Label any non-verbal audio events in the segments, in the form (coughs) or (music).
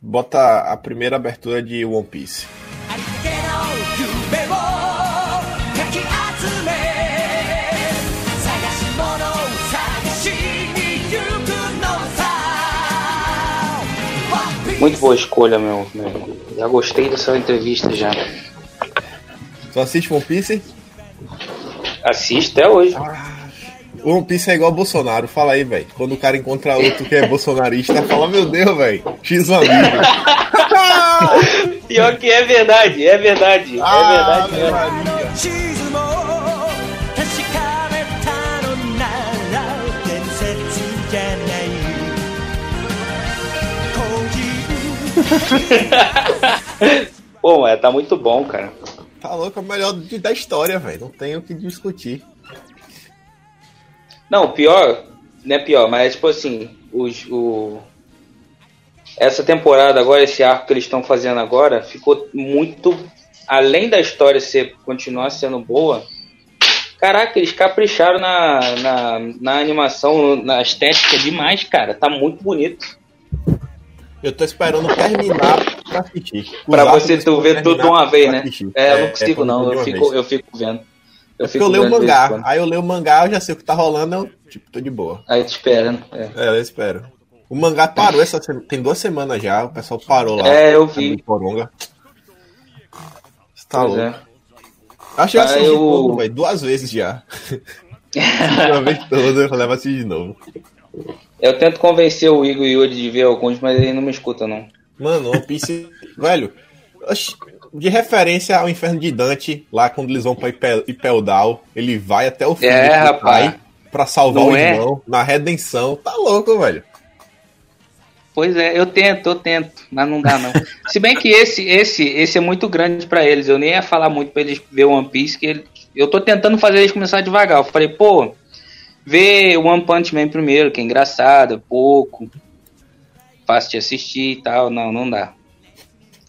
bota a primeira abertura de One Piece. Muito boa escolha, meu. meu. Já gostei dessa entrevista já. Tu assiste One Piece? Assisto até hoje. Ah, One Piece é igual Bolsonaro. Fala aí, velho. Quando o cara encontra outro que é bolsonarista, fala, meu Deus, velho. X amigo. (laughs) Pior que é verdade, é verdade. É ah, é verdade mesmo. (laughs) Pô, mas tá muito bom, cara. Tá louco, é o melhor da história, velho. Não tem o que discutir. Não, pior, não é pior, mas é tipo assim, os, o, essa temporada agora, esse arco que eles estão fazendo agora, ficou muito. Além da história ser, continuar sendo boa, caraca, eles capricharam na, na, na animação, na estética demais, cara. Tá muito bonito. Eu tô esperando terminar pra assistir. pra você tu ver tudo de uma vez, né? É, eu não é, consigo, é, não. Eu fico, eu fico vendo. Eu, é fico eu leio o mangá. Aí eu leio o mangá, eu já sei o que tá rolando, eu tipo, tô de boa. Aí te espera, né? É. é, eu espero. O mangá parou essa semana. Tem duas semanas já, o pessoal parou lá. É, eu vi. Coronga. Tá louco. É. Acho que eu assisti eu... velho. Duas vezes já. (laughs) Uma vez toda eu levo assim de novo. Eu tento convencer o Igor e o Yuri de ver alguns, mas ele não me escuta, não. Mano, One Piece. (laughs) velho, de referência ao Inferno de Dante, lá quando eles vão pra Ipeldal, ele vai até o fim é, rapaz. pra salvar não o é? irmão na redenção. Tá louco, velho. Pois é, eu tento, eu tento, mas não dá não. Se bem que esse esse esse é muito grande para eles, eu nem ia falar muito para eles ver One Piece, que ele, eu tô tentando fazer eles começar devagar. Eu falei, pô, vê One Punch Man primeiro, que é engraçado, é pouco, fácil de assistir e tal. Não, não dá.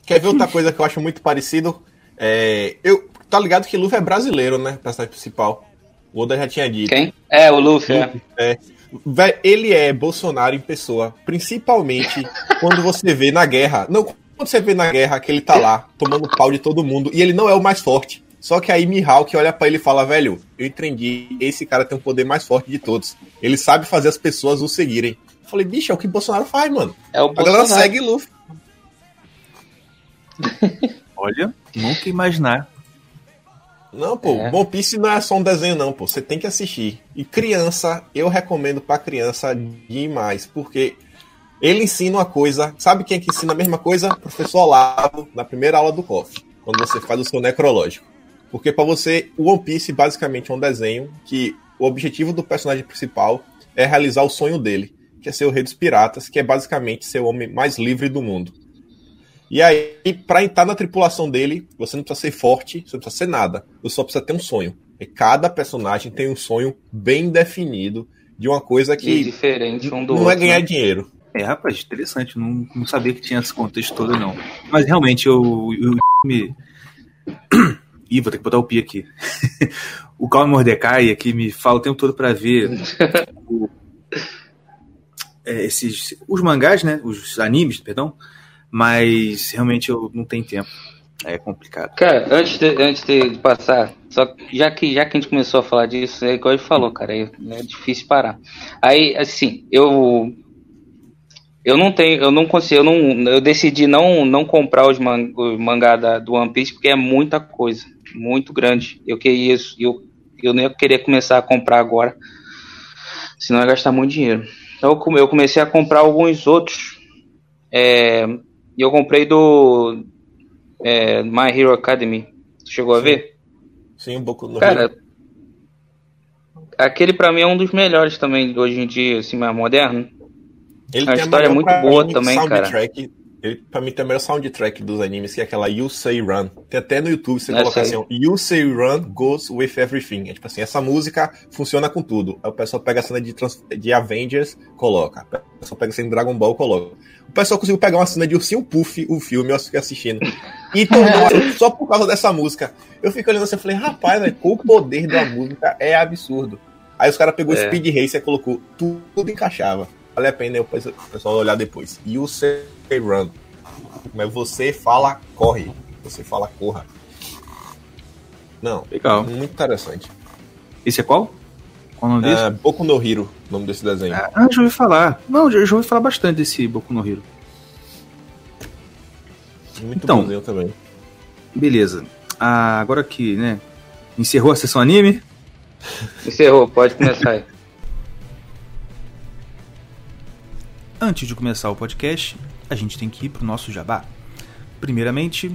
Quer ver outra coisa que eu acho muito parecido? É, eu, tá ligado que Luffy é brasileiro, né? Personagem principal. O Oda já tinha dito. Quem? É, o Luffy, Luffy é. é. Ele é Bolsonaro em pessoa. Principalmente quando você vê na guerra. Não, quando você vê na guerra que ele tá lá, tomando pau de todo mundo, e ele não é o mais forte. Só que aí Mihawk olha para ele e fala, velho, eu entendi, esse cara tem o poder mais forte de todos. Ele sabe fazer as pessoas o seguirem. Eu falei, bicho, é o que Bolsonaro faz, mano. É o A galera segue Luffy. Olha, nunca imaginar. Não, pô, é. One Piece não é só um desenho, não, pô. Você tem que assistir. E criança, eu recomendo pra criança demais, porque ele ensina uma coisa. Sabe quem é que ensina a mesma coisa? Professor Olavo, na primeira aula do COF, quando você faz o seu necrológico. Porque para você, o One Piece basicamente é um desenho que o objetivo do personagem principal é realizar o sonho dele, que é ser o rei dos piratas, que é basicamente ser o homem mais livre do mundo. E aí, para entrar na tripulação dele, você não precisa ser forte, você não precisa ser nada. Você só precisa ter um sonho. E cada personagem tem um sonho bem definido de uma coisa que e diferente um do não é outro, é ganhar né? dinheiro. É, rapaz, interessante. Não, não sabia que tinha esse contexto todo, não. Mas realmente, eu, eu me Ih, vou ter que botar o pi aqui. (laughs) o Calma Mordecai aqui me fala o tempo todo para ver (laughs) o, é, esses os mangás, né? Os animes, perdão. Mas realmente eu não tenho tempo. É complicado. Cara, antes de, antes de passar, só já que já que a gente começou a falar disso, é igual ele falou, cara, é, é difícil parar. Aí, assim, eu eu não tenho, eu não consigo, eu, não, eu decidi não, não comprar os, man, os mangá da, do One Piece porque é muita coisa muito grande. Eu queria isso, eu, eu nem queria começar a comprar agora, senão ia gastar muito dinheiro. Então eu comecei a comprar alguns outros. É, e eu comprei do é, My Hero Academy. chegou Sim. a ver? Sim, um pouco. Cara, Rio. aquele para mim é um dos melhores também hoje em dia, assim, mais moderno. Ele a história é muito boa também, cara. Ele, pra mim, tem o melhor soundtrack dos animes, que é aquela You Say Run. Tem até no YouTube, você coloca assim, You Say Run goes with everything. É tipo assim, essa música funciona com tudo. Aí o pessoal pega a cena de, de Avengers, coloca. O pessoal pega a cena de Dragon Ball, coloca. O pessoal conseguiu pegar uma cena de Ursinho Puff, o filme, eu fiquei assistindo. E tornou (laughs) só por causa dessa música. Eu fico olhando assim e falei, rapaz, né, o poder da música é absurdo. Aí os caras pegou é. Speed Racer e colocou tudo encaixava. Vale a pena o pessoal olhar depois. You Say Run. Mas você fala corre. Você fala corra. Não. Legal. Muito interessante. Esse é qual? Qual o nome desse? É, Boku no Hiro, o nome desse desenho. Ah, já ouvi falar. Não, já, já ouvi falar bastante desse Boku no Hero. Muito então. bonzinho também. Beleza. Ah, agora que, né? Encerrou a sessão anime. Encerrou, pode começar aí. (laughs) Antes de começar o podcast, a gente tem que ir para o nosso jabá. Primeiramente,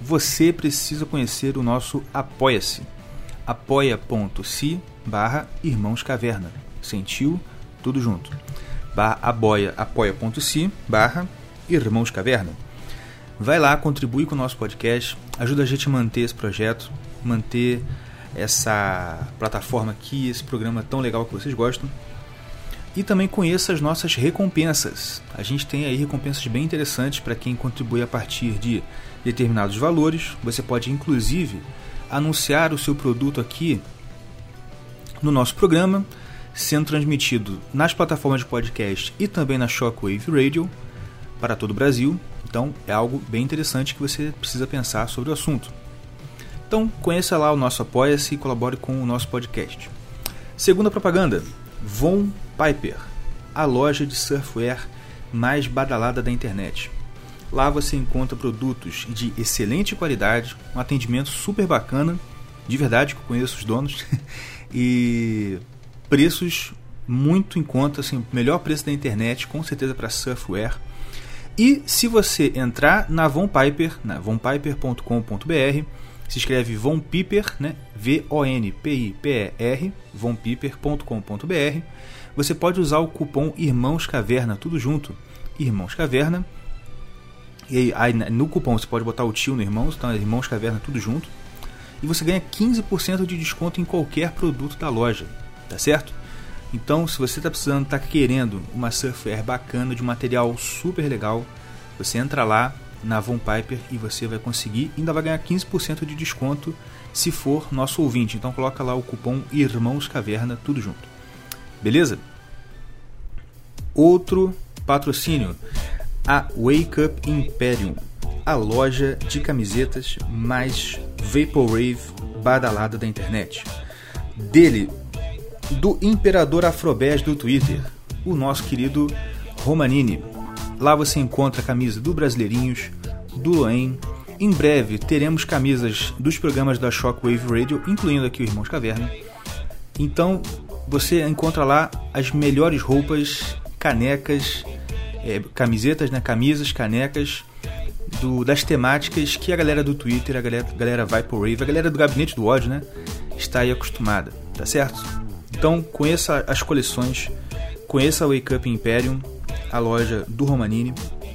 você precisa conhecer o nosso Apoia-se. apoia.se barra Irmãos Caverna. Sentiu? Tudo junto. Barra aboia, apoia.se barra Irmãos Caverna. Vai lá, contribui com o nosso podcast, ajuda a gente a manter esse projeto, manter essa plataforma aqui, esse programa tão legal que vocês gostam. E também conheça as nossas recompensas. A gente tem aí recompensas bem interessantes para quem contribui a partir de determinados valores. Você pode inclusive anunciar o seu produto aqui no nosso programa, sendo transmitido nas plataformas de podcast e também na Shockwave Radio para todo o Brasil. Então é algo bem interessante que você precisa pensar sobre o assunto. Então conheça lá o nosso Apoia-se e colabore com o nosso podcast. Segunda propaganda: Von Piper, a loja de surfwear mais badalada da internet. Lá você encontra produtos de excelente qualidade, um atendimento super bacana, de verdade que eu conheço os donos, (laughs) e preços muito em conta, assim, melhor preço da internet, com certeza para surfwear. E se você entrar na Von Piper, na vonpiper.com.br, se escreve Von Piper, né? V-O-N-P-I-P-E-R, vonpiper.com.br, você pode usar o cupom Irmãos Caverna, tudo junto, Irmãos Caverna. E aí, no cupom você pode botar o tio no Irmãos, então é Irmãos Caverna, tudo junto. E você ganha 15% de desconto em qualquer produto da loja, tá certo? Então, se você está precisando, está querendo uma surfwear bacana, de material super legal, você entra lá na Von Piper e você vai conseguir, ainda vai ganhar 15% de desconto se for nosso ouvinte. Então coloca lá o cupom Irmãos Caverna, tudo junto. Beleza? Outro patrocínio, a Wake Up Imperium, a loja de camisetas mais vaporwave badalada da internet. Dele, do Imperador Afrobés do Twitter, o nosso querido Romanini. Lá você encontra a camisa do Brasileirinhos, do Loen. Em breve teremos camisas dos programas da Shockwave Radio, incluindo aqui o Irmãos Caverna. Então você encontra lá as melhores roupas, canecas, é, camisetas, né, camisas, canecas do, das temáticas que a galera do Twitter, a galera, a galera Vaporwave, a galera do Gabinete do Ódio, né, está aí acostumada, tá certo? Então conheça as coleções, conheça a Wake Up Imperium, a loja do Romanini.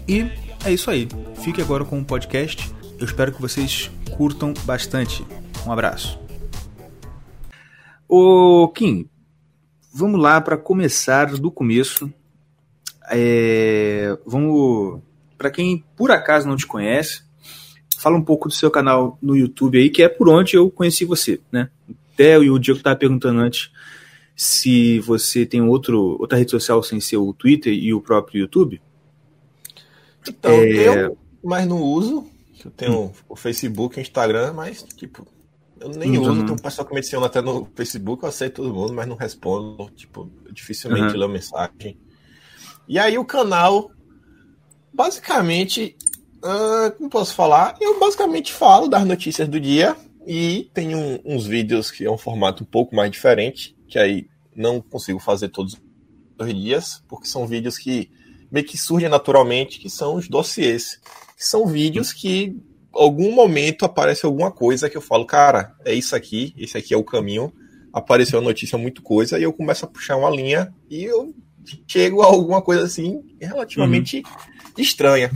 E é isso aí. Fique agora com o podcast. Eu espero que vocês curtam bastante. Um abraço. Ô Kim, vamos lá para começar do começo. É, vamos para quem por acaso não te conhece, fala um pouco do seu canal no YouTube aí, que é por onde eu conheci você, né? Até o Diego estava perguntando antes se você tem outro, outra rede social sem ser o Twitter e o próprio YouTube. Então, é... eu mas não uso. Eu tenho hum. o Facebook, o Instagram, mas tipo, eu nem uso. Tem um pessoal que me adiciona até no Facebook, eu aceito todo mundo, mas não respondo. Tipo, dificilmente uhum. leio mensagem. E aí o canal, basicamente, uh, como posso falar? Eu basicamente falo das notícias do dia e tenho um, uns vídeos que é um formato um pouco mais diferente, que aí não consigo fazer todos os dias, porque são vídeos que meio que surgem naturalmente, que são os dossiês. Que são vídeos que algum momento aparece alguma coisa que eu falo, cara, é isso aqui, esse aqui é o caminho. Apareceu a notícia muito coisa e eu começo a puxar uma linha e eu chego a alguma coisa assim relativamente uhum. estranha.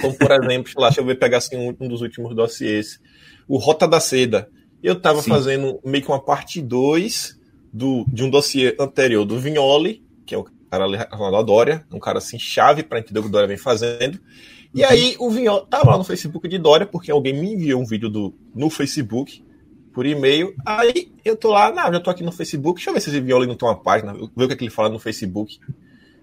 Como, por exemplo, lá, deixa eu ver, pegar assim, um, dos últimos dossiês. O Rota da Seda. Eu tava Sim. fazendo meio que uma parte 2 de um dossiê anterior do Vignoli, que é o cara da Dória, um cara assim chave para entender o que o Dória vem fazendo. E aí o Vignoli tava lá no Facebook de Dória, porque alguém me enviou um vídeo do, no Facebook, por e-mail. Aí eu tô lá, não, já tô aqui no Facebook, deixa eu ver se esse Vignoli não tem uma página, ver o que, é que ele fala no Facebook.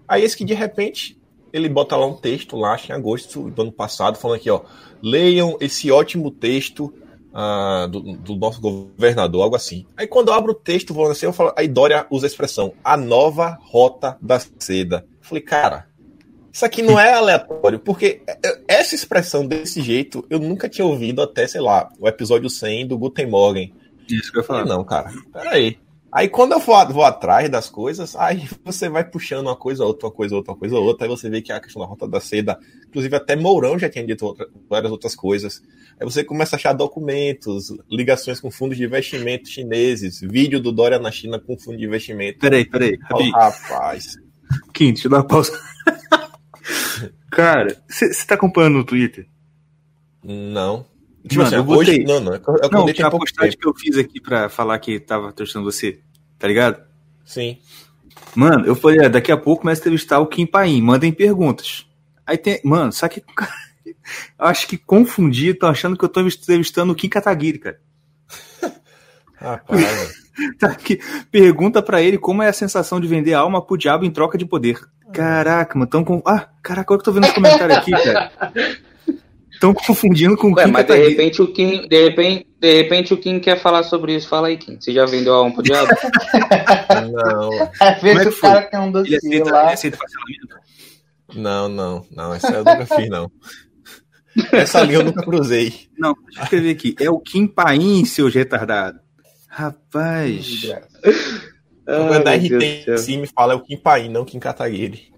Aí esse que de repente ele bota lá um texto lá, acho que em agosto do ano passado, falando aqui, ó, leiam esse ótimo texto uh, do, do, nosso governador, algo assim. Aí quando eu abro o texto, vou assim, eu falo, aí Dória usa a expressão, a nova rota da seda. Eu falei, cara, isso aqui não é aleatório, porque essa expressão desse jeito eu nunca tinha ouvido até, sei lá, o episódio 100 do Guten Morgen. Isso que eu ia falar. Não, cara, peraí. Aí quando eu vou, vou, atrás das coisas, aí você vai puxando uma coisa, outra, uma coisa, outra, uma coisa, outra, aí você vê que a questão da rota da seda, inclusive até Mourão já tinha dito outra, várias outras coisas. Aí você começa a achar documentos, ligações com fundos de investimento chineses, vídeo do Dória na China com fundo de investimento. Peraí, peraí, oh, rapaz. Kim, deixa eu dar uma pausa. Cara, você tá acompanhando no Twitter? Não. Tipo Mano, assim, eu botei... hoje, não, não, eu, eu não, a postagem que eu fiz aqui pra falar que tava torcendo você, tá ligado? Sim. Mano, eu falei, ah, daqui a pouco começa a entrevistar o Kim Paim, mandem perguntas. Aí tem, mano, sabe que (laughs) acho que confundi, tô achando que eu tô entrevistando o Kim Kataguiri, cara. (laughs) Rapaz. (laughs) tá aqui, pergunta para ele como é a sensação de vender alma pro diabo em troca de poder. Caraca, mano, tão com. Ah, caraca, olha que eu tô vendo os comentários aqui, cara. (laughs) Estão confundindo com o Kim. Mas de repente o Kim, de repente, de repente o Kim quer falar sobre isso. Fala aí, Kim. Você já vendeu a (laughs) alma pro diabo? não. Às vezes é o cara tem um dossiê ele aceita, lá. Ele aceita não, não, não. Essa eu nunca fiz, não. Essa linha eu nunca cruzei. Não, deixa eu escrever aqui. É o Kim Paim, seus retardados. Rapaz. Quando a RT sim me fala é o Kim Paim, não Kim Kataguiri.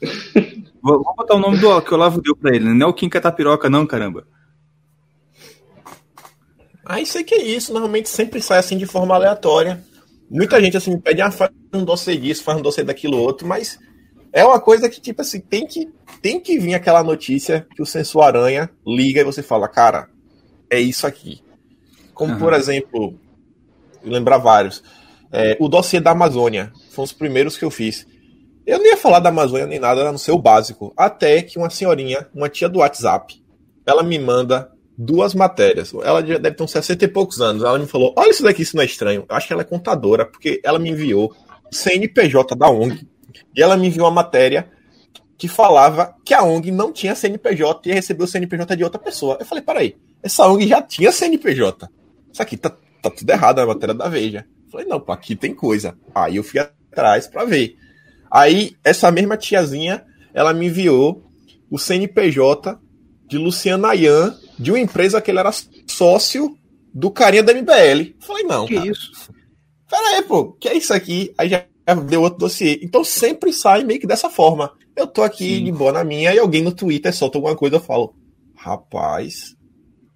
(laughs) Vou, vou, botar o nome do que o Olavo deu pra ele, né? Não é o Kim Catapiroca, não, caramba. Ah, isso aí que é isso. Normalmente sempre sai assim de forma aleatória. Muita gente assim me pede, ah, faz um doce disso, faz um doce daquilo outro, mas é uma coisa que, tipo assim, tem que, tem que vir aquela notícia que o Sensor Aranha liga e você fala, cara, é isso aqui. Como, uhum. por exemplo, lembrar vários. É, o dossiê da Amazônia. Foi um dos primeiros que eu fiz. Eu não ia falar da Amazônia nem nada, no seu básico. Até que uma senhorinha, uma tia do WhatsApp, ela me manda duas matérias. Ela já deve ter uns 60 e poucos anos. Ela me falou: Olha isso daqui, isso não é estranho. Eu acho que ela é contadora, porque ela me enviou CNPJ da ONG. E ela me enviou uma matéria que falava que a ONG não tinha CNPJ e ia receber o CNPJ de outra pessoa. Eu falei: Peraí, essa ONG já tinha CNPJ. Isso aqui tá, tá tudo errado na matéria da Veja. Falei, não, pô, aqui tem coisa. Aí eu fui atrás para ver. Aí, essa mesma tiazinha, ela me enviou o CNPJ de Luciano Ayan, de uma empresa que ele era sócio do carinha da MBL. Falei, não, que cara. isso? Pera aí, pô, que é isso aqui? Aí já deu outro dossiê. Então sempre sai meio que dessa forma. Eu tô aqui Sim. de boa na minha e alguém no Twitter solta alguma coisa, eu falo, rapaz,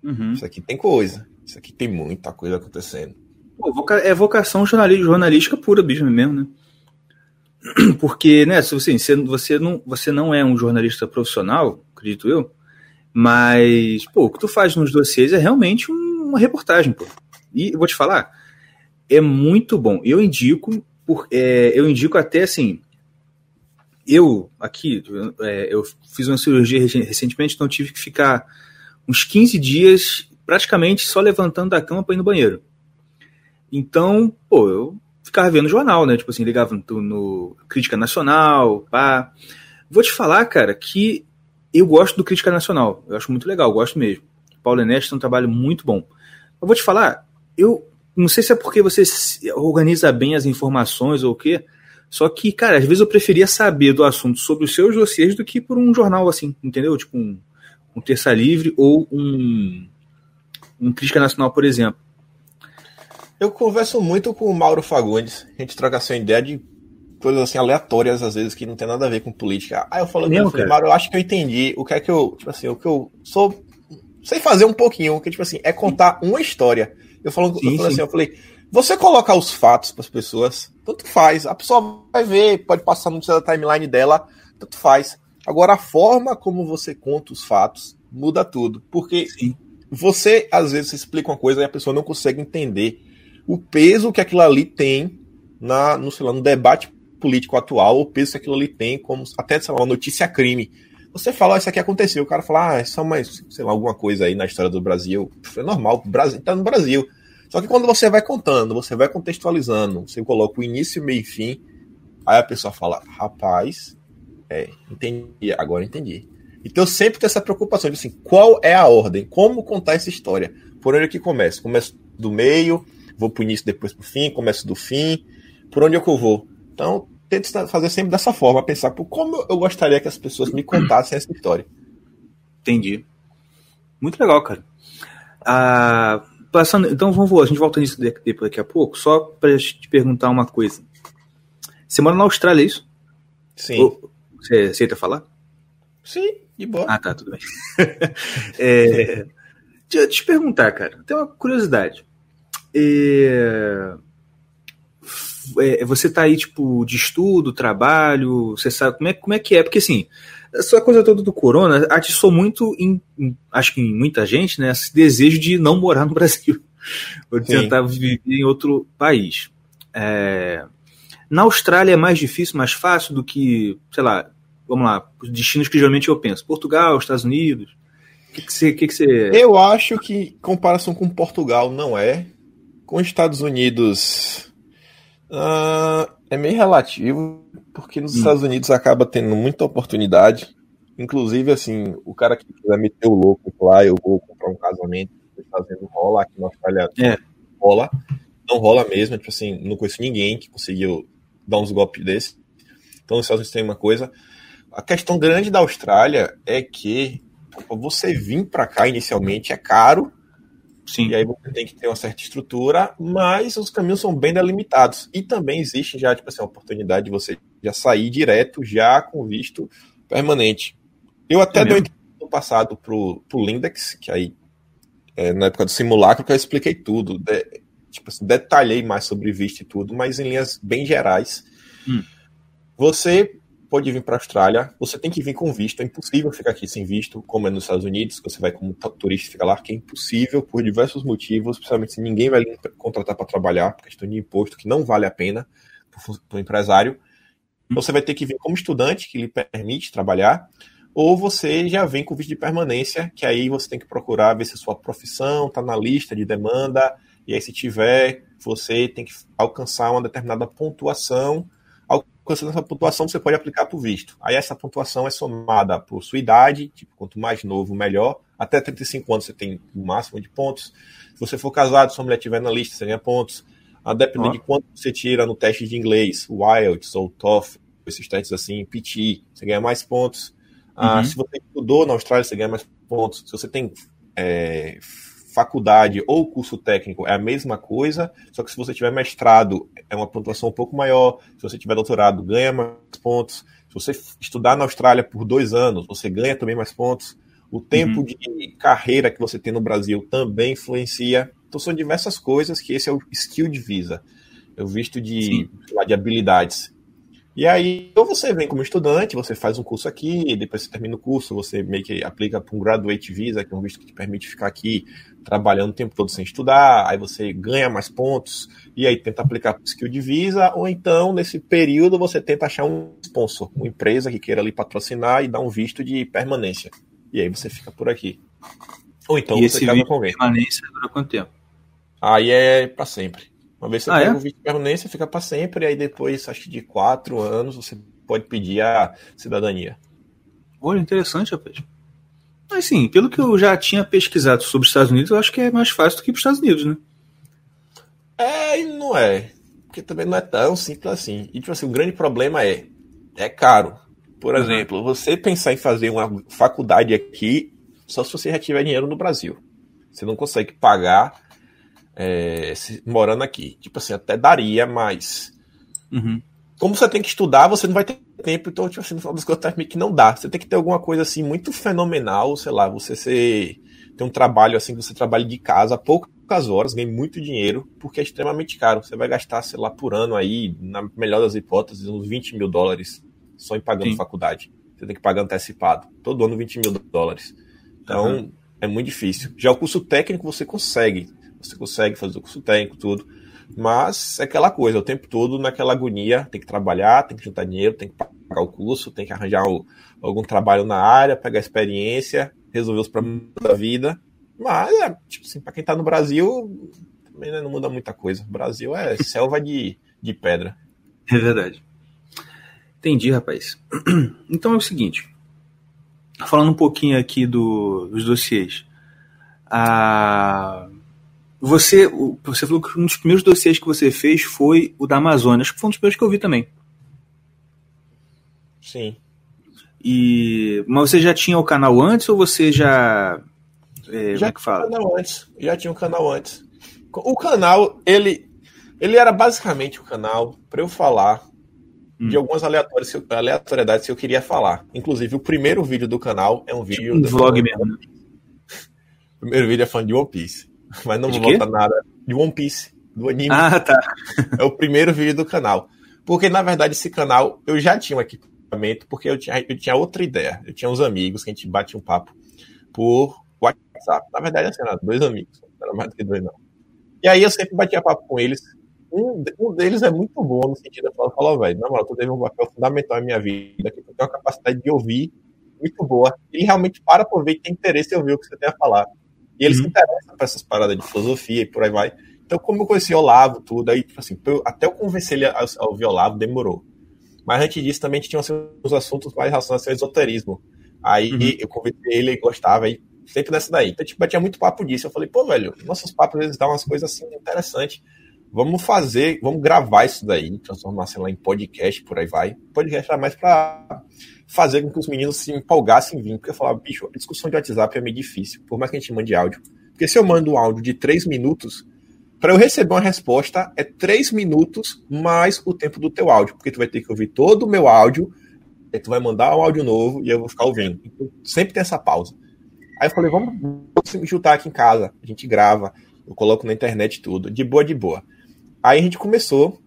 uhum. isso aqui tem coisa. Isso aqui tem muita coisa acontecendo. Pô, é vocação jornalística pura, bicho mesmo, né? (clears throat) Porque, né, se você, não, você não é um jornalista profissional, acredito eu, mas, pô, o que tu faz nos dossiês é realmente uma reportagem, pô. E eu vou te falar, é muito bom. Eu indico, por, é, eu indico até assim. Eu, aqui, é, eu fiz uma cirurgia recentemente, então tive que ficar uns 15 dias praticamente só levantando da cama para ir no banheiro. Então, pô, eu ficava vendo jornal, né? Tipo assim, ligava no, no Crítica Nacional, pá. Vou te falar, cara, que eu gosto do Crítica Nacional. Eu acho muito legal, gosto mesmo. Paulo Enéas tem um trabalho muito bom. Eu vou te falar, eu não sei se é porque você organiza bem as informações ou o quê, só que, cara, às vezes eu preferia saber do assunto sobre os seus dossiês do que por um jornal assim, entendeu? Tipo um, um Terça Livre ou um, um Crítica Nacional, por exemplo. Eu converso muito com o Mauro Fagundes. A gente troca essa ideia de coisas assim aleatórias, às vezes, que não tem nada a ver com política. Aí eu falo, Meu, falei, Mauro, eu acho que eu entendi o que é que eu, tipo assim, o que eu sou. Sei fazer um pouquinho, que, tipo assim, é contar uma história. Eu falo, sim, eu falei assim, eu falei, você colocar os fatos para as pessoas, tanto faz. A pessoa vai ver, pode passar no da timeline dela, tanto faz. Agora, a forma como você conta os fatos muda tudo. Porque sim você, às vezes, explica uma coisa e a pessoa não consegue entender o peso que aquilo ali tem na, no, sei lá, no debate político atual, o peso que aquilo ali tem como até, sei lá, uma notícia crime. Você fala, isso aqui aconteceu, o cara fala, ah, é só mais, sei lá, alguma coisa aí na história do Brasil. É normal, o Brasil tá no Brasil. Só que quando você vai contando, você vai contextualizando, você coloca o início, meio e fim, aí a pessoa fala, rapaz, É, entendi, agora entendi. Então eu sempre tenho essa preocupação de assim, qual é a ordem? Como contar essa história? Por onde é que começa? Começo do meio, vou pro início, depois pro fim, começo do fim, por onde é que eu vou? Então, tento fazer sempre dessa forma, pensar por como eu gostaria que as pessoas me contassem essa história. Entendi. Muito legal, cara. Ah, passando, então vamos a gente volta nisso daqui a pouco, só para te perguntar uma coisa. Você mora na Austrália, é isso? Sim. Ou, você aceita falar? Sim, de boa. Ah, tá, tudo bem. (laughs) é, deixa eu te perguntar, cara, tem uma curiosidade. É, é, você tá aí, tipo, de estudo, trabalho, você sabe como é, como é que é? Porque, assim, essa coisa toda do corona atiçou muito, em, em, acho que em muita gente, né, esse desejo de não morar no (laughs) Brasil, ou tentar viver em outro país. É, na Austrália é mais difícil, mais fácil do que, sei lá, vamos lá, os destinos que geralmente eu penso, Portugal, Estados Unidos. O que, que, você, que, que você. Eu acho que, comparação com Portugal, não é. Com Estados Unidos, Uh, é meio relativo, porque nos hum. Estados Unidos acaba tendo muita oportunidade. Inclusive, assim, o cara que quiser meter o louco lá, eu vou comprar um casamento, fazendo rola aqui na Austrália, é. rola. Não rola mesmo, tipo assim, não conheço ninguém que conseguiu dar uns golpes desses. Então, nos Estados Unidos tem uma coisa. A questão grande da Austrália é que você vir para cá inicialmente é caro Sim. E aí você tem que ter uma certa estrutura, mas os caminhos são bem delimitados. E também existe já, tipo assim, a oportunidade de você já sair direto, já com visto permanente. Eu até é dei no passado pro, pro Lindex, que aí, é, na época do simulacro, que eu expliquei tudo. De, tipo assim, detalhei mais sobre visto e tudo, mas em linhas bem gerais. Hum. Você pode vir para a Austrália, você tem que vir com visto. É impossível ficar aqui sem visto, como é nos Estados Unidos, que você vai como turista fica lá, que é impossível por diversos motivos, principalmente se ninguém vai contratar para trabalhar, por questão de imposto que não vale a pena para o empresário. Então, você vai ter que vir como estudante, que lhe permite trabalhar, ou você já vem com visto de permanência, que aí você tem que procurar ver se a sua profissão está na lista de demanda, e aí se tiver, você tem que alcançar uma determinada pontuação alcançando essa pontuação, você pode aplicar para o visto. Aí essa pontuação é somada por sua idade, tipo, quanto mais novo, melhor. Até 35 anos você tem o máximo de pontos. Se você for casado, sua mulher estiver na lista, você ganha pontos. A depender ah. de quanto você tira no teste de inglês, IELTS ou TOEFL, esses testes assim, PT, você ganha mais pontos. Ah, uhum. se você estudou na Austrália, você ganha mais pontos. Se você tem é, faculdade ou curso técnico é a mesma coisa, só que se você tiver mestrado é uma pontuação um pouco maior, se você tiver doutorado ganha mais pontos, se você estudar na Austrália por dois anos, você ganha também mais pontos, o tempo uhum. de carreira que você tem no Brasil também influencia, então são diversas coisas que esse é o skill de visa, eu visto de, de habilidades. E aí, ou você vem como estudante, você faz um curso aqui, depois você termina o curso, você meio que aplica para um graduate visa, que é um visto que te permite ficar aqui trabalhando o tempo todo sem estudar, aí você ganha mais pontos, e aí tenta aplicar para o skill de visa, ou então, nesse período, você tenta achar um sponsor, uma empresa que queira ali patrocinar e dar um visto de permanência. E aí você fica por aqui. Ou então e você casa com alguém. permanência dura quanto tempo? Aí é para sempre. Uma vez você ah, pega é? o visto de permanência, fica para sempre, aí depois, acho que de quatro anos, você pode pedir a cidadania. Olha, interessante, rapaz. Mas sim, pelo que eu já tinha pesquisado sobre os Estados Unidos, eu acho que é mais fácil do que para os Estados Unidos, né? É e não é. Porque também não é tão simples assim. E tipo assim, o grande problema é, é caro. Por uhum. exemplo, você pensar em fazer uma faculdade aqui, só se você já tiver dinheiro no Brasil. Você não consegue pagar é, morando aqui. Tipo assim, até daria, mas. Uhum. Como você tem que estudar, você não vai ter tempo, então, tipo assim, no final das contas, meio que não dá. Você tem que ter alguma coisa assim muito fenomenal, sei lá, você ser. ter um trabalho assim, que você trabalhe de casa, poucas horas, ganhe muito dinheiro, porque é extremamente caro. Você vai gastar, sei lá, por ano aí, na melhor das hipóteses, uns 20 mil dólares só em pagando Sim. faculdade. Você tem que pagar antecipado. Todo ano 20 mil dólares. Então, uhum. é muito difícil. Já o curso técnico você consegue você consegue fazer o curso técnico, tudo. Mas é aquela coisa, o tempo todo naquela agonia, tem que trabalhar, tem que juntar dinheiro, tem que pagar o curso, tem que arranjar o, algum trabalho na área, pegar experiência, resolver os problemas da vida. Mas, é, tipo assim, pra quem tá no Brasil, também né, não muda muita coisa. O Brasil é (laughs) selva de, de pedra. É verdade. Entendi, rapaz. (clears throat) Então é o seguinte. Falando um pouquinho aqui do, dos dossiês. Ah, você, você falou que um dos primeiros dossiês que você fez foi o da Amazônia. Acho que foi um dos primeiros que eu vi também. Sim. E, mas você já tinha o canal antes ou você já. É, já é que fala? tinha o canal antes. Já tinha o canal antes. O canal, ele, ele era basicamente o canal para eu falar hum. de algumas aleatoriedades que eu queria falar. Inclusive, o primeiro vídeo do canal é um vídeo. Um vlog mesmo. Né? (laughs) O primeiro vídeo é fã de One Piece. Mas não de vou botar nada. De One Piece, do anime. Ah, tá. É o primeiro vídeo do canal. Porque, na verdade, esse canal eu já tinha um equipamento, porque eu tinha, eu tinha outra ideia. Eu tinha uns amigos que a gente batia um papo por WhatsApp. Na verdade, assim, eram dois amigos. Não era mais do que dois, não. E aí eu sempre batia papo com eles. Um, um deles é muito bom no sentido de falar, falou, velho, na moral, tu teve um papel fundamental na minha vida, que tu tem uma capacidade de ouvir muito boa. Ele realmente para por ver que tem interesse em ouvir o que você tem a falar. E ele uhum. se interessa por essas paradas de filosofia e por aí vai. Então, como eu conheci o Olavo, tudo, aí, tipo assim, até eu convencer ele a, a ouvir o Olavo demorou. Mas antes disso, também tinha uns assuntos mais relacionados ao esoterismo. Aí uhum. eu conversei ele, ele gostava, aí sempre nessa daí. Então, tipo, tinha muito papo disso. Eu falei, pô, velho, nossos papos eles dão umas coisas assim interessantes. Vamos fazer, vamos gravar isso daí, transformar, sei lá, em podcast, por aí vai. Podcast era mais pra fazer com que os meninos se empolgassem em vir. Porque eu falava, bicho, a discussão de WhatsApp é meio difícil, por mais que a gente mande áudio. Porque se eu mando um áudio de três minutos, para eu receber uma resposta é três minutos mais o tempo do teu áudio, porque tu vai ter que ouvir todo o meu áudio, aí tu vai mandar um áudio novo e eu vou ficar ouvindo. Então, sempre tem essa pausa. Aí eu falei, vamos, juntar aqui em casa, a gente grava, eu coloco na internet tudo, de boa, de boa. Aí a gente começou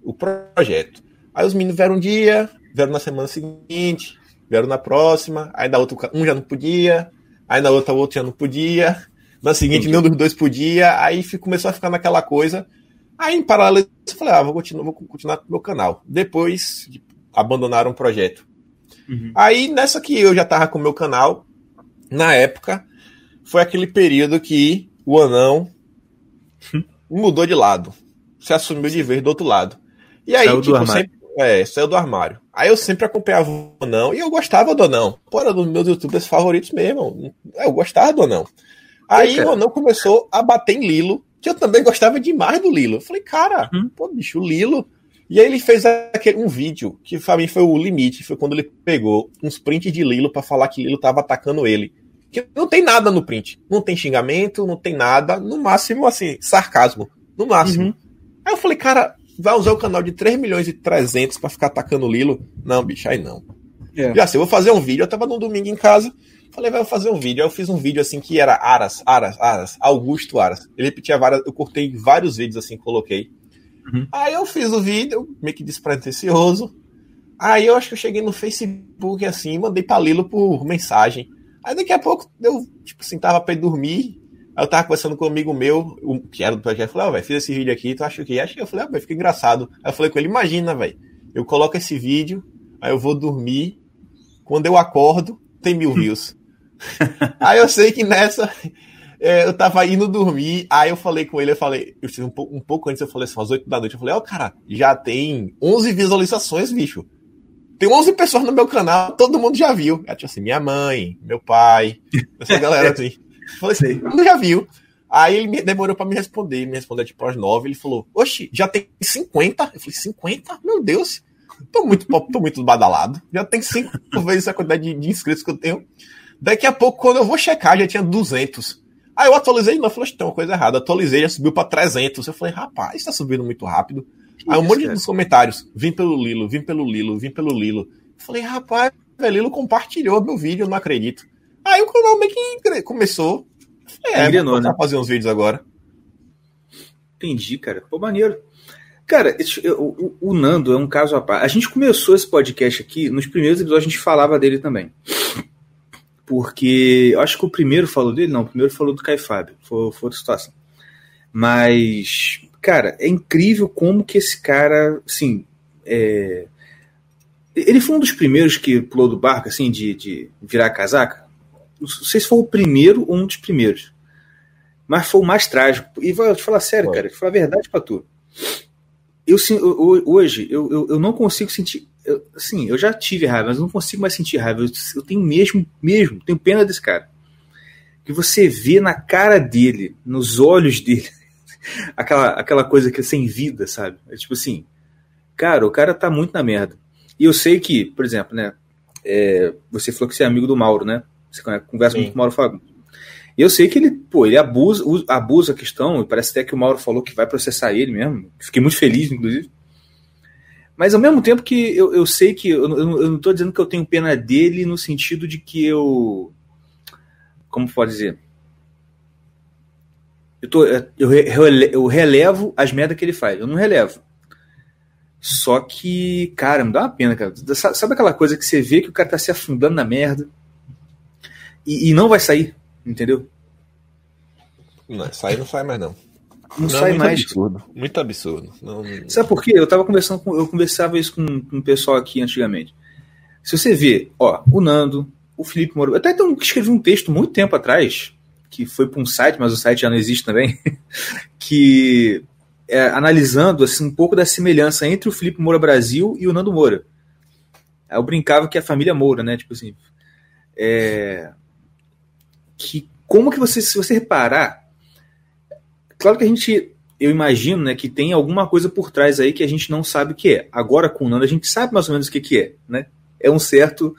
o projeto. Aí os meninos vieram um dia, vieram na semana seguinte, vieram na próxima, aí na outra um já não podia, aí na outra o outro já não podia, na seguinte nenhum dos dois podia, aí começou a ficar naquela coisa. Aí em paralelo eu falei, ah, vou continuar, vou continuar com o meu canal. Depois abandonaram o projeto. Uhum. Aí nessa que eu já tava com o meu canal, na época, foi aquele período que o anão (laughs) mudou de lado. Se assumiu de vez do outro lado. E aí, tipo, sempre, é, saiu do armário. Aí eu sempre acompanhava o Anão e eu gostava do Anão. Pô, era dos meus youtubers favoritos mesmo. Eu gostava do Anão. Aí o Anão começou a bater em Lilo, que eu também gostava demais do Lilo. Eu falei, cara, hum? pô, bicho, o Lilo. E aí ele fez aquele, um vídeo que pra mim foi o limite. Foi quando ele pegou uns prints de Lilo para falar que Lilo tava atacando ele. Que não tem nada no print. Não tem xingamento, não tem nada. No máximo, assim, sarcasmo. No máximo. Uhum. Aí eu falei, cara, vai usar o canal de 3 milhões e 300 para ficar atacando o Lilo? Não, bicho, aí não. É. E assim, eu vou fazer um vídeo. Eu tava num domingo em casa. Falei, vai fazer um vídeo. Aí eu fiz um vídeo assim que era Aras, Aras, Aras, Augusto Aras. Ele repetia várias. Eu cortei vários vídeos assim, coloquei. Uhum. Aí eu fiz o vídeo, meio que despretensioso. Aí eu acho que eu cheguei no Facebook assim, mandei pra Lilo por mensagem. Aí daqui a pouco eu, tipo assim, tava pra ir dormir. Aí eu tava conversando com um amigo meu, que era do projeto, falei, ó, oh, velho, fiz esse vídeo aqui, tu acha que Acho que eu falei, ó, oh, velho, fica engraçado. Aí eu falei com ele, imagina, velho, eu coloco esse vídeo, aí eu vou dormir, quando eu acordo, tem mil (laughs) views. aí eu sei que nessa, (laughs) é, eu tava indo dormir, aí eu falei com ele, eu falei, eu, um, pouco, um pouco antes eu falei assim, às 8 da noite, eu falei, ó, oh, cara, já tem 11 visualizações, bicho. Tem 11 pessoas no meu canal, todo mundo já viu. É, tipo assim, minha mãe, meu pai, essa (laughs) galera assim. Falei assim, não já viu. Aí ele me, demorou pra me responder, me responder tipo às nove. Ele falou, oxe, já tem 50? Eu falei, 50? Meu Deus, tô muito, tô muito badalado. Já tem cinco vezes a quantidade de, de, inscritos que eu tenho. Daqui a pouco, quando eu vou checar, já tinha 200. Aí eu atualizei, não, eu falei, tem uma coisa errada. Atualizei, já subiu pra 300. Eu falei, rapaz, tá subindo muito rápido. Aí um monte de comentários, vim pelo Lilo, vim pelo Lilo, vim pelo Lilo. Eu falei, rapaz, o Lilo compartilhou meu vídeo, eu não acredito. Aí o canal meio que começou. É, Engrenou, né? fazer uns vídeos agora. Entendi, cara. Pô, maneiro. Cara, esse, o, o, Nando é um caso à parte. A gente começou esse podcast aqui, nos primeiros episódios a gente falava dele também. Porque eu acho que o primeiro falou dele, não, o primeiro falou do Kai Fábio. Foi, foi outra situação. Mas, cara, é incrível como que esse cara, assim, é... ele foi um dos primeiros que pulou do barco, assim, de, de virar casaca não sei se foi o primeiro ou um dos primeiros. Mas foi o mais trágico. E vou te falar sério, foi. cara, te falar a verdade pra tu. Eu, hoje, eu, eu, eu não consigo sentir eu, assim, eu já tive raiva, mas eu não consigo mais sentir raiva. Eu, eu tenho mesmo, mesmo, tenho pena desse cara. Que você vê na cara dele, nos olhos dele, (laughs) aquela, aquela coisa que é sem vida, sabe? É tipo assim, cara, o cara tá muito na merda. E eu sei que, por exemplo, né? É, você falou que você é amigo do Mauro, né? Você conversa Sim. muito com o Mauro Fagundes. Eu sei que ele, pô, ele abusa, abusa a questão, parece até que o Mauro falou que vai processar ele mesmo. Fiquei muito feliz, inclusive. Mas ao mesmo tempo que eu, eu sei que. Eu, eu, eu não estou dizendo que eu tenho pena dele no sentido de que eu. Como pode dizer? Eu, tô, eu, eu relevo as merdas que ele faz. Eu não relevo. Só que, cara, me dá uma pena, cara. Sabe aquela coisa que você vê que o cara tá se afundando na merda e, e não vai sair? Entendeu? Não, sair não sai mais, não. Não, não sai muito mais. Absurdo, muito absurdo. Não... Sabe por quê? Eu tava conversando com. Eu conversava isso com, com o pessoal aqui antigamente. Se você vê, ó, o Nando, o Felipe Moro. Até então, escrevi um texto muito tempo atrás, que foi para um site, mas o site já não existe também, (laughs) que é, analisando assim, um pouco da semelhança entre o Felipe Moura Brasil e o Nando Moura. Eu brincava que a família Moura, né? Tipo assim. É, que como que você, se você reparar, claro que a gente, eu imagino, né, que tem alguma coisa por trás aí que a gente não sabe o que é. Agora com o Nando a gente sabe mais ou menos o que, que é, né? É um certo,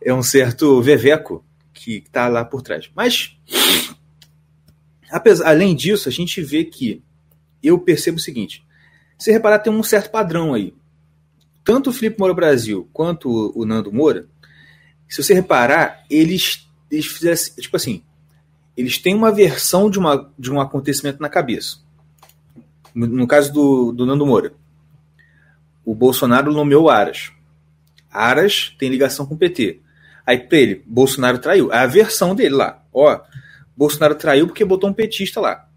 é um certo veveco que está lá por trás. Mas apesar, além disso, a gente vê que eu percebo o seguinte: se reparar, tem um certo padrão aí. Tanto o Felipe Moura Brasil quanto o Nando Moura, se você reparar, eles eles fizessem, tipo assim, eles têm uma versão de, uma, de um acontecimento na cabeça. No, no caso do, do Nando Moura, o Bolsonaro nomeou Aras. Aras tem ligação com o PT. Aí pra ele, Bolsonaro traiu. É a versão dele lá. Ó, Bolsonaro traiu porque botou um petista lá.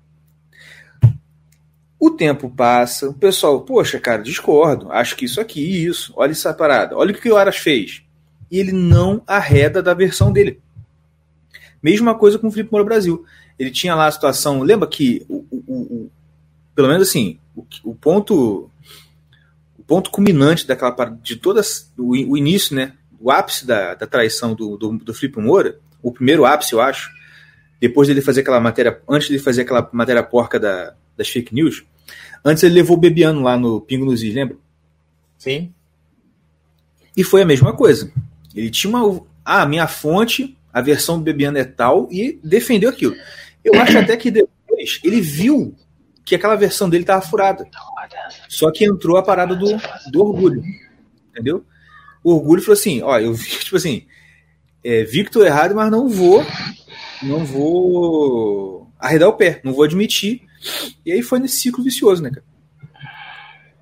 O tempo passa, o pessoal, poxa, cara, discordo. Acho que isso aqui, isso. Olha essa parada. Olha o que o Aras fez. E ele não arreda da versão dele. Mesma coisa com o Felipe Moura Brasil. Ele tinha lá a situação. Lembra que o, o, o pelo menos assim, o, o, ponto o ponto culminante daquela de todas o, o início, né? O ápice da, da traição do, do, do Felipe Moura, o primeiro ápice, eu acho, depois dele fazer aquela matéria, antes de fazer aquela matéria porca da, das fake news, antes ele levou o Bebiano lá no Pingo nos Is, lembra? Sim. E foi a mesma coisa. Ele tinha uma. Ah, minha fonte a versão do Bebiano é tal e defendeu aquilo. Eu acho até que depois ele viu que aquela versão dele estava furada. Só que entrou a parada do, do orgulho. Entendeu? O orgulho falou assim: ó, eu vi, (laughs) tipo assim, é, vi que tô errado, mas não vou, não vou arredar o pé, não vou admitir. E aí foi nesse ciclo vicioso, né, cara?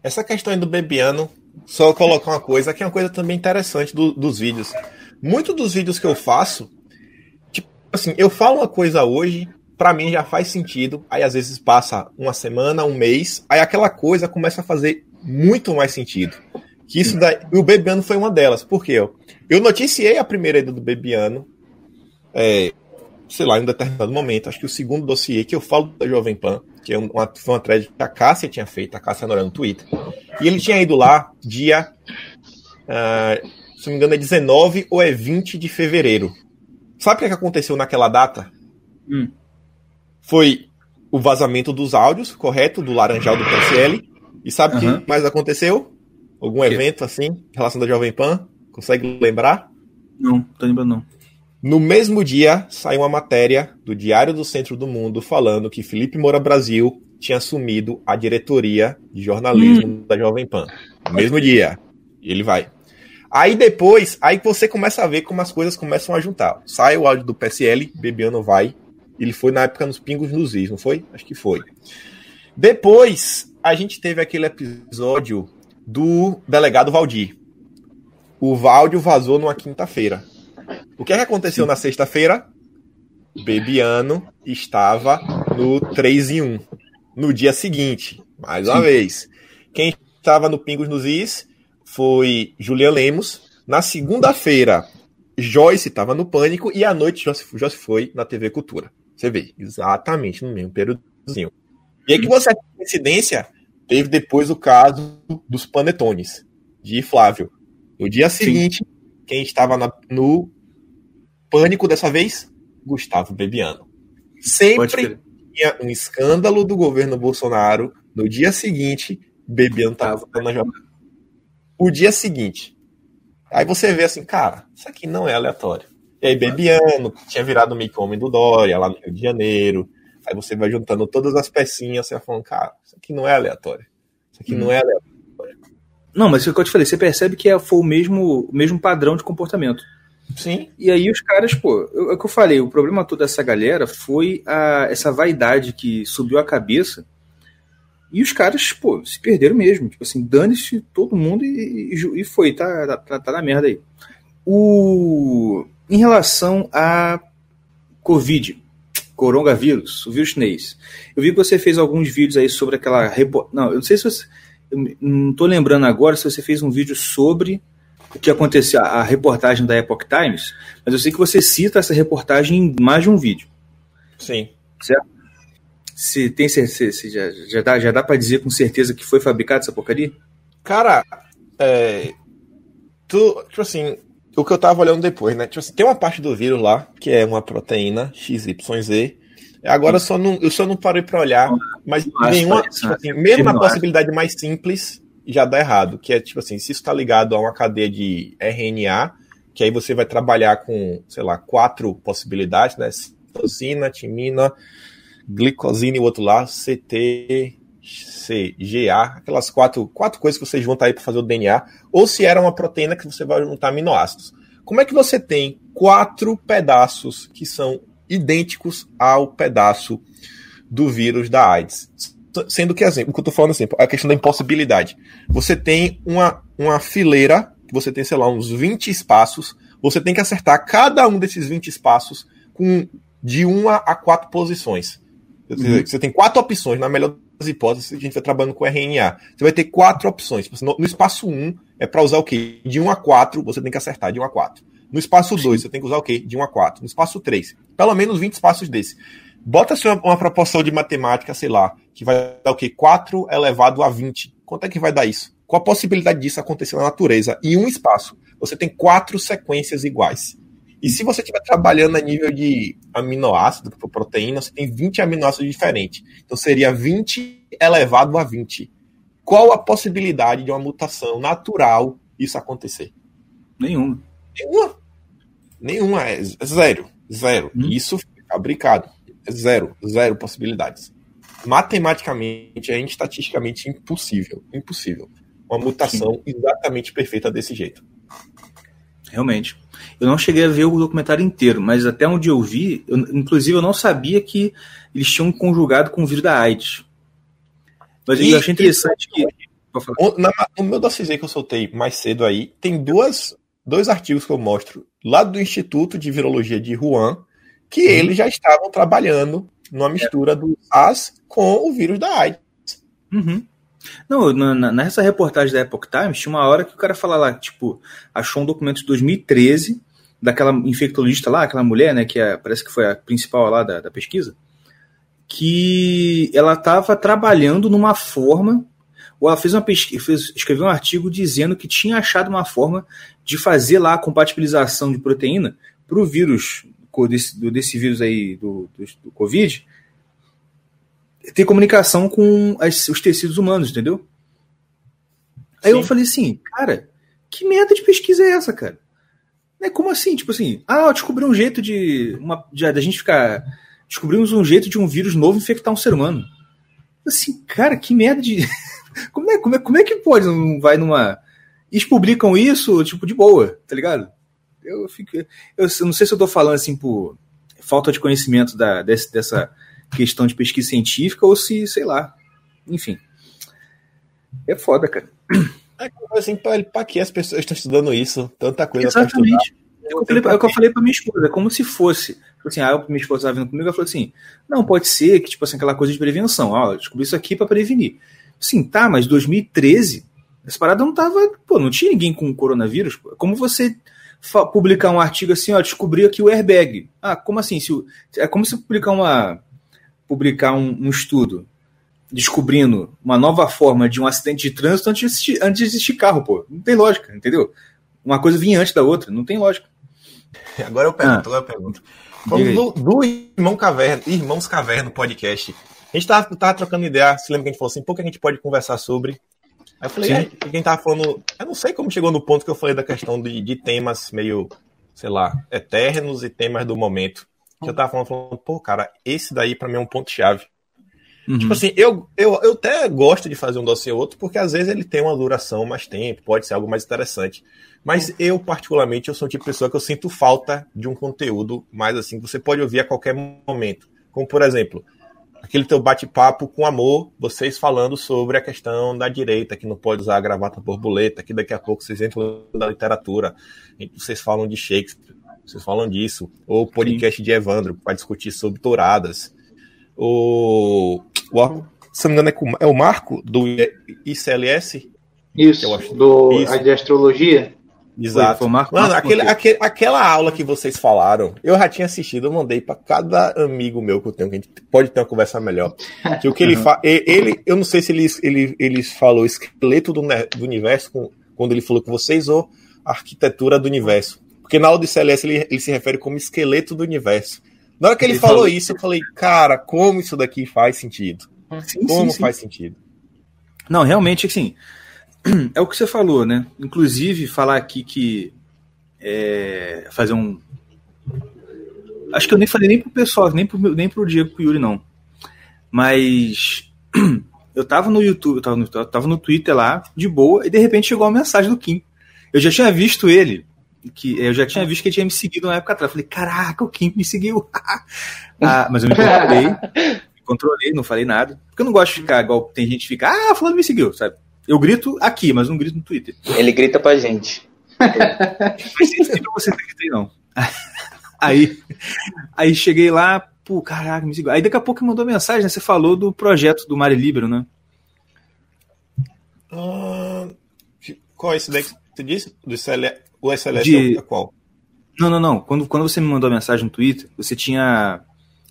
Essa questão aí do Bebiano, só colocar uma coisa, que é uma coisa também interessante do, dos vídeos. Muitos dos vídeos que eu faço, assim, eu falo uma coisa hoje, para mim já faz sentido, aí às vezes passa uma semana, um mês, aí aquela coisa começa a fazer muito mais sentido. Que isso daí, o Bebiano foi uma delas, porque eu, eu noticiei a primeira ida do Bebiano, é, sei lá, em um determinado momento, acho que o segundo dossiê que eu falo da Jovem Pan, que é uma, foi uma thread que a Cássia tinha feito, a Cássia Nora no Twitter, e ele tinha ido lá dia, uh, se não me engano é 19 ou é 20 de fevereiro, Sabe o que, é que aconteceu naquela data? Hum. Foi o vazamento dos áudios, correto? Do Laranjal do PSL. E sabe o uhum. que mais aconteceu? Algum evento assim, em relação da Jovem Pan? Consegue lembrar? Não, tô lembrando não. No mesmo dia, saiu uma matéria do Diário do Centro do Mundo falando que Felipe Moura Brasil tinha assumido a diretoria de jornalismo hum. da Jovem Pan. No mesmo dia. E ele vai. Aí depois, aí você começa a ver como as coisas começam a juntar. Sai o áudio do PSL, Bebiano vai. Ele foi na época nos Pingos nos Is, não foi? Acho que foi. Depois, a gente teve aquele episódio do delegado Valdir. O Valdir vazou numa quinta-feira. O que, é que aconteceu na sexta-feira? Bebiano estava no 3 em 1. No dia seguinte, mais uma Sim. vez. Quem estava no Pingos nos Is foi Julia Lemos. Na segunda-feira, Joyce estava no Pânico e à noite Joyce, Joyce foi na TV Cultura. Você vê, exatamente no mesmo períodozinho. E aí que você, coincidência, teve depois o caso dos panetones, de Flávio. No dia seguinte, Sim. quem estava na, no pânico dessa vez? Gustavo Bebiano. Sempre tinha um escândalo do governo Bolsonaro. No dia seguinte, Bebiano estava na jornada. O dia seguinte. Aí você vê assim, cara, isso aqui não é aleatório. E aí, Bebiano, que tinha virado meio que homem do Dória, lá no Rio de Janeiro. Aí você vai juntando todas as pecinhas, você vai falando, cara, isso aqui não é aleatório. Isso aqui hum. não é aleatório. Não, mas o que eu te falei, você percebe que é, foi o mesmo, o mesmo padrão de comportamento. Sim. E aí os caras, pô, é o que eu falei, o problema todo dessa galera foi a, essa vaidade que subiu a cabeça. E os caras, pô, se perderam mesmo. Tipo assim, dane-se todo mundo e, e, e foi, tá, tá, tá na merda aí. O, em relação a Covid, coronavírus, o vírus chinês, eu vi que você fez alguns vídeos aí sobre aquela. Não, eu não sei se você. Eu não estou lembrando agora se você fez um vídeo sobre o que aconteceu, a reportagem da Epoch Times, mas eu sei que você cita essa reportagem em mais de um vídeo. Sim. Certo? Se tem certeza, se já, já dá, já dá para dizer com certeza que foi fabricada essa porcaria? Cara, é, tu, tipo assim, o que eu tava olhando depois, né? Tipo assim, tem uma parte do vírus lá, que é uma proteína XYZ. Agora só não, eu só não parei para olhar, mas nenhuma, tipo assim, mesmo na possibilidade mais simples, já dá errado. Que é tipo assim, se isso está ligado a uma cadeia de RNA, que aí você vai trabalhar com, sei lá, quatro possibilidades, né? Citosina, timina, glicosina e o outro lá, CT, CGA, aquelas quatro, quatro coisas que você junta aí para fazer o DNA, ou se era uma proteína que você vai juntar aminoácidos. Como é que você tem quatro pedaços que são idênticos ao pedaço do vírus da AIDS? Sendo que, exemplo, o que eu estou falando assim, a questão da impossibilidade. Você tem uma, uma fileira, você tem, sei lá, uns 20 espaços, você tem que acertar cada um desses 20 espaços com de uma a quatro posições. Uhum. Você tem quatro opções, na melhor das hipóteses, a gente vai trabalhando com RNA. Você vai ter quatro opções. Tipo assim, no, no espaço 1 é para usar o quê? De 1 a 4, você tem que acertar de 1 a 4. No espaço 2, você tem que usar o quê? De 1 a 4. No espaço 3, pelo menos 20 espaços desse. Bota-se uma, uma, proporção de matemática, sei lá, que vai dar o quê? 4 elevado a 20. Quanto é que vai dar isso? Qual a possibilidade disso acontecer na natureza? Em um espaço, você tem quatro sequências iguais. E se você estiver trabalhando a nível de aminoácido, por proteína, você tem 20 aminoácidos diferentes. Então seria 20 elevado a 20. Qual a possibilidade de uma mutação natural isso acontecer? Nenhuma. Nenhuma. Nenhuma. É zero. Zero. Hum. Isso fabricado. É zero. Zero possibilidades. Matematicamente, é estatisticamente impossível. Impossível. Uma mutação exatamente perfeita desse jeito. Realmente. Eu não cheguei a ver o documentário inteiro, mas até onde eu vi, eu, inclusive eu não sabia que eles tinham conjugado com o vírus da AIDS. Mas e, eu achei interessante que. Na, no meu dossiê que eu soltei mais cedo aí, tem duas, dois artigos que eu mostro lá do Instituto de Virologia de Wuhan, que uhum. eles já estavam trabalhando numa mistura do SARS com o vírus da AIDS. Uhum. Não, na, nessa reportagem da Epoch Times, tinha uma hora que o cara fala lá, tipo, achou um documento de 2013 daquela infectologista lá, aquela mulher, né, que é, parece que foi a principal lá da, da pesquisa, que ela estava trabalhando numa forma, ou ela fez uma pesquisa, fez, escreveu um artigo dizendo que tinha achado uma forma de fazer lá a compatibilização de proteína para o vírus, desse, desse vírus aí do, do, do Covid, ter comunicação com as, os tecidos humanos, entendeu? Aí Sim. eu falei assim, cara, que merda de pesquisa é essa, cara? É como assim? Tipo assim, ah, descobri um jeito de, uma, de, de a gente ficar. Descobrimos um jeito de um vírus novo infectar um ser humano. Assim, cara, que merda de. (laughs) como, é, como, é, como é que pode? Não vai numa. Eles publicam isso, tipo, de boa, tá ligado? Eu fico. Eu, eu não sei se eu tô falando assim por falta de conhecimento da, desse, dessa questão de pesquisa científica ou se, sei lá. Enfim. É foda, cara. É assim, pra, que as pessoas estão estudando isso? Tanta coisa Exatamente. É o que eu falei pra minha esposa, é como se fosse. Assim, ah, minha esposa estava vindo comigo, ela falou assim: não, pode ser que, tipo assim, aquela coisa de prevenção. Ah, eu descobri isso aqui para prevenir. Sim, tá, mas 2013, essa parada não tava. Pô, não tinha ninguém com coronavírus. Como você publicar um artigo assim, ó, descobri aqui o airbag. Ah, como assim? Se, é como se publicar uma, publicar um, um, estudo descobrindo uma nova forma de um acidente de trânsito antes de existir, antes de existir carro, pô. Não tem lógica, entendeu? uma coisa vinha antes da outra, não tem lógica. (laughs) Agora eu pergunto, ah. agora eu pergunto. Do, do Irmão Caverna, Irmãos Caverna podcast. A gente tava, tava trocando ideia, se lembra que a gente falou assim, pouco a gente pode conversar sobre. Aí eu falei, é, quem tava falando. Eu não sei como chegou no ponto que eu falei da questão de, de temas meio, sei lá, eternos e temas do momento. Que eu tava falando, falando, pô, cara, esse daí para mim é um ponto-chave. Uhum. Tipo assim, eu, eu, eu até gosto de fazer um dossiê ou outro, porque às vezes ele tem uma duração mais tempo, pode ser algo mais interessante. Mas eu, particularmente, eu sou o tipo de pessoa que eu sinto falta de um conteúdo mais assim, que você pode ouvir a qualquer momento. Como, por exemplo, aquele teu bate-papo com amor, vocês falando sobre a questão da direita, que não pode usar a gravata borboleta, que daqui a pouco vocês entram na literatura, vocês falam de Shakespeare, vocês falam disso. Ou o podcast Sim. de Evandro, para discutir sobre touradas. O o, se não me engano, é, é o Marco do ICLS? Isso, acho, do, isso. de astrologia? Exato. Foi, Marco, Mano, aquele, aquele, aquela aula que vocês falaram, eu já tinha assistido, eu mandei para cada amigo meu que eu tenho, que a gente pode ter uma conversa melhor. (laughs) Que o que ele uhum. fala. Ele, eu não sei se ele, ele, ele falou esqueleto do, do universo, quando ele falou que vocês ou arquitetura do universo. Porque na de CLS ele, ele se refere como esqueleto do universo. Na hora que ele, ele falou, falou isso, eu falei, cara, como isso daqui faz sentido? Sim, como sim, faz sim. sentido? Não, realmente, assim, (clears throat) é o que você falou, né? Inclusive, falar aqui que é, fazer um. Acho que eu nem falei nem pro pessoal, nem pro, nem pro Diego pro Yuri, não. Mas (clears throat) eu tava no YouTube, eu tava no, eu tava no Twitter lá, de boa, e de repente chegou uma mensagem do Kim. Eu já tinha visto ele que eu já tinha visto que ele tinha me seguido na época atrás. Falei, caraca, o Kim me seguiu. (laughs) ah, mas eu me controlei, me controlei, não falei nada. Porque eu não gosto de ficar igual tem gente que fica, ah, fulano me seguiu, sabe? Eu grito aqui, mas não grito no Twitter. Ele grita pra gente. Mas você gritei, não. (laughs) Aí, aí cheguei lá, pô, caraca, me seguiu. Aí daqui a pouco mandou mensagem, né? Você falou do projeto do Mari Libero, né? Uh, qual é esse daí que você disse? Do O SLS de... é qual? Não, não, não. Quando, quando você me mandou a mensagem no Twitter, você tinha.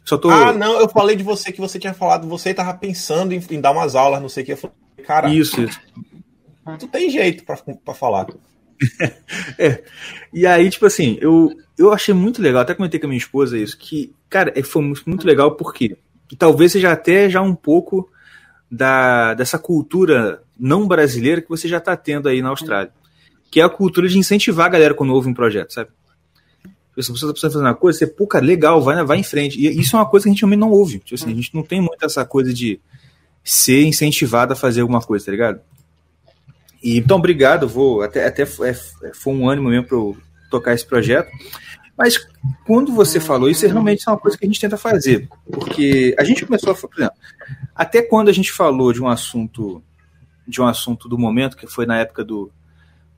Só tô... Ah, não, eu falei de você que você tinha falado, você tava pensando em, em dar umas aulas, não sei o que. Eu falei, cara. Isso, isso. Tu tem jeito para falar. (laughs) é. E aí, tipo assim, eu, eu achei muito legal, até comentei com a minha esposa isso, que, cara, é, foi muito legal porque e talvez seja até já um pouco da, dessa cultura não brasileira que você já está tendo aí na Austrália que é a cultura de incentivar a galera quando ouve um projeto, sabe? Se você está fazer uma coisa, você, pô, cara, legal, vai, vai em frente. E isso é uma coisa que a gente também não ouve. Tipo assim, a gente não tem muito essa coisa de ser incentivado a fazer alguma coisa, tá ligado? E, então, obrigado, vou. Até, até foi, é, foi um ânimo mesmo para eu tocar esse projeto. Mas quando você falou isso, é realmente é uma coisa que a gente tenta fazer. Porque a gente começou a. Por exemplo, até quando a gente falou de um assunto de um assunto do momento, que foi na época do,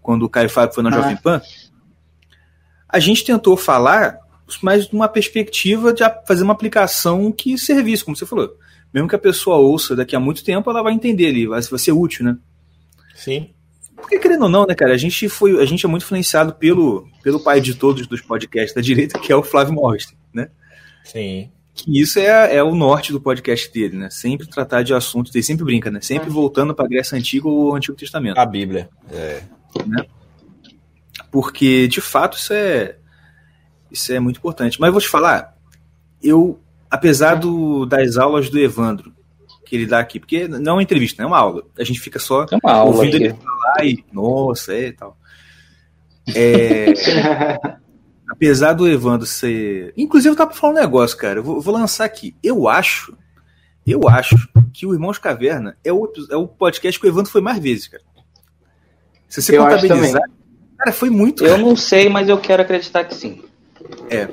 quando o Caio Fábio foi na ah. Jovem Pan, a gente tentou falar, mas numa perspectiva de fazer uma aplicação que servisse, como você falou. Mesmo que a pessoa ouça daqui a muito tempo, ela vai entender ali, vai, vai ser útil, né? Sim. Porque querendo ou não, né, cara, a gente foi, a gente é muito influenciado pelo, pelo pai de todos dos podcasts da direita, que é o Flávio Morris, né? Sim. Que isso é, é o norte do podcast dele, né? Sempre tratar de assuntos, ele sempre brinca, né? Sempre voltando para a Grécia Antiga ou o Antigo Testamento. A Bíblia. É né? Porque, de fato, isso é, isso é muito importante. Mas vou te falar, eu, apesar do, das aulas do Evandro, que ele dá aqui, porque não é uma entrevista, não é uma aula. A gente fica só é uma aula ouvindo aqui. ele falar e, nossa, é tal. É, (laughs) apesar do Evandro ser. Inclusive, eu tava falando um negócio, cara. Eu vou, vou, lançar aqui. Eu acho. Eu acho que o Irmãos Caverna é o, é o podcast que o Evandro foi mais vezes, cara. Se você eu contabilizar. Cara, foi muito. Eu não sei, mas eu quero acreditar que sim. É.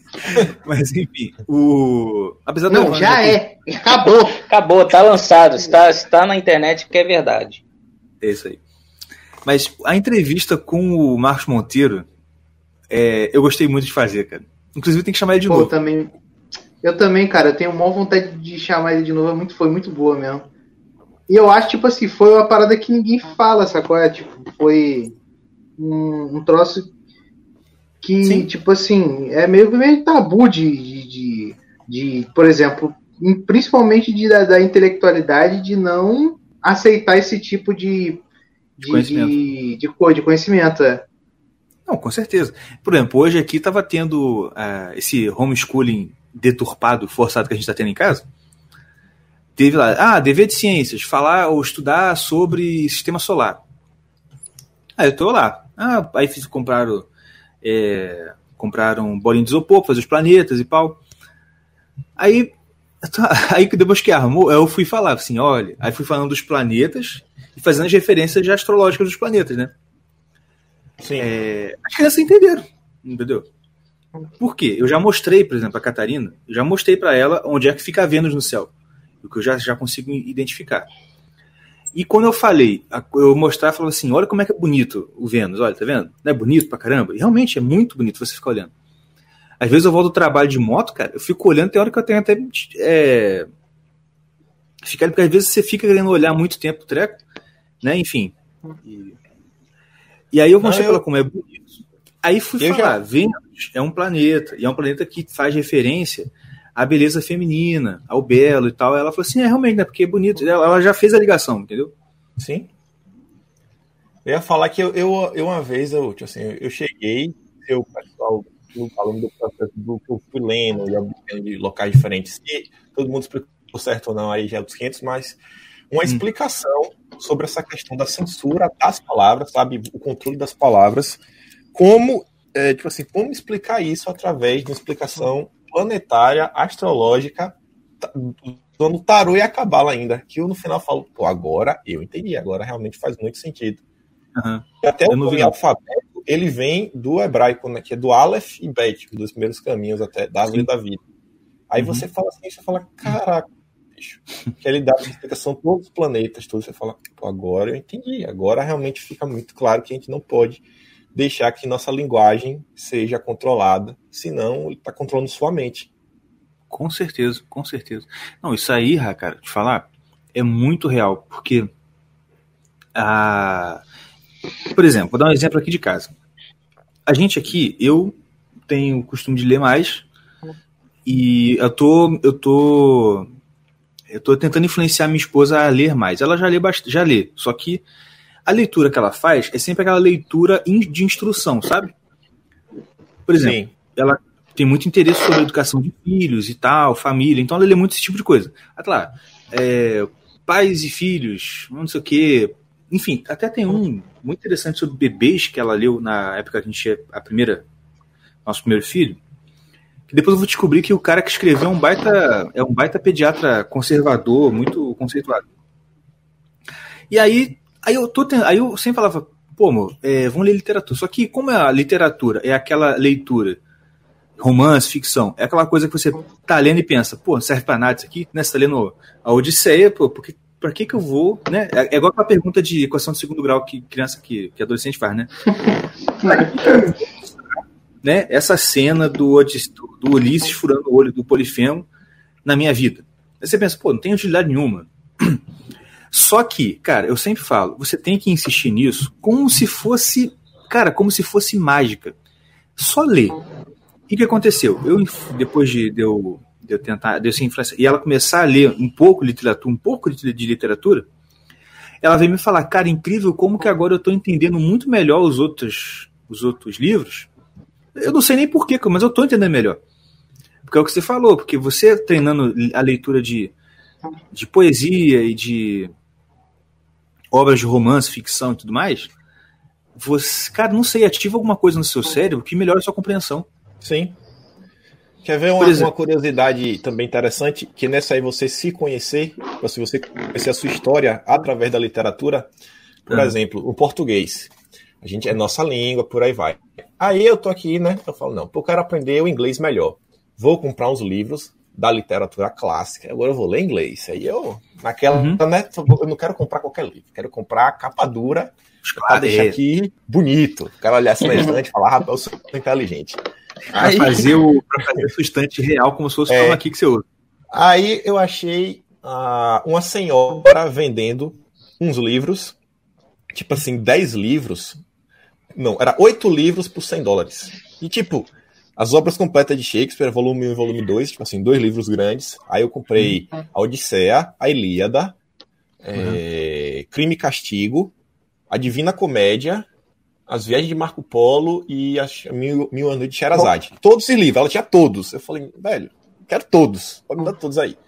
(laughs) mas enfim, o. Apesar não, já é. Acabou. (laughs) Acabou, tá lançado. Está, está na internet porque é verdade. É isso aí. Mas a entrevista com o Marcos Monteiro, é, eu gostei muito de fazer, cara. Inclusive tem que chamar ele de Pô, novo. Eu também, eu também, cara, eu tenho maior vontade de chamar ele de novo. É muito, foi muito boa mesmo. E eu acho, tipo assim, foi uma parada que ninguém fala, sacou? É, tipo, foi um, um troço que, Sim. tipo assim, é meio, meio tabu de, de, de, de por exemplo, principalmente de, da, da, intelectualidade de não aceitar esse tipo de, de, conhecimento. de, de, de conhecimento. É. Não, com certeza. Por exemplo, hoje aqui estava tendo uh, esse homeschooling deturpado, forçado que a gente está tendo em casa. Teve lá, ah, dever de ciências, falar ou estudar sobre sistema solar. Aí eu estou lá. Ah, aí fiz, compraram, é, compraram bolinho de isopor para fazer os planetas e pau. Aí, (laughs) aí depois que armou, eu fui falar assim, olha, aí fui falando dos planetas e fazendo as referências astrológicas dos planetas, né? Sim. É, as crianças entenderam, entendeu? Por quê? Eu já mostrei, por exemplo, a Catarina, já mostrei para ela onde é que fica a Vênus no céu, o que eu já, já consigo identificar. E quando eu falei, eu mostrar, falou assim: olha como é que é bonito o Vênus, olha, tá vendo? Não é bonito pra caramba? E realmente é muito bonito você ficar olhando. Às vezes eu volto do trabalho de moto, cara, eu fico olhando, tem hora que eu tenho até. É, ficar, porque às vezes você fica querendo olhar muito tempo o treco, né? Enfim. E, e aí eu mostrei ah, eu... pra ela como é bonito. Aí fui eu falar, já... Vênus é um planeta, e é um planeta que faz referência à beleza feminina, ao belo e tal. Ela falou assim, é realmente, né? Porque é bonito. Ela já fez a ligação, entendeu? Sim. Eu ia falar que eu, eu, eu uma vez, eu, tipo assim, eu cheguei, eu, pessoal, falando do processo do que eu fui lendo e de locais diferentes. Se todo mundo explicou certo ou não, aí já é dos 500, mas uma hum. explicação sobre essa questão da censura das palavras, sabe? O controle das palavras. Como, é, tipo assim, como explicar isso através de uma explicação planetária, astrológica, usando tarô e a cabala ainda. Que eu no final falo, pô, agora eu entendi, agora realmente faz muito sentido. Uhum. Até o nome alfabeto, ele vem do hebraico, né? Que é do Aleph e Bet, dos primeiros caminhos até da árvore da vida. Aí uhum. você fala assim, você fala, caraca, bicho. Que ele dá a explicação todos os planetas, tudo. Você fala, pô, agora eu entendi. Agora realmente fica muito claro que a gente não pode deixar que nossa linguagem seja controlada, senão ele está controlando sua mente. Com certeza, com certeza. Não, isso aí, cara, te falar, é muito real, porque a. Por exemplo, vou dar um exemplo aqui de casa. A gente aqui, eu tenho o costume de ler mais e eu tô, eu tô eu tô tentando influenciar minha esposa a ler mais. Ela já lê já lê, só que a leitura que ela faz é sempre aquela leitura de instrução, sabe? Por exemplo, Sim. ela tem muito interesse sobre a educação de filhos e tal, família, então ela lê muito esse tipo de coisa. Ah, tá lá, é, pais e filhos, não sei o quê. Enfim, até tem um muito interessante sobre bebês que ela leu na época que a gente tinha a primeira, nosso primeiro filho. Que depois eu vou descobrir que o cara que escreveu é um baita, é um baita pediatra conservador, muito conceituado. E aí, aí eu tô aí eu sempre falava, pô, amor, é, vamos ler literatura. Só que como é a literatura é aquela leitura romance, ficção, é aquela coisa que você tá lendo e pensa, pô, não serve pra nada isso aqui, né? Você tá lendo a Odisseia, pô, porque pra que que eu vou, né? É, é igual aquela pergunta de equação de segundo grau que criança, que, que adolescente faz, né? (laughs) né, essa cena do, do Ulisses furando o olho do Polifemo na minha vida. Aí você pensa, pô, não tem utilidade nenhuma. Só que, cara, eu sempre falo, você tem que insistir nisso como se fosse, cara, como se fosse mágica. Só ler. O que, aconteceu? Eu, depois de, de, eu, de eu tentar, de eu ser influência, e ela começar a ler um pouco de literatura, um pouco de, literatura, ela veio me falar, cara, incrível como que agora eu estou entendendo muito melhor os outros, os outros livros eu não sei nem porquê, mas eu tô entendendo melhor. Porque é o que você falou, porque você treinando a leitura de, de poesia e de obras de romance, ficção e tudo mais, você, cara, não sei, ativa alguma coisa no seu cérebro que melhora a sua compreensão. Sim. Quer ver uma, uma, curiosidade também interessante? Que nessa aí você se conhecer, se você conhecer a sua história através da literatura, por exemplo, o português. A gente é nossa língua, por aí vai. Aí eu tô aqui, né? Eu falo, não, eu quero aprender o inglês melhor. Vou comprar uns livros da literatura clássica, agora eu vou ler inglês. Aí eu, naquela, uhum. né? Eu não quero comprar qualquer livro, quero comprar a capa dura pra deixar aqui bonito. Quero olhar assim na estante e falar, rapaz, eu sou inteligente. Aí, pra fazer o, pra fazer real como se fosse é, aqui que você usa. Aí eu achei uh, uma senhora vendendo uns livros, tipo assim, 10 livros não, era oito livros por 100 dólares. E, tipo, as obras completas de Shakespeare, volume 1 e volume 2, tipo assim, dois livros grandes. Aí eu comprei uhum. a Odisseia, a Ilíada, é, uhum. Crime e Castigo, a Divina Comédia As Viagens de Marco Polo e as Mil, Mil Anos de Sherazade. Todos esses livros, ela tinha todos. Eu falei, velho, quero todos. Pode me dar todos aí.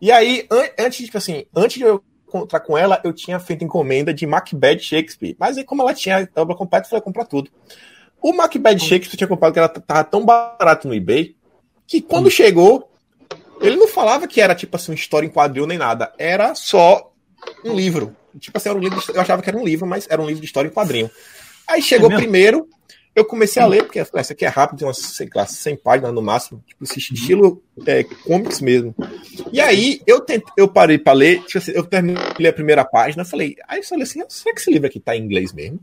E aí, an antes, tipo assim, antes de eu encontrar com ela, eu tinha feito encomenda de Macbeth Shakespeare. Mas aí, como ela tinha a obra completa, eu falei, comprar tudo. O Macbeth Shakespeare tinha comprado que ela tava tão barato no eBay que quando chegou, ele não falava que era tipo assim, uma história em quadril nem nada. Era só um livro. Tipo assim, era um livro, eu achava que era um livro, mas era um livro de história em quadrinho. Aí chegou é primeiro, eu comecei a ler, porque essa aqui é rápido, tem umas, sei lá, 100 páginas no máximo, tipo, esse estilo é, comics mesmo. E aí, eu tentei, eu parei para ler, tipo assim, eu terminei a primeira página, falei, aí eu falei assim, será que esse livro aqui tá em inglês mesmo?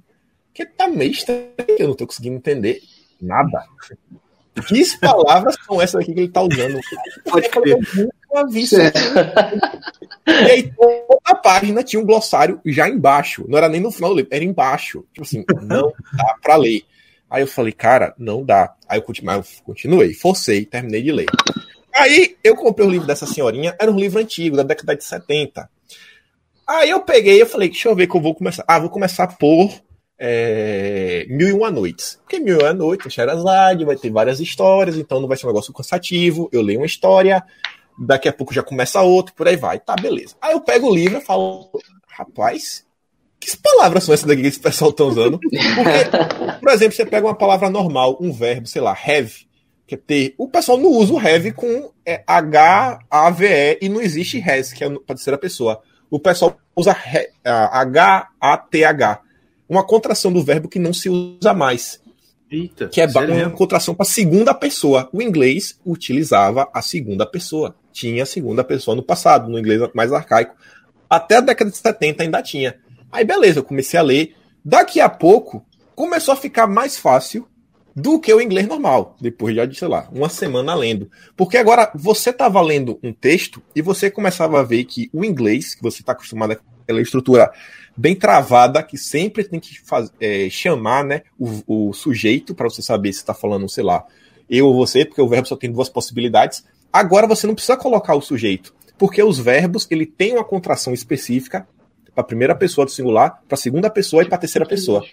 Porque tá meio estranho, eu não tô conseguindo entender nada. Que palavras são essas aqui que ele tá usando? Pode eu nunca vi isso. (laughs) E aí, toda a página tinha um glossário já embaixo. Não era nem no final do livro, era embaixo. Tipo assim, não dá pra ler. Aí eu falei, cara, não dá. Aí eu continuei, eu continuei forcei, terminei de ler. Aí eu comprei o livro dessa senhorinha, era um livro antigo, da década de 70. Aí eu peguei e falei, deixa eu ver que eu vou começar. Ah, vou começar por é, Mil e Uma Noites. Porque Mil e Uma Noites, Sherazade, vai ter várias histórias, então não vai ser um negócio cansativo. Eu leio uma história, daqui a pouco já começa outra, por aí vai. Tá, beleza. Aí eu pego o livro e falo, rapaz, que palavras são essas daqui que esse pessoal tá usando? Porque, por exemplo, você pega uma palavra normal, um verbo, sei lá, have, que é ter. O pessoal não usa o have com é, H-A-V-E e não existe has, que é para terceira pessoa. O pessoal usa H-A-T-H, uma contração do verbo que não se usa mais. Eita, que é uma contração para segunda pessoa. O inglês utilizava a segunda pessoa. Tinha a segunda pessoa no passado, no inglês mais arcaico. Até a década de 70 ainda tinha. Aí beleza, eu comecei a ler. Daqui a pouco começou a ficar mais fácil do que o inglês normal, depois de, sei lá, uma semana lendo. Porque agora você estava lendo um texto e você começava a ver que o inglês, que você está acostumado a aquela estrutura bem travada, que sempre tem que faz, é, chamar né, o, o sujeito para você saber se está falando, sei lá, eu ou você, porque o verbo só tem duas possibilidades. Agora você não precisa colocar o sujeito, porque os verbos ele tem uma contração específica para a primeira pessoa do singular, para a segunda pessoa e para a terceira pessoa.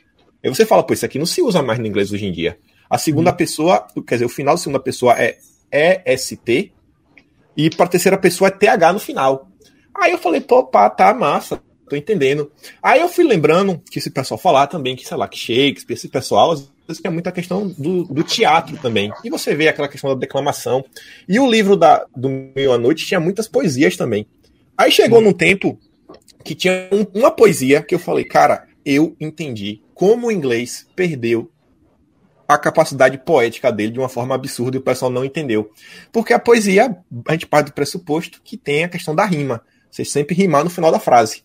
Aí você fala, pô, isso aqui não se usa mais no inglês hoje em dia. A segunda uhum. pessoa, quer dizer, o final da segunda pessoa é EST e para a terceira pessoa é TH no final. Aí eu falei, pô, pá, tá massa, tô entendendo. Aí eu fui lembrando que esse pessoal falar também que, sei lá, que Shakespeare, esse pessoal, às vezes tem muita questão do, do teatro também. E você vê aquela questão da declamação. E o livro da, do Meio à Noite tinha muitas poesias também. Aí chegou num tempo que tinha um, uma poesia que eu falei, cara, eu entendi como o inglês perdeu a capacidade poética dele de uma forma absurda e o pessoal não entendeu. Porque a poesia, a gente parte do pressuposto que tem a questão da rima. Você sempre rimar no final da frase.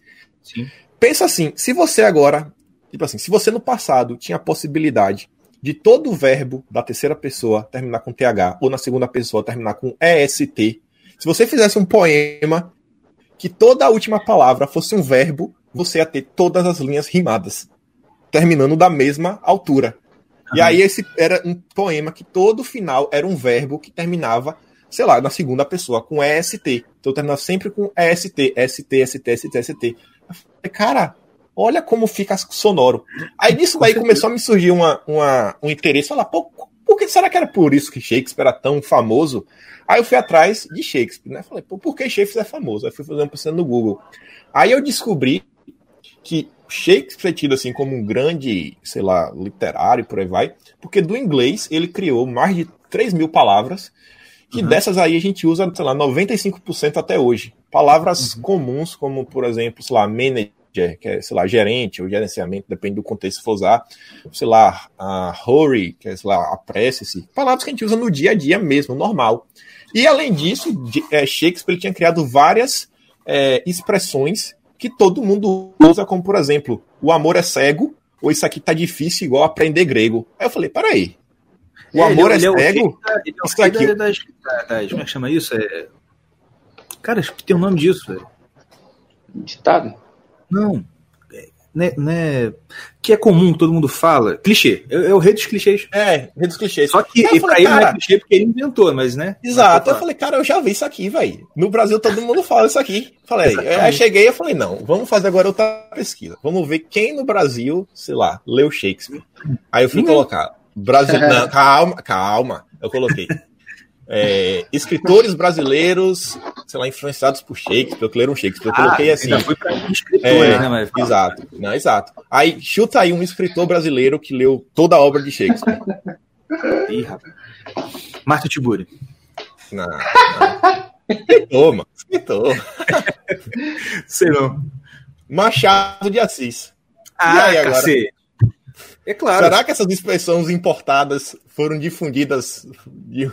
Pensa assim, se você agora, tipo assim, se você no passado tinha a possibilidade de todo verbo da terceira pessoa terminar com TH ou na segunda pessoa terminar com EST, se você fizesse um poema que toda a última palavra fosse um verbo, você ia ter todas as linhas rimadas, terminando da mesma altura. Uhum. E aí esse era um poema que todo final era um verbo que terminava, sei lá, na segunda pessoa, com EST. Então terminava sempre com EST, ST, ST, ST, ST. Cara, olha como fica sonoro. Aí nisso daí começou a me surgir uma, uma, um interesse, falar, pô, por que será que era por isso que Shakespeare era tão famoso? Aí eu fui atrás de Shakespeare, né? Falei, pô, por que Shakespeare é famoso? Aí fui fazer uma pesquisa no Google. Aí eu descobri que Shakespeare é tido assim como um grande, sei lá, literário, por aí vai, porque do inglês ele criou mais de 3 mil palavras, que uhum. dessas aí a gente usa, sei lá, 95% até hoje. Palavras uhum. comuns, como, por exemplo, sei lá, manager, que é, sei lá, gerente ou gerenciamento, depende do contexto que for usar, sei lá, a hurry, que é, sei lá, apresse-se. Palavras que a gente usa no dia a dia mesmo, normal. E além disso, é, Shakespeare tinha criado várias é, expressões que todo mundo usa, como por exemplo, o amor é cego, ou isso aqui tá difícil igual aprender grego. Aí eu falei, peraí. O é, amor é, é cego? É isso aqui... Das, das, como é que chama isso? É... Cara, acho que tem um nome disso, velho. Ditado? Não. né, né, que é comum, todo mundo fala. Clichê. É, é o rei dos clichês. É, rei dos clichês. Só que Aí eu pra falei, ele não é clichê porque ele inventou, mas né? Exato. Eu falei, cara, eu já vi isso aqui, velho. No Brasil todo mundo fala isso aqui. Falei, Exatamente. aí cheguei e falei, não, vamos fazer agora outra pesquisa. Vamos ver quem no Brasil, sei lá, leu Shakespeare. Aí eu fui Ninguém. colocar. Brasil. (laughs) Não, calma, calma. Eu coloquei. É, escritores brasileiros, sei lá, influenciados por Shakespeare, que leram Shakespeare. Eu coloquei assim. Ainda foi pra escritores, É, né? Mas, Exato, não, exato. Aí chuta aí um escritor brasileiro que leu toda a obra de Shakespeare. Ih, rapaz. Márcio Tiburi. Não, não. Escritor, mano. Escritor. Sei não. Machado de Assis. Ah, aí agora? cacete. É claro. Será que essas expressões importadas foram difundidas? de-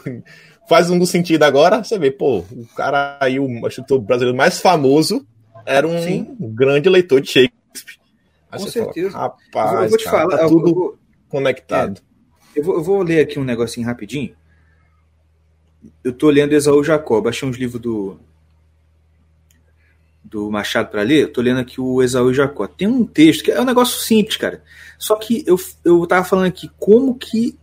Faz um sentido agora? Você vê, pô, o cara aí, o escritor brasileiro mais famoso, era um Sim. grande leitor de Shakespeare. Aí Com você fala, certeza. Rapaz, eu vou, te cara, falar. tá tudo eu vou- conectado. Eu vou, eu vou ler aqui um negocinho rapidinho. Eu tô lendo Esaú Jacó, baixei uns livros do do Machado para ler. Eu tô lendo aqui o Esaú Jacó. Tem um texto que é um negócio simples, cara. Só que eu, eu tava falando aqui como que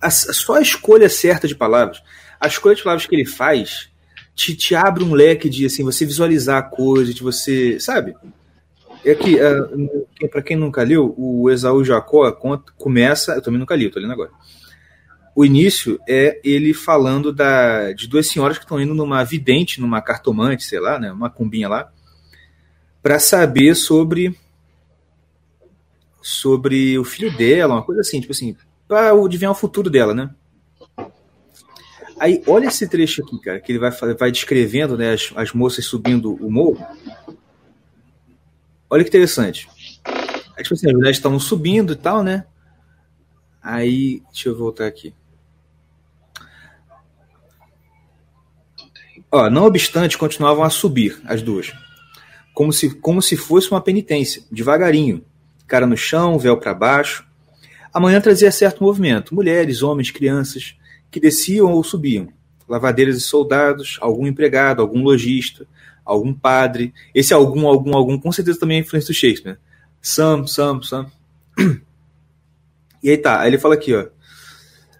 a, a- só a escolha certa de palavras, a escolha de palavras que ele faz te, te abre um leque de assim, você visualizar a coisa, de você, sabe? É que, uh, para quem nunca leu, o Esaú Jacó conta- começa. Eu também nunca li, eu tô lendo agora. O início é ele falando da, de duas senhoras que estão indo numa vidente, numa cartomante, sei lá, né, uma cumbinha lá, para saber sobre sobre o filho dela, uma coisa assim, tipo assim, para adivinhar o futuro dela, né? Aí, olha esse trecho aqui, cara, que ele vai, vai descrevendo né, as, as moças subindo o morro. Olha que interessante. Aí, tipo assim, as mulheres estavam subindo e tal, né? Aí, deixa eu voltar aqui. Ó, não obstante, continuavam a subir, as duas. Como se, como se fosse uma penitência, devagarinho. Cara no chão, véu para baixo. A manhã trazia certo movimento. Mulheres, homens, crianças, que desciam ou subiam. Lavadeiras e soldados, algum empregado, algum lojista, algum padre. Esse algum, algum, algum, com certeza também é influência do Shakespeare. né? Sam, Sam, Sam. (clears throat) E aí tá, aí ele fala aqui, ó.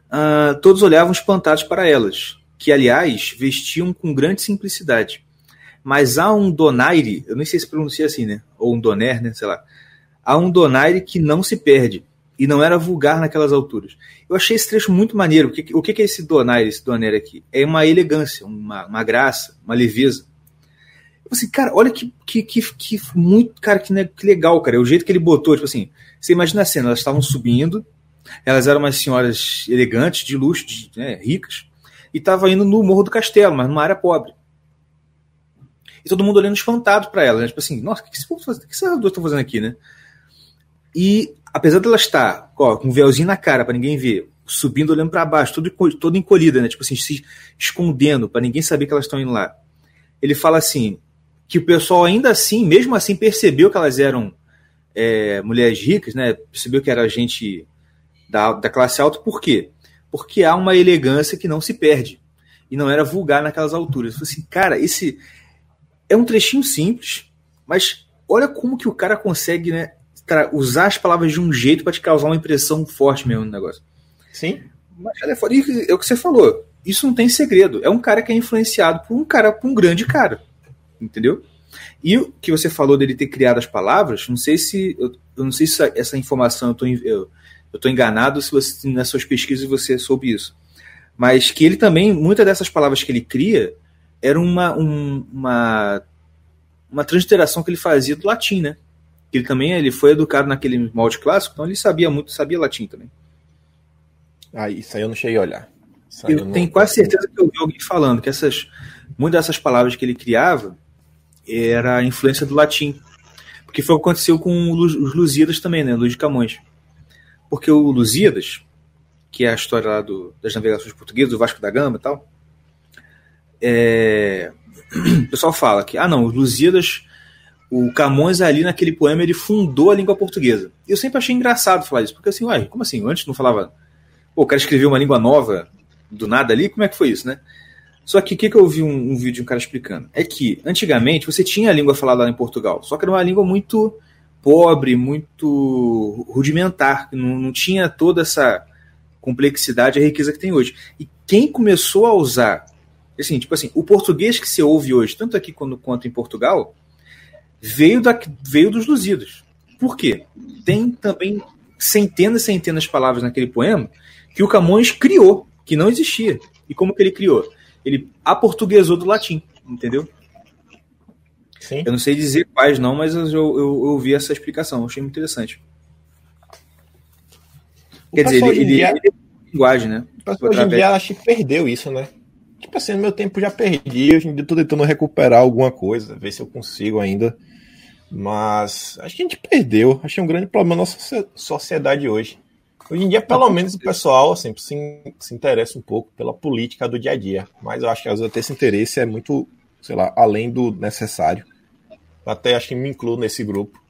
Ah, todos olhavam espantados para elas, que, aliás, vestiam com grande simplicidade. Mas há um donaire, eu nem sei se pronuncia assim, né? Ou um doner, né? Sei lá. Há um donaire que não se perde, e não era vulgar naquelas alturas. Eu achei esse trecho muito maneiro. O que, o que é esse donaire, esse donaire aqui? É uma elegância, uma, uma graça, uma leveza. Eu assim, cara, olha que, que, que, que muito, cara, que, que legal, cara. É o jeito que ele botou, tipo assim, você imagina a cena, elas estavam subindo, elas eram umas senhoras elegantes, de luxo, de, né, ricas, e estavam indo no Morro do Castelo, mas numa área pobre. E todo mundo olhando espantado para elas, né? Tipo assim, nossa, o que, que, o que estão fazendo aqui, né? E apesar dela estar ó, com um véuzinho na cara para ninguém ver, subindo, olhando para baixo, tudo, toda encolhida, né? Tipo assim, se escondendo para ninguém saber que elas estão indo lá. Ele fala assim que o pessoal ainda assim, mesmo assim, percebeu que elas eram é, mulheres ricas, né? Percebeu que era gente da, da classe alta. Por quê? Porque há uma elegância que não se perde e não era vulgar naquelas alturas. Eu falei assim, cara, esse é um trechinho simples, mas olha como que o cara consegue, né? Tra- usar as palavras de um jeito para te causar uma impressão forte mesmo no negócio. Sim. Machado é é o que você falou. Isso não tem segredo. É um cara que é influenciado por um cara, por um grande cara. Entendeu? E o que você falou dele ter criado as palavras, não sei se. Eu, eu não sei se essa, essa informação eu tô, eu, eu tô enganado se você, nas suas pesquisas você soube isso. Mas que ele também, muitas dessas palavras que ele cria, era uma, um- uma, uma transliteração que ele fazia do latim, né? Ele também ele foi educado naquele molde clássico, então ele sabia muito, sabia latim também. Ah, isso aí eu não cheguei a olhar. Isso Eu não- tenho quase certeza que eu vi alguém falando que essas muitas dessas palavras que ele criava era a influência do latim. Porque foi o que aconteceu com os os Lusíadas também, né? Luiz de Camões. Porque o Lusíadas, que é a história lá do, das navegações portuguesas, do Vasco da Gama e tal, é, (clears throat) o pessoal fala que, ah não, os Lusíadas, o Camões ali naquele poema, ele fundou a língua portuguesa. E eu sempre achei engraçado falar isso, porque assim, uai, como assim? Antes não falava. Pô, o cara escreveu uma língua nova do nada ali, como é que foi isso, né? Só que o que, que eu vi um, um vídeo de um cara explicando? É que, antigamente, você tinha a língua falada lá em Portugal, só que era uma língua muito pobre, muito rudimentar, não, não tinha toda essa complexidade e riqueza que tem hoje. E quem começou a usar, assim, tipo assim, o português que se ouve hoje, tanto aqui quanto, quanto em Portugal, veio, da, veio dos luzidos. Por quê? Tem também centenas e centenas de palavras naquele poema que o Camões criou, que não existia. E como que ele criou? Ele aportuguesou do latim, entendeu? Sim. Eu não sei dizer quais não, mas eu, eu, eu ouvi essa explicação, achei muito interessante. O Quer dizer, ele, dia, ele, ele é linguagem, né? Hoje em dia acho que perdeu isso, né? Tipo assim, meu tempo já perdi, hoje em dia tô tentando recuperar alguma coisa, ver se eu consigo ainda. Mas acho que a gente perdeu. Acho que é um grande problema na nossa sociedade hoje. Hoje em dia, pelo menos, o pessoal assim, se, se interessa um pouco pela política do dia a dia. Mas eu acho que às vezes esse interesse é muito, sei lá, além do necessário. Até acho que me incluo nesse grupo.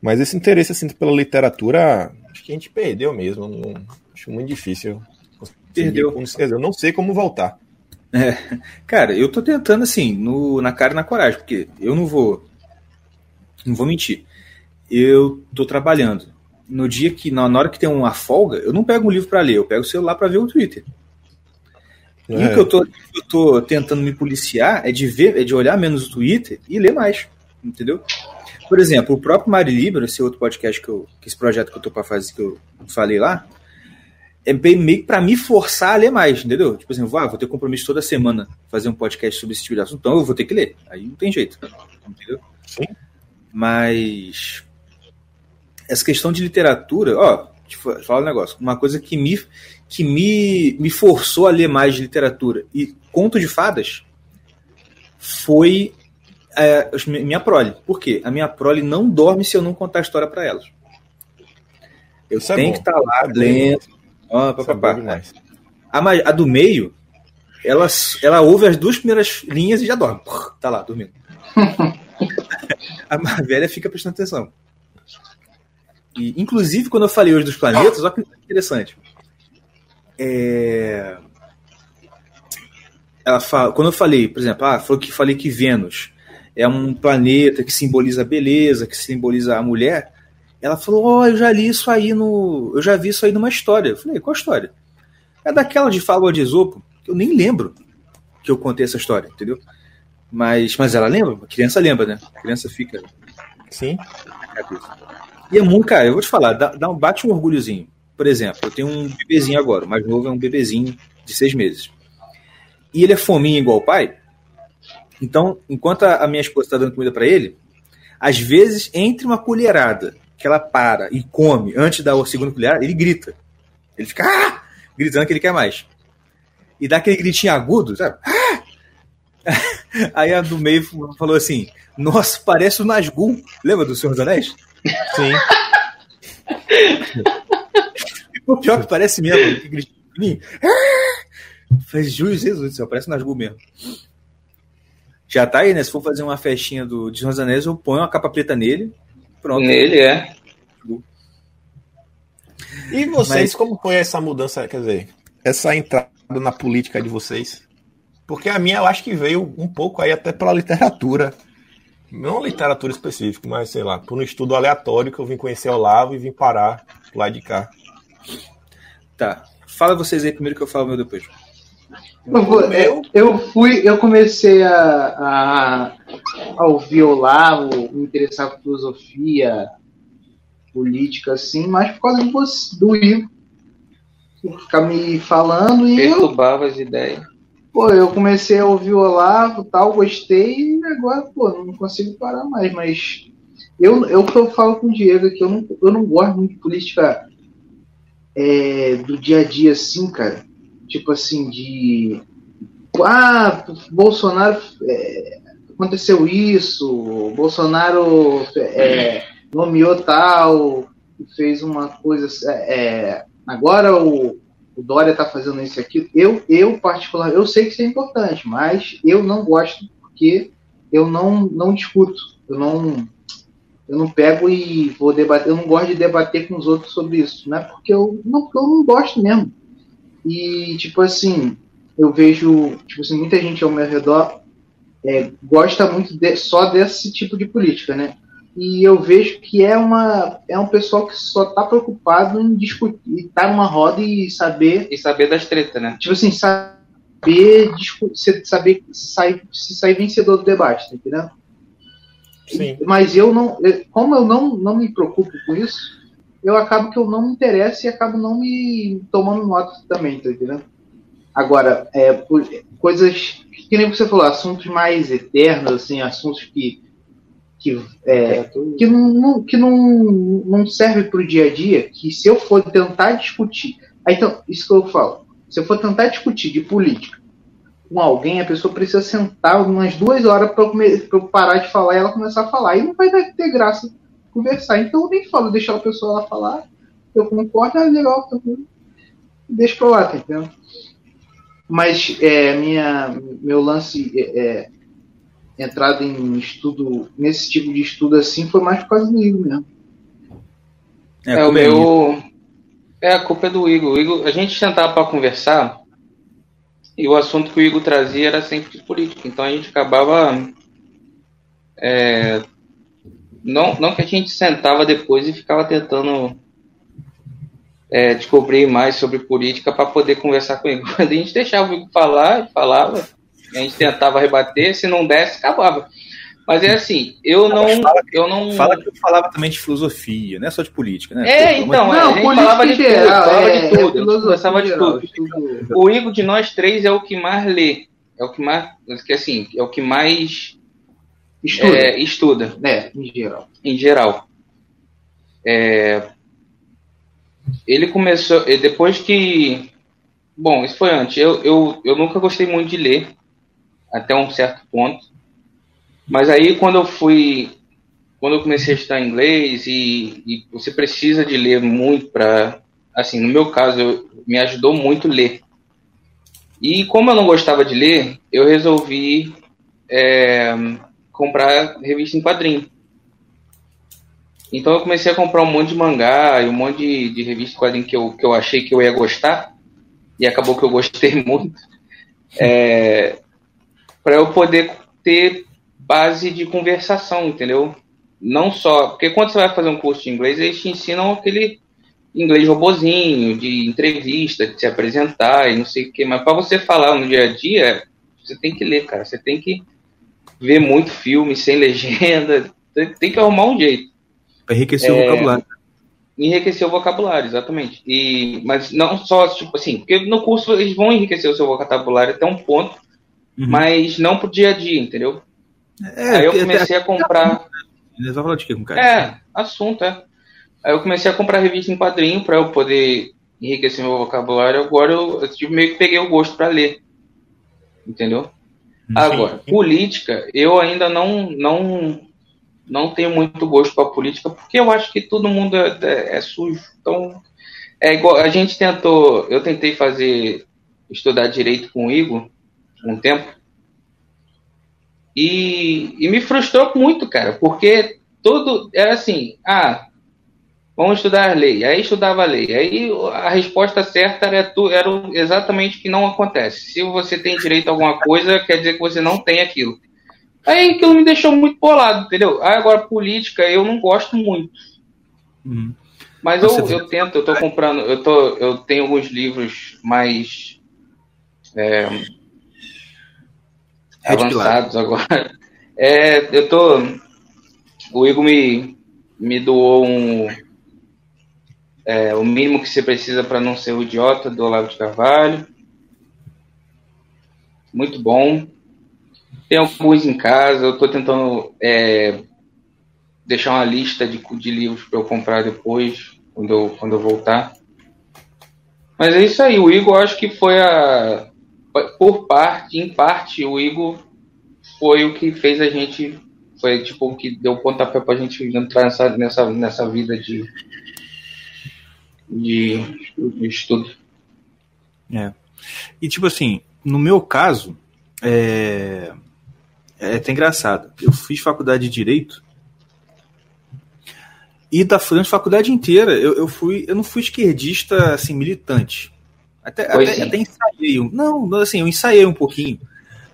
Mas esse interesse assim, pela literatura, acho que a gente perdeu mesmo. Não, acho muito difícil. Perdeu. Eu não sei como voltar. É, cara, eu tô tentando assim, no, na cara e na coragem, porque eu não vou não vou mentir. Eu tô trabalhando. No dia que, na hora que tem uma folga, eu não pego um livro para ler, eu pego o celular para ver o Twitter. É. E o que eu tô, eu tô tentando me policiar é de ver, é de olhar menos o Twitter e ler mais. Entendeu? Por exemplo, o próprio Mari Libra, esse outro podcast que, eu, que esse projeto que eu tô para fazer, que eu falei lá, é meio para me forçar a ler mais, entendeu? Tipo assim, ah, vou ter compromisso toda semana fazer um podcast sobre esse tipo de assunto, então eu vou ter que ler. Aí não tem jeito, entendeu? Sim. Mas essa questão de literatura, ó, deixa eu falar um negócio. Uma coisa que me, que me, me forçou a ler mais de literatura e conto de fadas foi é, minha prole. Por quê? A minha prole não dorme se eu não contar a história para elas. Eu Isso é tenho é que estar tá lá é lendo. Ó, é a, a do meio, ela, ela ouve as duas primeiras linhas e já dorme. Tá lá, dormindo. (laughs) a velha fica prestando atenção. E, inclusive, quando eu falei hoje dos planetas, olha que interessante. É... Ela fala, quando eu falei, por exemplo, ah, falou que falei que Vênus é um planeta que simboliza a beleza, que simboliza a mulher. Ela falou: Ó, oh, eu já li isso aí no. Eu já vi isso aí numa história. Eu falei, qual história? É daquela de Fábula de Esopo, que eu nem lembro que eu contei essa história, entendeu? Mas, mas ela lembra, a criança lembra, né? A criança fica. Sim. E é muito, cara, eu vou te falar, dá, dá um, bate um orgulhozinho. Por exemplo, eu tenho um bebezinho agora, o mais novo é um bebezinho de seis meses. E ele é fominho igual o pai. Então, enquanto a, a minha esposa está dando comida para ele, às vezes, entre uma colherada que ela para e come antes da segunda colher, ele grita. Ele fica ah! gritando que ele quer mais. E dá aquele gritinho agudo, sabe? Ah! (laughs) Aí a do meio falou assim: Nossa, parece o Nazgûl. Lembra do Senhor dos Anéis? Sim. o pior que parece mesmo. Que gritinho. Faz Jesus do céu, parece o Nazgûl mesmo. Já tá aí, né? Se for fazer uma festinha do de Senhor dos Anéis, eu ponho uma capa preta nele. Pronto. Nele, é. E vocês, Mas... como foi essa mudança, quer dizer, essa entrada na política de vocês? Porque a minha eu acho que veio um pouco aí até pela literatura. Não literatura específica, mas sei lá, por um estudo aleatório que eu vim conhecer o Olavo e vim parar lá de cá. Tá. Fala vocês aí primeiro que eu falo meu depois. Eu, eu fui, eu comecei a, a, a ouvir Olavo, me interessar por filosofia, política, assim, mas por causa do, do Ivo. Ficar me falando e. Perturbava eu, as ideias. Pô, eu comecei a ouvir o Olavo tal, gostei, e agora, pô, não consigo parar mais, mas eu, eu eu falo com o Diego que eu não, eu não gosto muito de política é, do dia a dia, assim, cara. Tipo assim, de. Ah, Bolsonaro. É, aconteceu isso, Bolsonaro é, nomeou tal, fez uma coisa. É, agora o o Dória está fazendo isso aqui. Eu, eu particular, eu sei que isso é importante, mas eu não gosto porque eu não, não discuto. Eu não, eu não pego e vou debater. Eu não gosto de debater com os outros sobre isso, não é porque eu não, eu não gosto mesmo. E tipo assim, eu vejo tipo assim, muita gente ao meu redor é, gosta muito de, só desse tipo de política, né? E eu vejo que é uma é um pessoal que só tá preocupado em discutir, estar tá numa roda e saber e saber das tretas, né? Tipo assim, saber saber se sair, se sair vencedor do debate, tá entendendo? Sim. Mas eu não, como eu não não me preocupo com isso, eu acabo que eu não me interesso e acabo não me tomando nota também, tá entendendo? Agora, é, por, coisas que nem você falou, assuntos mais eternos, assim, assuntos que que, é, que, não, que não, não serve para o dia a dia, que se eu for tentar discutir. Aí, então, isso que eu falo. Se eu for tentar discutir de política com alguém, a pessoa precisa sentar umas duas horas para eu parar de falar e ela começar a falar. E não vai ter graça conversar. Então eu nem falo, deixar a pessoa lá falar. Eu concordo, é legal, tá deixa pra lá, tá entendendo? Mas é, minha, meu lance é, é entrada em estudo, nesse tipo de estudo assim, foi mais por causa do Igor mesmo. É, é o meu. É, a culpa é do Igor. O Igor a gente sentava para conversar e o assunto que o Igor trazia era sempre de política. Então a gente acabava. É, não, não que a gente sentava depois e ficava tentando é, descobrir mais sobre política para poder conversar com ele. Quando (laughs) a gente deixava o Igor falar, falava, a gente tentava rebater, se não desse, acabava. Mas é assim, eu não. Fala que, eu não... fala que eu falava também de filosofia, não é só de política, né? É, então, não, a gente falava de tudo, falava é, de tudo, é, conversava de tudo. O Igor de nós três é o que mais lê. É o que mais. Que assim, é o que mais estuda. É, estuda. É, em geral. Em geral. É, ele começou. Depois que. Bom, isso foi antes. Eu, eu, eu nunca gostei muito de ler até um certo ponto. Mas aí quando eu fui, quando eu comecei a estudar inglês e, e você precisa de ler muito para, assim, no meu caso, eu, me ajudou muito ler. E como eu não gostava de ler, eu resolvi é, comprar revista em quadrinho. Então eu comecei a comprar um monte de mangá e um monte de, de revista em quadrinho que eu, que eu achei que eu ia gostar. E acabou que eu gostei (laughs) muito. É, para eu poder ter base de conversação, entendeu? Não só. Porque quando você vai fazer um curso de inglês, eles te ensinam aquele inglês robozinho, de entrevista, de se apresentar e não sei o quê. Mas para você falar no dia a dia, você tem que ler, cara. Você tem que ver muito filme sem (laughs) legenda. Tem que arrumar um jeito. Enriquecer é, o vocabulário. Enriquecer o vocabulário, exatamente. E, mas não só, tipo assim, porque no curso eles vão enriquecer o seu vocabulário até um ponto uhum. mas não pro dia a dia, entendeu? É, Aí eu comecei a comprar. Vão falar de quê com cara? É, assunto, é. Aí eu comecei a comprar revista em quadrinho para eu poder enriquecer meu vocabulário. Agora eu, eu tipo, meio que peguei o gosto para ler. Entendeu? Sim. Agora, política, eu ainda não não não tenho muito gosto para política, porque eu acho que todo mundo é, é, é, sujo. Então, é igual a gente tentou, eu tentei fazer estudar direito com o Igor, um tempo. E, e me frustrou muito, cara, porque tudo era assim, ah, vamos estudar a lei. Aí estudava a lei. Aí a resposta certa era, tu, era exatamente o que não acontece. Se você tem direito a alguma coisa, quer dizer que você não tem aquilo. Aí aquilo me deixou muito bolado, entendeu? Aí agora, política, eu não gosto muito. Uhum. Mas eu, eu tento, eu tô comprando, eu, tô, eu tenho alguns livros mais. É, avançados agora. (laughs) É, eu tô. O Igor me, me doou um. É, o mínimo que você precisa para não ser o idiota do Olavo de Carvalho. Muito bom. Tem alguns em casa, eu estou tentando é, deixar uma lista de, de livros para eu comprar depois, quando eu, quando eu voltar. Mas é isso aí, o Igor acho que foi a, por parte, em parte, o Igor foi o que fez a gente, foi tipo o que deu pontapé pra gente entrar nessa, nessa, nessa vida de, de, de estudo. É. E tipo assim, no meu caso, é, é até engraçado. Eu fiz faculdade de Direito e da faculdade inteira eu, eu fui eu não fui esquerdista assim militante até, até, até, ensaiei. Não, assim, eu ensaiei um pouquinho.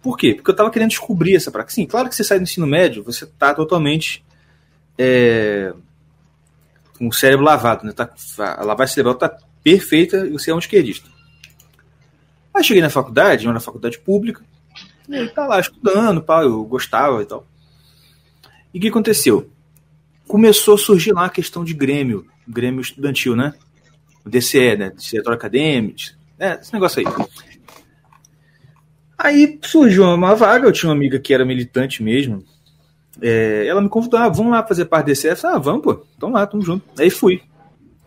Por quê? Porque eu estava querendo descobrir essa prática. Sim, claro que você sai do ensino médio, você está totalmente é, com o cérebro lavado, né? Tá, a lavagem cerebral tá perfeita e você é um esquerdista. Aí cheguei na faculdade, na faculdade pública, e aí tá lá estudando, pá, eu gostava e tal. E o que aconteceu? Começou a surgir lá a questão de Grêmio, Grêmio estudantil, né? O DCE, né? Diretor Acadêmico, é, esse negócio aí. Aí surgiu uma vaga, eu tinha uma amiga que era militante mesmo. É, ela me convidou, ah, vamos lá fazer parte desse. Falei, ah, vamos, pô, então lá, tamo junto. Aí fui.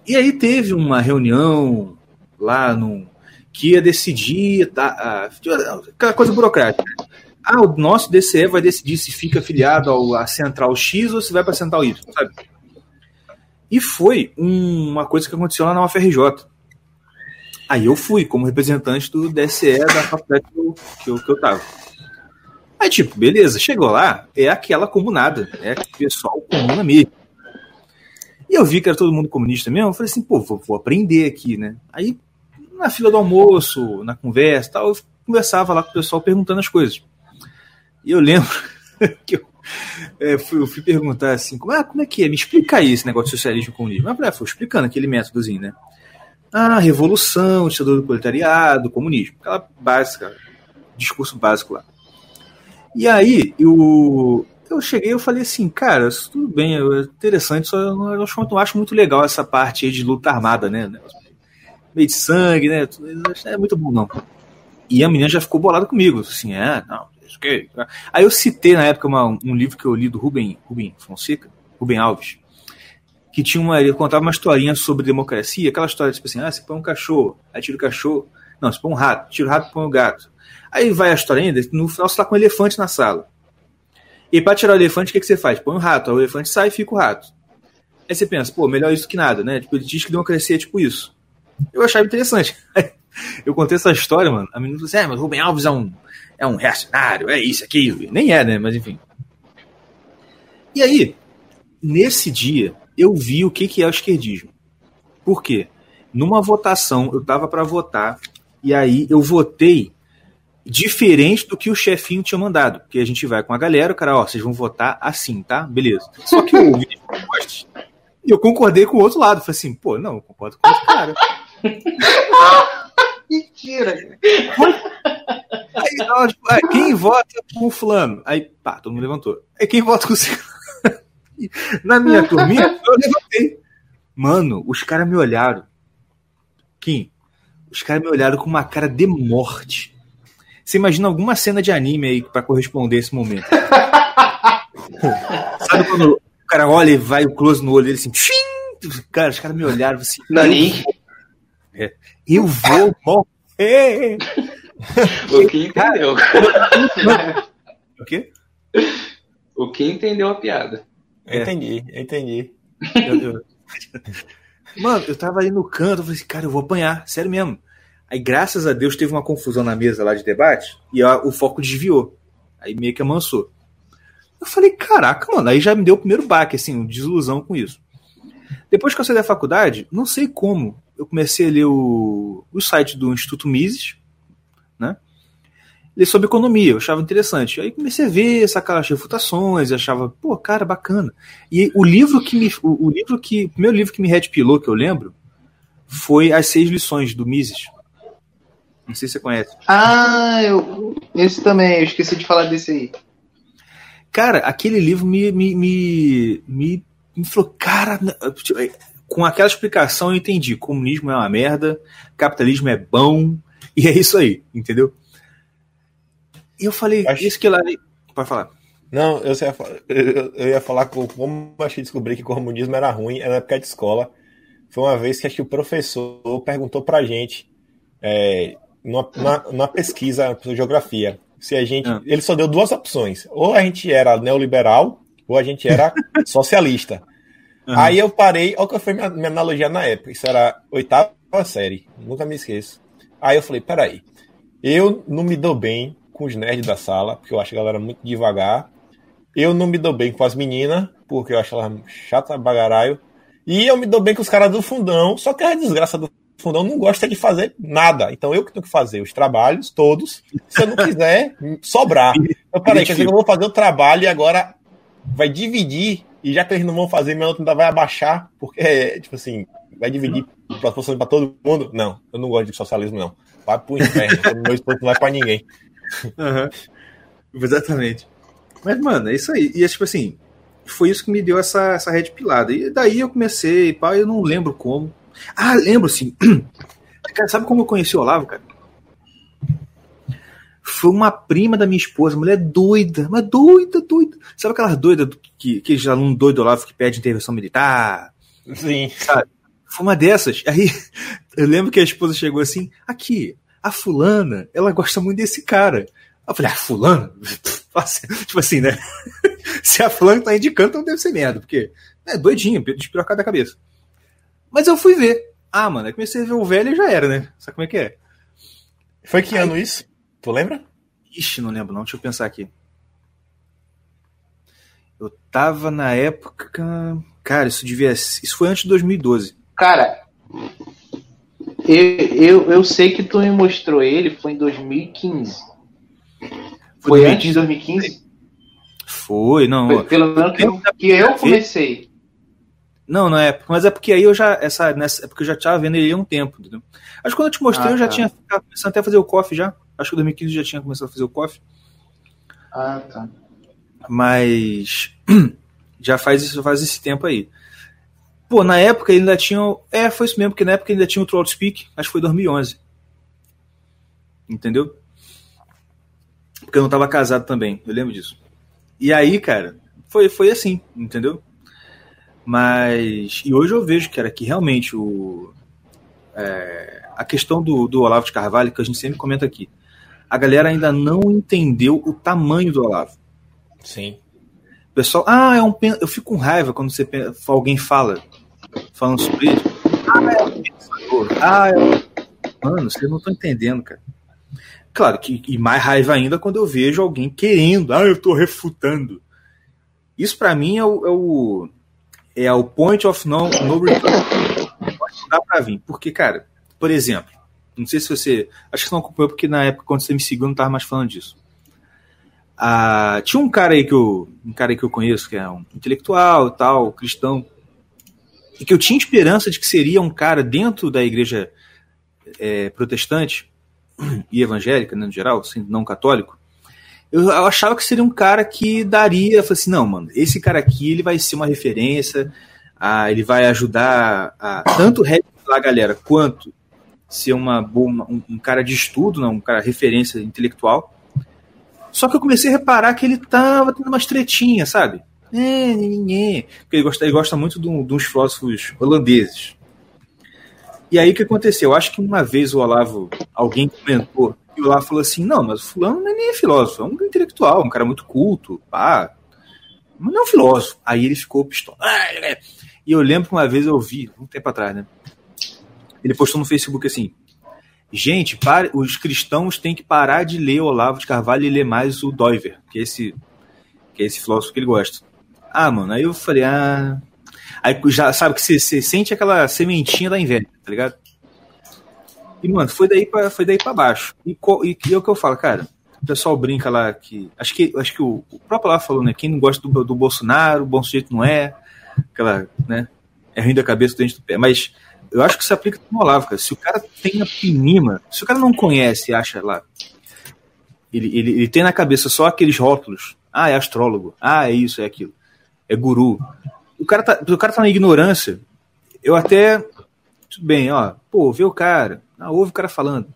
E aí teve uma reunião lá no, que ia decidir tá, aquela coisa burocrática. Ah, o nosso DCE vai decidir se fica afiliado ao, à central X ou se vai para central Y, sabe? E foi um, uma coisa que aconteceu lá na UFRJ. Aí eu fui como representante do DCE da faculdade que eu, que eu, que eu tava. Aí, tipo, beleza, chegou lá, é aquela comunada, é aquele pessoal comuna mesmo. E eu vi que era todo mundo comunista mesmo, eu falei assim, pô, vou, vou aprender aqui, né? Aí, na fila do almoço, na conversa tal, eu conversava lá com o pessoal perguntando as coisas. E eu lembro (laughs) que eu, é, fui, eu fui perguntar assim, como é, como é que é? Me explica aí esse negócio de socialismo e comunismo. Mas, ah, fui explicando aquele métodozinho, né? Ah, revolução, ditadura do proletariado, comunismo. Aquela básica, discurso básico lá. E aí, eu, eu cheguei e falei assim, cara, tudo bem, é interessante, só eu não, eu acho muito legal essa parte aí de luta armada, né? Meio de sangue, né? É muito bom, não. E a menina já ficou bolada comigo, assim, é, não, isso que. Aí eu citei na época uma, um livro que eu li do Rubem, Rubem Fonseca, Rubem Alves, que tinha uma. Ele contava uma historinha sobre democracia, aquela história, tipo assim, ah, você põe um cachorro, aí tira o cachorro. Não, você põe um rato, tira o rato põe o gato. Aí vai a história ainda, no final você tá com um elefante na sala. E para tirar o elefante, o que, que você faz? Põe um rato, aí o elefante sai e fica o rato. Aí você pensa, pô, melhor isso que nada, né? Tipo, ele diz que democracia é tipo isso. Eu achava interessante. (laughs) eu contei essa história, mano. A menina falou assim: é, mas Rubem Alves é um, é um reacionário, é isso, aquilo. Nem é, né? Mas enfim. E aí, nesse dia, eu vi o que, que é o esquerdismo. Por quê? Numa votação, eu tava para votar, e aí eu votei diferente do que o chefinho tinha mandado. Porque a gente vai com a galera, o cara, ó, vocês vão votar assim, tá? Beleza. Só que eu ouvi e eu concordei com o outro lado. Falei assim, pô, não, eu concordo com esse cara. (laughs) Mentira! Aí, tipo, ah, quem vota com o fulano? Aí, pá, todo mundo levantou. Aí quem vota com o (laughs) Na minha turminha, eu levantei. Mano, os caras me olharam. Kim, os caras me olharam com uma cara de morte. Você imagina alguma cena de anime aí para corresponder a esse momento. (laughs) Sabe quando o cara olha e vai o close no olho dele assim, Tchim! cara, os caras me olharam assim. Nani? É, eu vou morrer. o que entendeu? (laughs) o quê? O que entendeu a piada? É. Entendi, entendi. Eu, eu... (laughs) Mano, eu tava ali no canto, eu falei assim, cara, eu vou apanhar, sério mesmo. Aí, graças a Deus, teve uma confusão na mesa lá de debate e o foco desviou. Aí meio que amansou. Eu falei, caraca, mano, aí já me deu o primeiro baque, assim, desilusão com isso. Depois que eu saí da faculdade, não sei como, eu comecei a ler o, o site do Instituto Mises? Ler sobre economia, eu achava interessante. Aí comecei a ver, sacar as refutações, achava, pô, cara, bacana. E o livro que me. O, o livro que. O primeiro livro que me redpilou, que eu lembro, foi As Seis Lições do Mises. Não sei se você conhece. Ah, eu, esse também, eu esqueci de falar desse aí. Cara, aquele livro me, me, me, me, me falou, cara, tipo, é, com aquela explicação eu entendi. Comunismo é uma merda, capitalismo é bom, e é isso aí, entendeu? E eu falei, Acho... isso que lá. Pode falar. Não, eu, ia, eu ia falar como eu achei descobrir que o comunismo era ruim na época de escola. Foi uma vez que acho que o professor perguntou pra gente é, numa, numa, pesquisa sobre geografia. Se a gente, ah. Ele só deu duas opções. Ou a gente era neoliberal, ou a gente era (laughs) socialista. Uhum. Aí eu parei, olha que foi minha, minha analogia na época. Isso era oitava série, nunca me esqueço. Aí eu falei, peraí, eu não me dou bem com os nerds da sala, porque eu acho a galera muito devagar. Eu não me dou bem com as meninas, porque eu acho ela chata bagaraio. E eu me dou bem com os caras do fundão, só que a desgraça do fundão não gosta de fazer nada. Então eu que tenho que fazer os trabalhos todos. Se eu não quiser, sobrar. (laughs) Eu parei, quer dizer, eu vou fazer o trabalho e agora vai dividir, e já que eles não vão fazer, minha nota ainda vai abaixar, porque, tipo assim, vai dividir proporção para todo mundo. Não, eu não gosto de socialismo, não. Vai pro inferno, (laughs) meu esposo não vai pra ninguém. Uhum. Exatamente. Mas, mano, é isso aí. E é tipo assim, foi isso que me deu essa, essa red pilada. E daí eu comecei, pá, eu não lembro como. Ah, lembro sim. (clears throat) Cara, sabe como eu conheci o Olavo, cara? Foi uma prima da minha esposa, mulher doida, mas doida, doida. Sabe aquelas doidas que, aqueles alunos doidos Olavo que pedem intervenção militar? Sim. Sabe? Foi uma dessas. Aí (laughs) eu lembro que a esposa chegou assim: aqui, a fulana, ela gosta muito desse cara. Eu falei, ah, fulano? (laughs) tipo assim, né? (laughs) Se a fulana tá indicando, então deve ser merda, porque é doidinho, despirocado da cabeça. Mas eu fui ver. Ah, mano, eu comecei a ver o velho e já era, né? Sabe como é que é? Foi que ano isso? Tu lembra? Ixi, não lembro não, deixa eu pensar aqui. Eu tava na época. Cara, isso devia. Isso foi antes de 2012. Cara, eu, eu, eu sei que tu me mostrou ele, foi em 2015. Foi, foi antes de 2015? Foi, não. Foi, pelo menos que, que eu comecei. Não, não é. Mas é porque aí eu já. Essa, nessa, é porque eu já tava vendo ele há um tempo, entendeu? Acho que quando eu te mostrei, ah, eu já tá. tinha começado até a fazer o coffee já. Acho que em 2015 já tinha começado a fazer o coffee. Ah, tá. Mas (clears throat) já faz isso, faz esse tempo aí. Pô, na época ele ainda tinha. É, foi isso mesmo, porque na época ainda tinha o Troll Speak, acho que foi 2011. Entendeu? Porque eu não tava casado também, eu lembro disso. E aí, cara, foi, foi assim, entendeu? Mas. E hoje eu vejo, cara, que realmente o. É, a questão do, do Olavo de Carvalho, que a gente sempre comenta aqui. A galera ainda não entendeu o tamanho do Olavo. Sim. O pessoal, ah, é um eu fico com raiva quando você alguém fala falando sobre isso. Ah, é um pensador. Ah, é... Mano, vocês não estão entendendo, cara. Claro que e mais raiva ainda quando eu vejo alguém querendo, ah, eu estou refutando. Isso para mim é o, é o, é o point of no, no return. Não dá pra vir. Porque, cara, por exemplo, não sei se você. Acho que você não acompanhou, porque na época, quando você me seguiu, não tava mais falando disso. Ah, tinha um cara aí que eu. Um cara aí que eu conheço, que é um intelectual tal, cristão. E que eu tinha esperança de que seria um cara dentro da igreja é, protestante e evangélica, né, no geral, assim, não católico, eu, achava que seria um cara que daria, eu falei assim, não, mano, esse cara aqui ele vai ser uma referência, a, ele vai ajudar a tanto a galera quanto ser uma boa, um, um, cara de estudo, não, um cara referência intelectual. Só que eu comecei a reparar que ele tava tendo umas tretinhas, sabe? É, ninguém. Porque ele gosta, ele gosta muito uns filósofos holandeses. E aí o que aconteceu? Eu acho que uma vez o Olavo, alguém comentou, e o Olavo falou assim: não, mas o fulano não é nem filósofo, é um intelectual, um cara muito culto, pá. Mas não é um filósofo. Aí ele ficou pistola. E eu lembro que uma vez eu vi, um tempo atrás, né? Ele postou no Facebook assim: Gente, pare, os cristãos têm que parar de ler Olavo de Carvalho e ler mais o Doiver, que é esse, que é esse filósofo que ele gosta. Ah, mano, aí eu falei, ah, Aí já sabe que você, sente aquela sementinha da inveja, tá ligado? E, mano, foi daí pra, foi daí pra baixo. E, e, e é o que eu falo, cara. O pessoal brinca lá que. Acho que, acho que o, o próprio lá falou, né? Quem não gosta do, do Bolsonaro, bom sujeito não é. Aquela, né? É ruim da cabeça dentro do pé. Mas eu acho que se aplica no Olavo, cara. Se o cara tem a pinima, se o cara não conhece e acha lá. Ele, ele, ele tem na cabeça só aqueles rótulos. Ah, é astrólogo. Ah, é isso, é aquilo. É guru o cara tá, o cara tá na ignorância. Eu até. Tudo bem, ó. Pô, vê o cara. Ah, ouve o cara falando.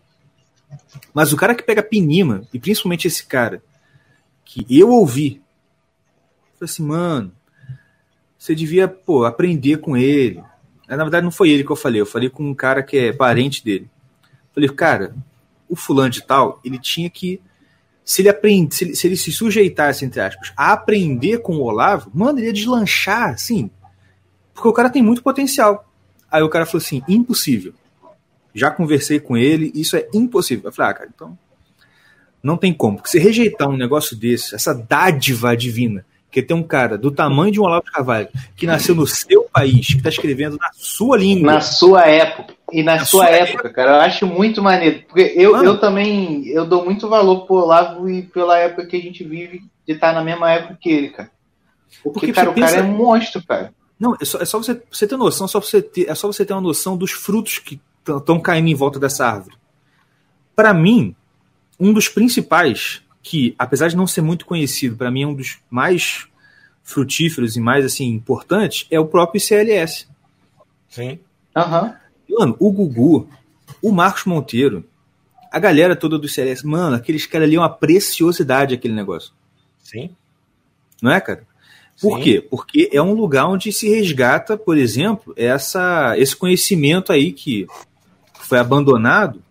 Mas o cara que pega Pinima, e principalmente esse cara, que eu ouvi, falei assim, mano, você devia, pô, aprender com ele. Na verdade, não foi ele que eu falei, eu falei com um cara que é parente dele. Falei, cara, o fulano de tal, ele tinha que se ele aprende, se ele, se ele, se sujeitasse, entre aspas, a aprender com o Olavo, mano, ele ia deslanchar, assim. Porque o cara tem muito potencial. Aí o cara falou assim: impossível. Já conversei com ele, isso é impossível. Eu falei, ah, cara, então. Não tem como. Porque se rejeitar um negócio desse, essa dádiva divina, que tem um cara do tamanho de um Olavo de Carvalho, que nasceu no seu país, que está escrevendo na sua língua. Na sua época. E na, na sua, sua época, época, cara, eu acho muito maneiro. Porque eu, eu também eu dou muito valor pro Olavo e pela época que a gente vive, de estar na mesma época que ele, cara. Porque, Porque cara, o pensa... cara é um monstro, cara. Não, é só, é só você, você ter noção, só você ter, é só você ter uma noção dos frutos que estão caindo em volta dessa árvore. Para mim, um dos principais, que apesar de não ser muito conhecido, para mim é um dos mais frutíferos e mais assim importantes, é o próprio ICLS. Sim. Aham. Uhum. Mano, o Gugu, o Marcos Monteiro, a galera toda do ICLS, mano, aqueles caras ali é uma preciosidade aquele negócio. Sim. Não é, cara? Por Sim. quê? Porque é um lugar onde se resgata, por exemplo, essa, esse conhecimento aí que foi abandonado,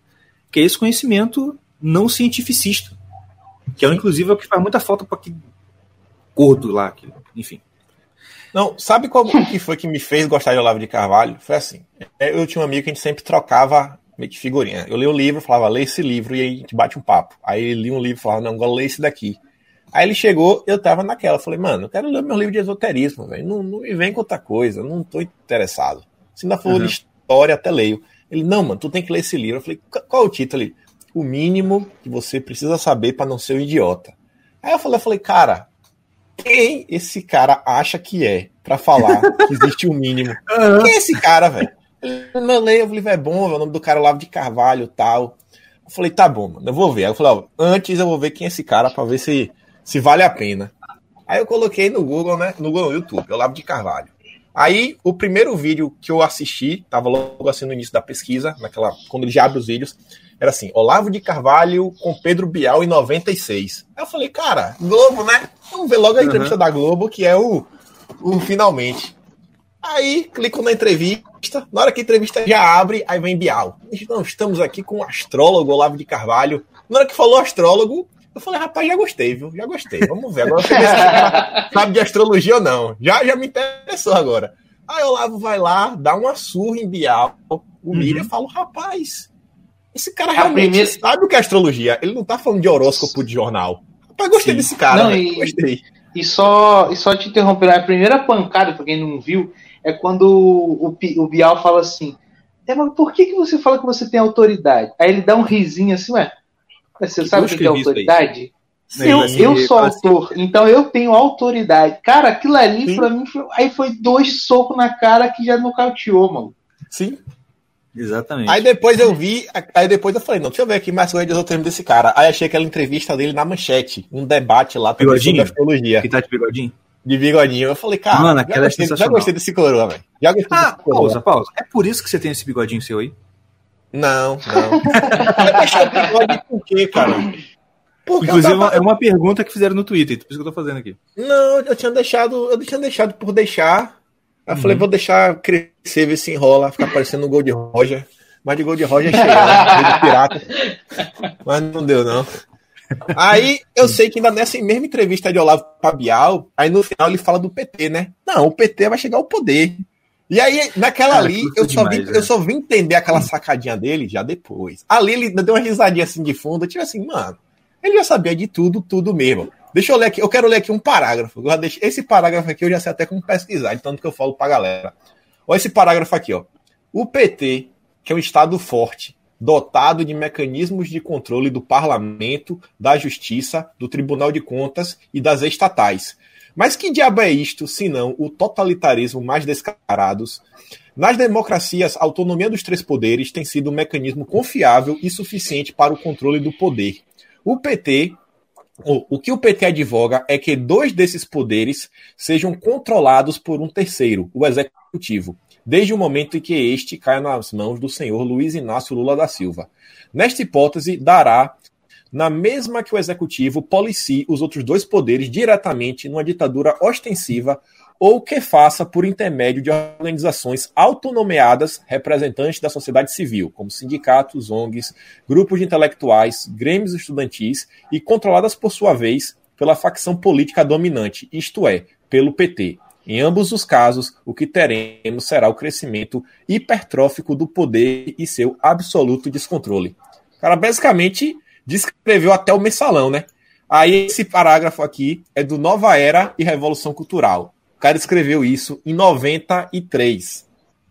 que é esse conhecimento não cientificista. Que é, inclusive, é o que faz muita falta para que gordo lá, que, enfim. Não, sabe qual que foi que me fez gostar de Olavo de Carvalho? Foi assim. Eu tinha um amigo que a gente sempre trocava meio que figurinha. Eu li um livro, falava, lê esse livro, e aí a gente bate um papo. Aí ele li um livro, falava, não, agora lê esse daqui. Aí ele chegou, eu tava naquela. Falei, mano, eu quero ler meu livro de esoterismo, velho. Não, não me vem com outra coisa, não tô interessado. Se ainda for uhum. história, até leio. Ele, não, mano, tu tem que ler esse livro. Eu falei, qual é o título ali? O mínimo que você precisa saber para não ser um idiota. Aí eu falei, eu falei, cara, quem esse cara acha que é para falar que existe o um mínimo? (laughs) Quem é esse cara, velho? Não leio, o livro é bom, é o nome do cara Lavo de Carvalho tal. Eu falei, tá bom, mano, eu vou ver. Aí eu falei, ó, antes eu vou ver quem é esse cara para ver se se vale a pena. Aí eu coloquei no Google, né? No Google YouTube, Olavo de Carvalho. Aí o primeiro vídeo que eu assisti, tava logo assim no início da pesquisa, naquela quando ele já abre os vídeos, era assim, Olavo de Carvalho com Pedro Bial em 96. Aí eu falei, cara, Globo, né? Vamos ver logo a entrevista uhum. da Globo, que é o, o finalmente. Aí clico na entrevista, na hora que a entrevista já abre, aí vem Bial. Não, estamos aqui com o astrólogo Olavo de Carvalho. Na hora que falou astrólogo, eu falei, rapaz, já gostei, viu? Já gostei. Vamos ver. Agora se sabe de astrologia ou não. Já, já me interessou agora. Aí o Olavo vai lá, dá uma surra em Bial, o uhum. fala, rapaz, esse cara realmente primeira... sabe o que é astrologia. Ele não tá falando de horóscopo de jornal. Rapaz, gostei Sim. desse cara, não, e, gostei. E só, e só te interromper, a primeira pancada, pra quem não viu, é quando o, o, o Bial fala assim, é, mas por que, que você fala que você tem autoridade? Aí ele dá um risinho assim, ué, você sabe o que é autoridade? Eu, eu sou autor, então eu tenho autoridade. Cara, aquilo ali Sim. pra mim foi, aí foi dois socos na cara que já nocauteou, mano. Sim. Exatamente. Aí depois eu vi, aí depois eu falei, não, deixa eu ver aqui mais coisas do termo desse cara. Aí achei aquela entrevista dele na manchete, um debate lá sobre astrologia. Que tá de bigodinho? De bigodinho. Eu falei, cara, Mano, já, gostei, é já gostei desse coroa, velho. Já gostei ah, desse coroa. Pausa, pausa. É por isso que você tem esse bigodinho seu aí? Não, não. deixar o bigode por quê, cara? Porque Inclusive, tava... é uma pergunta que fizeram no Twitter, por isso que eu tô fazendo aqui. Não, eu tinha deixado, eu tinha deixado por deixar. Aí uhum. falei, vou deixar crescer, ver se enrola, ficar parecendo um gol de Roger. Mas de gol de Roger chega, né? (laughs) de pirata. Mas não deu, não. Aí eu sei que ainda nessa mesma entrevista de Olavo Pabial, aí no final ele fala do PT, né? Não, o PT vai chegar ao poder. E aí, naquela Cara, ali, eu só, demais, vi, né? eu só vim entender aquela sacadinha dele já depois. Ali ele deu uma risadinha assim de fundo, eu tive assim, mano, ele já sabia de tudo, tudo mesmo. Deixa eu ler aqui, eu quero ler aqui um parágrafo. Esse parágrafo aqui eu já sei até como pesquisar, de tanto que eu falo pra galera. Olha esse parágrafo aqui, ó. O PT, que é um Estado forte, dotado de mecanismos de controle do parlamento, da justiça, do Tribunal de Contas e das estatais, mas que diabo é isto, senão o totalitarismo mais descarados? Nas democracias, a autonomia dos três poderes tem sido um mecanismo confiável e suficiente para o controle do poder. O PT, o que o PT advoga é que dois desses poderes sejam controlados por um terceiro, o executivo, desde o momento em que este caia nas mãos do senhor Luiz Inácio Lula da Silva. Nesta hipótese, dará na mesma que o executivo policie os outros dois poderes diretamente numa ditadura ostensiva ou que faça por intermédio de organizações autonomeadas representantes da sociedade civil, como sindicatos, ONGs, grupos de intelectuais, grêmios estudantis e controladas por sua vez pela facção política dominante, isto é, pelo PT. Em ambos os casos, o que teremos será o crescimento hipertrófico do poder e seu absoluto descontrole. Cara, basicamente descreveu até o mensalão, né? Aí esse parágrafo aqui é do Nova Era e Revolução Cultural. O cara escreveu isso em 93.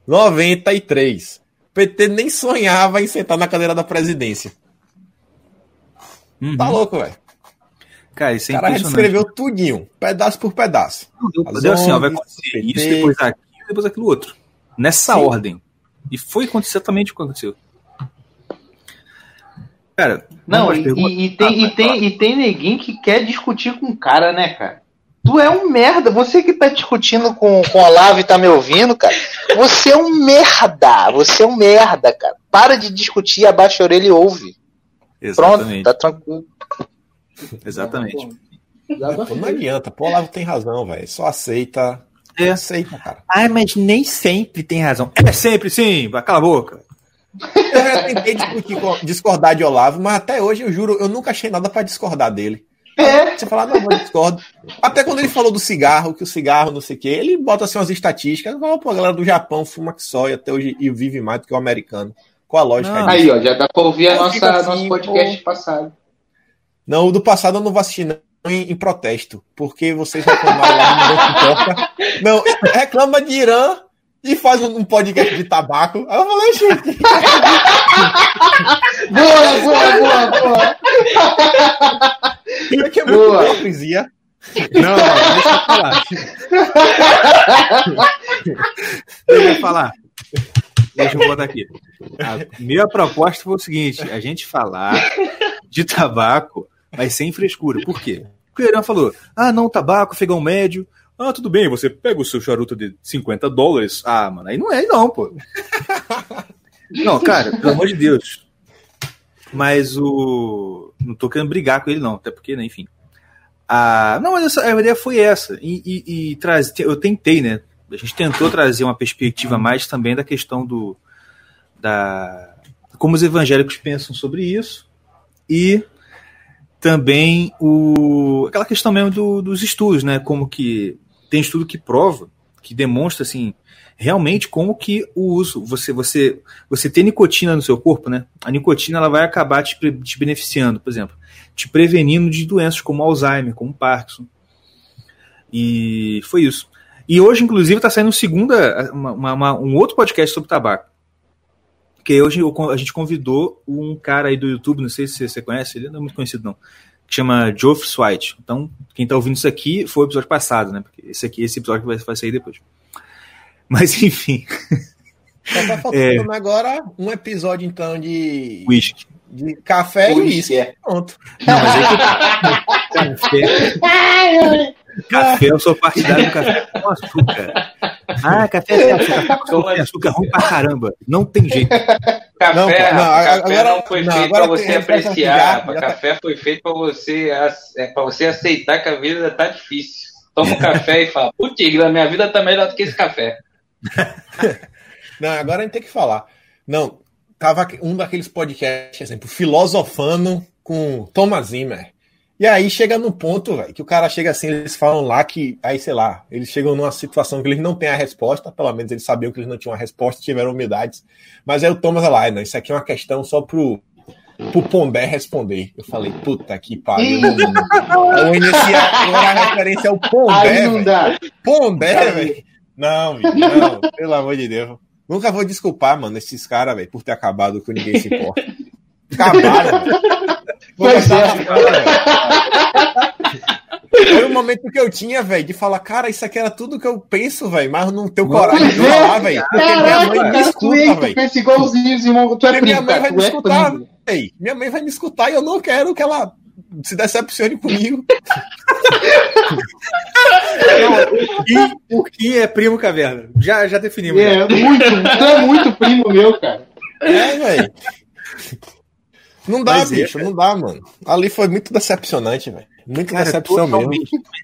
93. O PT nem sonhava em sentar na cadeira da presidência. Uhum. Tá louco, velho. Cara, isso O é cara escreveu tudinho, pedaço por pedaço. Deu, deu assim, ó, vai acontecer PT. isso, depois aquilo, depois aquilo outro. Nessa Sim. ordem. E foi exatamente o que aconteceu. Cara, Não, e, e- e tem, e, tem, e tem neguinho que quer discutir com o cara, né, cara? Tu é um merda. Você que tá discutindo com, com o Olavo e tá me ouvindo, cara. Você é um merda. Você é um merda, cara. Para de discutir, abaixa a orelha e ouve. Pronto, Exatamente. tá tranquilo. Exatamente. Não adianta, pô, Olavo tem razão, velho. Só aceita. É. Aceita, cara. Ai, mas nem sempre tem razão. É sempre sim, vai, cala a boca. Eu já tentei discutir, com- discordar de Olavo, mas até hoje eu juro, eu nunca achei nada pra discordar dele. É. Você fala, não, eu discordo. Até quando ele falou do cigarro, que o cigarro, não sei o quê, ele bota assim umas estatísticas. Fala, pô, a galera do Japão fuma que só e até hoje e vive mais do que o americano. Qual a lógica Não. disso? Aí, ó, já dá pra ouvir a Eu nossa, assim, nosso podcast passado. Não, o do passado eu não vou assistir, não, em, em protesto, porque vocês reclamaram lá no Não reclama de Irã e faz um, um podcast de tabaco. Aí eu falei, gente, (laughs) Boa, boa, boa, boa. (laughs) isso aqui é muito Boa. hipocrisia. Não, não, deixa eu falar. Deixa eu falar. Deixa eu botar aqui. A minha proposta foi o seguinte: a gente falar de tabaco, mas sem frescura. Por quê? Porque o Irã falou: ah, não, tabaco, fegão médio. Ah, tudo bem, você pega o seu charuto de 50 dólares. Ah, mano, aí não é, não, pô. Não, cara, pelo amor de Deus. Mas o. Não tô querendo brigar com ele, não, até porque, né, enfim. Ah, não, mas a ideia foi essa. E, e, e traz, eu tentei, né? A gente tentou trazer uma perspectiva mais também da questão do. Da, como os evangélicos pensam sobre isso. E também o, aquela questão mesmo do- dos estudos, né? Como que. Tem estudo que prova, que demonstra assim, realmente como que o uso, você, você, você ter nicotina no seu corpo, né? A nicotina ela vai acabar te, te beneficiando, por exemplo te prevenindo de doenças como Alzheimer, como Parkinson. E foi isso. E hoje, inclusive, está saindo segunda, uma- uma- um outro podcast sobre tabaco. Que hoje a gente convidou um cara aí do YouTube, não sei se você conhece, ele não é muito conhecido não, que chama Geoff Swite. Então, quem está ouvindo isso aqui foi o episódio passado, né? Porque esse aqui, esse episódio vai, vai sair depois. (laughs) Mas enfim, Só tá faltando (laughs) agora um episódio, então, de, whisky. de café e Whisky, uísque. é. Pronto. Não, mas aí que tá. (laughs) café, café, eu sou partidário do café com açúcar. Ah, café sem açúcar, café com açúcar, açúcar ruim pra caramba. Não tem jeito. Café, Não, pô, não, café agora- não foi não, feito agora para você apreciar. já tá- café foi feito para você, é, pra você aceitar que a vida tá difícil. Toma um café e fala, putz, a minha vida tá melhor do que esse café. (laughs) Não, agora a gente tem que falar. Não, tava um daqueles podcasts, exemplo, filosofando com Thomas Zimmer. E aí chega no ponto, velho, que o cara chega assim, eles falam lá que, aí sei lá, eles chegam numa situação que eles não têm a resposta, pelo menos eles sabiam que eles não tinham a resposta, tiveram umidades. Mas aí o Thomas é lá, não, isso aqui é uma questão só pro, pro Pondé responder. Eu falei, puta que pariu. (laughs) Eu agora a referência ao Pondé, Aí não velho. Pondé. Não, não, pelo amor de Deus. Nunca vou desculpar, mano, esses caras, velho, por ter acabado com ninguém se importa. (laughs) Acabaram, Pois é. Foi o momento que eu tinha, velho, de falar, cara, isso aqui era tudo que eu penso, velho, mas não tenho coragem de é. falar, velho. Porque minha mãe me cara, tu, escuta, é, tu velho. pensa igualzinho os irmãos. Tu é minha primo, mãe vai me é escutar, velho. Minha mãe vai me escutar e eu não quero que ela se decepcione comigo. (laughs) E o Kim é primo caverna. Já, já definimos. É, muito, tu é muito primo meu, cara. É, velho. Não dá, Mas é, bicho, não dá, mano. Ali foi muito decepcionante, velho. Muito Cara, decepção mesmo.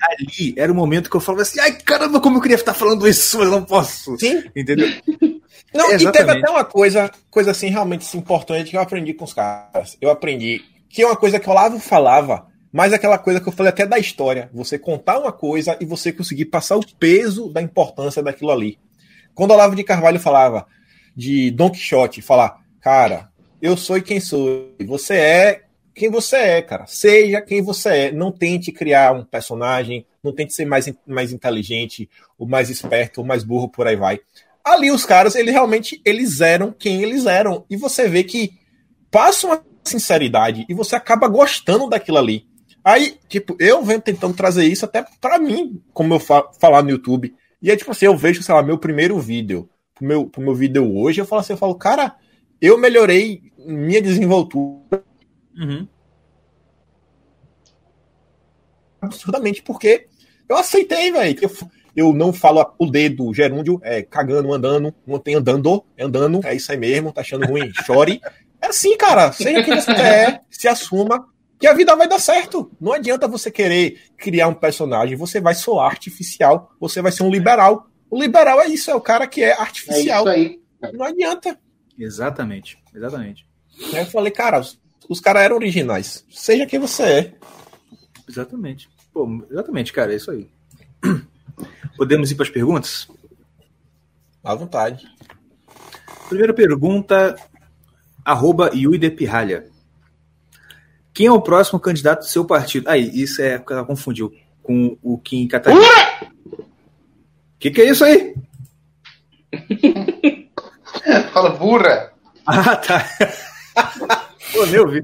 Ali era o momento que eu falava assim, ai caramba, como eu queria estar falando isso, mas não posso. Sim. Entendeu? (laughs) Não, e teve até uma coisa, coisa assim realmente assim, importante que eu aprendi com os caras. Eu aprendi que é uma coisa que o Olavo falava, mas aquela coisa que eu falei até da história. Você contar uma coisa e você conseguir passar o peso da importância daquilo ali. Quando o Olavo de Carvalho falava de Don Quixote, falar, cara, eu sou quem sou. Você é quem você é, cara. Seja quem você é. Não tente criar um personagem, não tente ser mais, mais inteligente, ou mais esperto, ou mais burro, por aí vai. Ali os caras, eles realmente eles eram quem eles eram. E você vê que passa uma sinceridade e você acaba gostando daquilo ali. Aí, tipo, eu venho tentando trazer isso até pra mim, como eu fa falar no YouTube. E é tipo assim, eu vejo, sei lá, meu primeiro vídeo, pro meu, pro meu vídeo hoje, eu falo assim, eu falo, cara, eu melhorei minha desenvoltura. Uhum. Absurdamente, porque eu aceitei, velho, que eu, eu não falo o dedo, gerúndio, é cagando, andando, não tem andando, andando, é isso aí mesmo, tá achando ruim, (laughs) chore. É assim, cara, seja quem você é, se assuma, que a vida vai dar certo. Não adianta você querer criar um personagem, você vai soar artificial, você vai ser um liberal. O liberal é isso, é o cara que é artificial. É isso aí. Não adianta. Exatamente, exatamente. Aí eu falei, cara, os, os caras eram originais. Seja quem você é. Exatamente. Pô, exatamente, cara, é isso aí. (clears throat) Podemos ir para as perguntas? À vontade. Primeira pergunta, arroba Yui de Pirralha. Quem é o próximo candidato do seu partido? Aí, isso é. Ela confundiu com o Kim Catarina. O que, que é isso aí? (laughs) (laughs) Fala burra. Ah, tá. Pô, nem ouvi.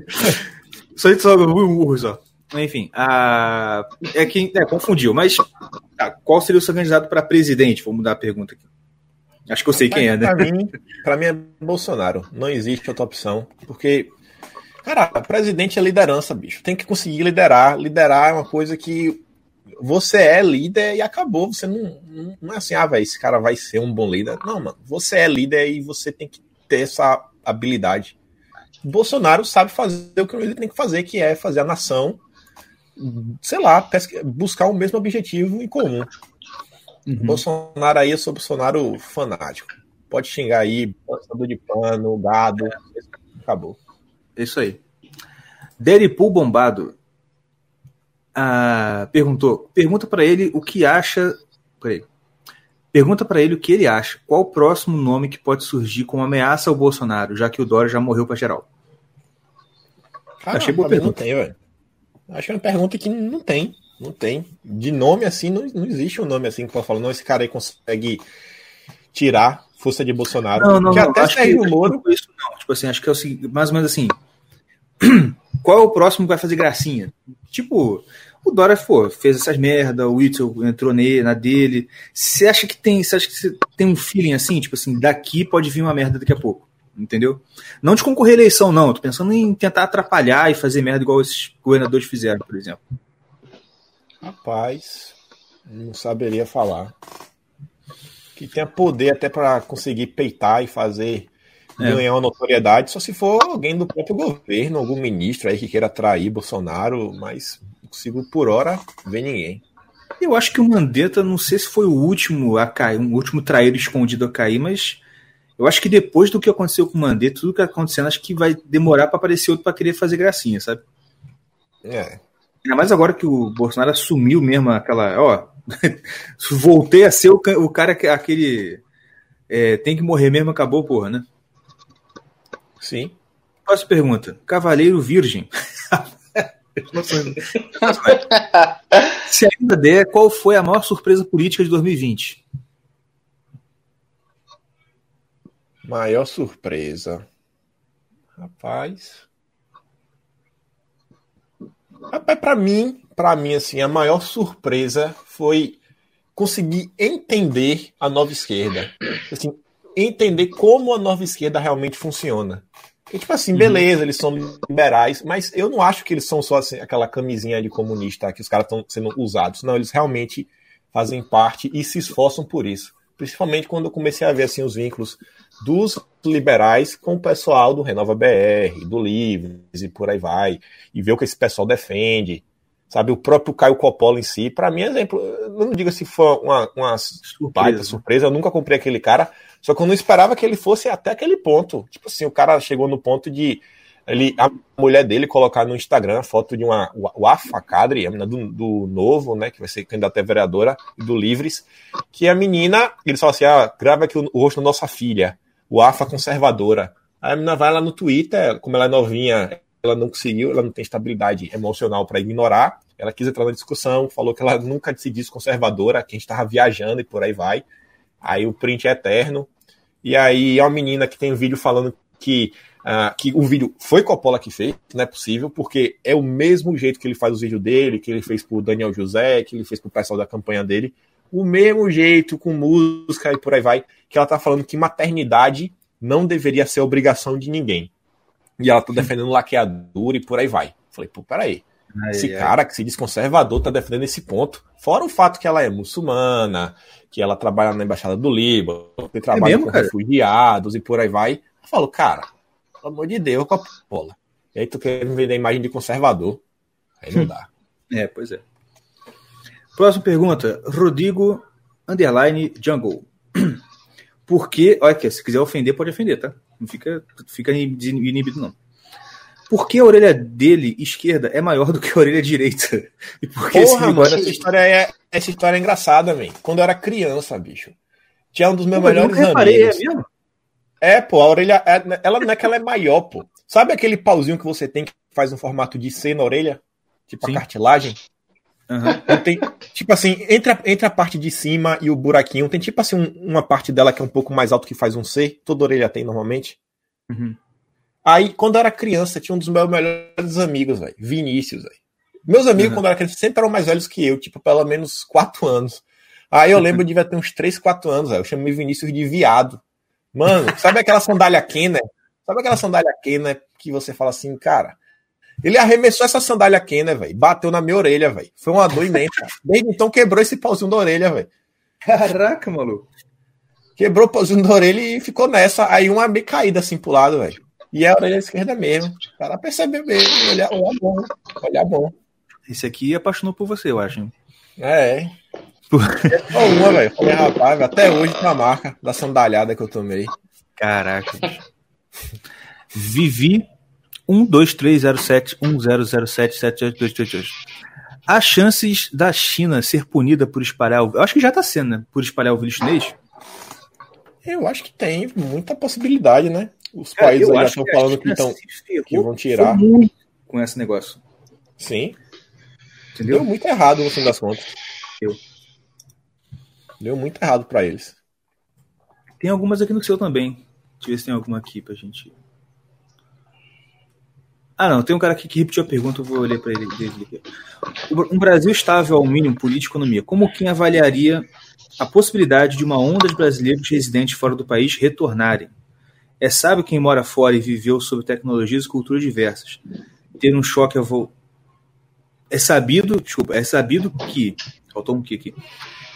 Só só burro só. Enfim, a... é quem é, confundiu, mas tá, qual seria o seu candidato para presidente? Vou mudar a pergunta aqui. Acho que eu sei quem é, né? Para mim, pra mim é Bolsonaro. Não existe outra opção, porque Cara, presidente é liderança, bicho. Tem que conseguir liderar. Liderar é uma coisa que você é líder e acabou. Você não, não, não é assim, ah, velho, esse cara vai ser um bom líder. Não, mano. Você é líder e você tem que ter essa habilidade. Bolsonaro sabe fazer o que ele tem que fazer, que é fazer a nação, sei lá, buscar o mesmo objetivo em comum. Uhum. Bolsonaro aí, eu sou Bolsonaro fanático. Pode xingar aí, passador de pano, gado, acabou. É isso aí. Deripu Bombado ah, perguntou: pergunta para ele o que acha. Peraí. Pergunta para ele o que ele acha. Qual o próximo nome que pode surgir como ameaça ao Bolsonaro, já que o Dória já morreu para geral? Achei boa pergunta. Não tem, velho. Acho que é uma pergunta que não tem. Não tem. De nome assim, não, não existe um nome assim que pode falar, não, esse cara aí consegue tirar força de Bolsonaro. Não, não, que não. Até acho que, Moro... Isso não. Tipo assim, acho que é o seguinte, mais ou menos assim. (clears throat) qual é o próximo que vai fazer gracinha? Tipo, o Dória pô, fez essas merda, o Whittle entrou nele, na dele. Você acha que tem. Você acha que tem um feeling assim, tipo assim, daqui pode vir uma merda daqui a pouco. Entendeu? Não de concorrer à eleição, não. Tô pensando em tentar atrapalhar e fazer merda igual esses governadores fizeram, por exemplo. Rapaz, não saberia falar. Que tenha poder até para conseguir peitar e fazer é. ganhar uma notoriedade, só se for alguém do próprio governo, algum ministro aí que queira atrair Bolsonaro, mas não consigo por hora ver ninguém. Eu acho que o Mandetta, não sei se foi o último a cair, um último traído escondido a cair, mas eu acho que depois do que aconteceu com o Mandetta, tudo que tá acontecendo, acho que vai demorar para aparecer outro para querer fazer gracinha, sabe? É. Ainda mais agora que o Bolsonaro assumiu mesmo aquela, ó, (laughs) voltei a ser o, o cara que aquele é, tem que morrer mesmo, acabou, porra, né? Sim. Próxima pergunta. Cavaleiro Virgem. Se ainda der, qual foi a maior surpresa política de 2020? Maior surpresa. Rapaz. Rapaz, para mim, para mim assim, a maior surpresa foi conseguir entender a nova esquerda. Assim, entender como a nova esquerda realmente funciona. E, tipo assim, beleza, eles são liberais, mas eu não acho que eles são só assim, aquela camisinha de comunista que os caras estão sendo usados. Não, eles realmente fazem parte e se esforçam por isso. Principalmente quando eu comecei a ver assim, os vínculos dos liberais com o pessoal do Renova BR, do Livres e por aí vai, e ver o que esse pessoal defende. Sabe, o próprio Caio Coppola em si, para mim, exemplo, eu não digo se foi uma, uma surpresa. surpresa, eu nunca comprei aquele cara, só que eu não esperava que ele fosse até aquele ponto. Tipo assim, o cara chegou no ponto de ele, a mulher dele colocar no Instagram a foto de uma o Afa Kadri, a menina do, do Novo, né, que vai ser candidata a vereadora, e do Livres, que a menina, ele fala assim, ah, grava aqui o, o rosto da nossa filha, o Afa conservadora. Aí a menina vai lá no Twitter, como ela é novinha, ela não conseguiu, ela não tem estabilidade emocional para ignorar, ela quis entrar na discussão, falou que ela nunca se disse conservadora, que a gente estava viajando e por aí vai. Aí o print é eterno. E aí é uma menina que tem um vídeo falando que uh, que o vídeo foi Coppola que fez, não é possível, porque é o mesmo jeito que ele faz os vídeos dele, que ele fez pro Daniel José, que ele fez pro pessoal da campanha dele, o mesmo jeito, com música e por aí vai, que ela tá falando que maternidade não deveria ser obrigação de ninguém. E ela tá defendendo laqueadura e por aí vai. Falei, pô, peraí. Ai, esse ai. cara que se diz conservador tá defendendo esse ponto. Fora o fato que ela é muçulmana, que ela trabalha na embaixada do Líbano, que trabalha é mesmo, com cara? refugiados e por aí vai. Eu falo, cara, pelo amor de Deus, Coppola. E aí tu quer me vender a imagem de conservador. Aí não dá. (laughs) é, pois é. Próxima pergunta. Rodrigo Underline Jungle. (clears throat) Por que. Olha aqui, se quiser ofender, pode ofender, tá? Não fica, fica inibido, não. Por que a orelha dele, esquerda, é maior do que a orelha direita? E por que Porra, mano, essa história, é, essa história é engraçada, velho. Quando eu era criança, bicho. Tinha um dos meus Pô, melhores amigos. Reparei, é mesmo? É, pô, a orelha. É, ela não é que ela é maior, pô. Sabe aquele pauzinho que você tem que faz um formato de C na orelha? Tipo Sim. a cartilagem? Uhum. Tem, tipo assim, entre a, entre a parte de cima e o buraquinho, tem tipo assim um, uma parte dela que é um pouco mais alto que faz um C. Toda orelha tem normalmente. Uhum. Aí, quando eu era criança, tinha um dos meus melhores amigos, velho. Vinícius, velho. Meus amigos, uhum. quando eu era criança, sempre eram mais velhos que eu, tipo, pelo menos 4 anos. Aí eu lembro de devia ter uns 3, 4 anos, velho. Eu chamei Vinícius de viado. Mano, sabe aquela sandália Kenner? Sabe aquela sandália Kenner que você fala assim, cara? Ele arremessou essa sandália Kenner, velho. Bateu na minha orelha, velho. Foi uma dor imensa. (laughs) Desde então quebrou esse pauzinho da orelha, velho. Caraca, maluco. Quebrou o pauzinho da orelha e ficou nessa. Aí uma meio caída assim pro lado, velho. E é a orelha esquerda mesmo. O cara percebeu mesmo. Olhar, olhar bom. Olhar bom. Esse aqui apaixonou por você, eu acho. É. É só uma, velho. Falei, rapaz, até hoje tá a marca da sandalhada que eu tomei. Caraca. Vivi 1230710077822. Há chances da China ser punida por espalhar o. Eu acho que já tá sendo, né? Por espalhar o vírus chinês. Eu acho que tem muita possibilidade, né? Os Cara, países já estão falando que, tão, que vão tirar. Com esse negócio. Sim. Entendeu? Deu muito errado no fim das contas. Deu. Deu muito errado para eles. Tem algumas aqui no seu também. Deixa eu ver se tem alguma aqui pra gente. Ah, não, tem um cara aqui que repetiu a pergunta, eu vou ler para ele. Um Brasil estável ao mínimo político e economia. Como quem avaliaria a possibilidade de uma onda de brasileiros residentes fora do país retornarem? É sábio quem mora fora e viveu sob tecnologias e culturas diversas. Ter um choque a voo. É sabido, desculpa, é sabido que. Faltou um que aqui.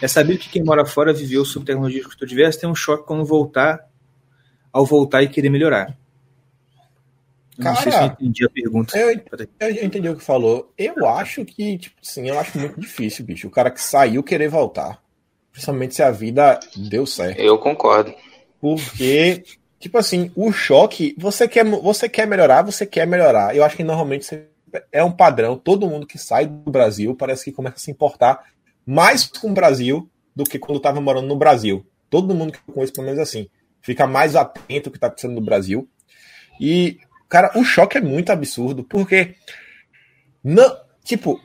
É sabido que quem mora fora viveu sob tecnologias e culturas diversas tem um choque quando voltar, ao voltar e querer melhorar. Eu Cara, não sei se eu entendi a pergunta. Eu, eu entendi o que falou. Eu acho que, tipo, sim, eu acho muito difícil, bicho. O cara que saiu querer voltar. Principalmente se a vida deu certo. Eu concordo. Porque tipo assim, o choque, você quer, você quer melhorar, você quer melhorar. Eu acho que normalmente é um padrão. Todo mundo que sai do Brasil parece que começa a se importar mais com o Brasil do que quando estava morando no Brasil. Todo mundo que eu conheço, pelo menos assim, fica mais atento ao que está acontecendo no Brasil. E, cara, o choque é muito absurdo, porque. Não, tipo,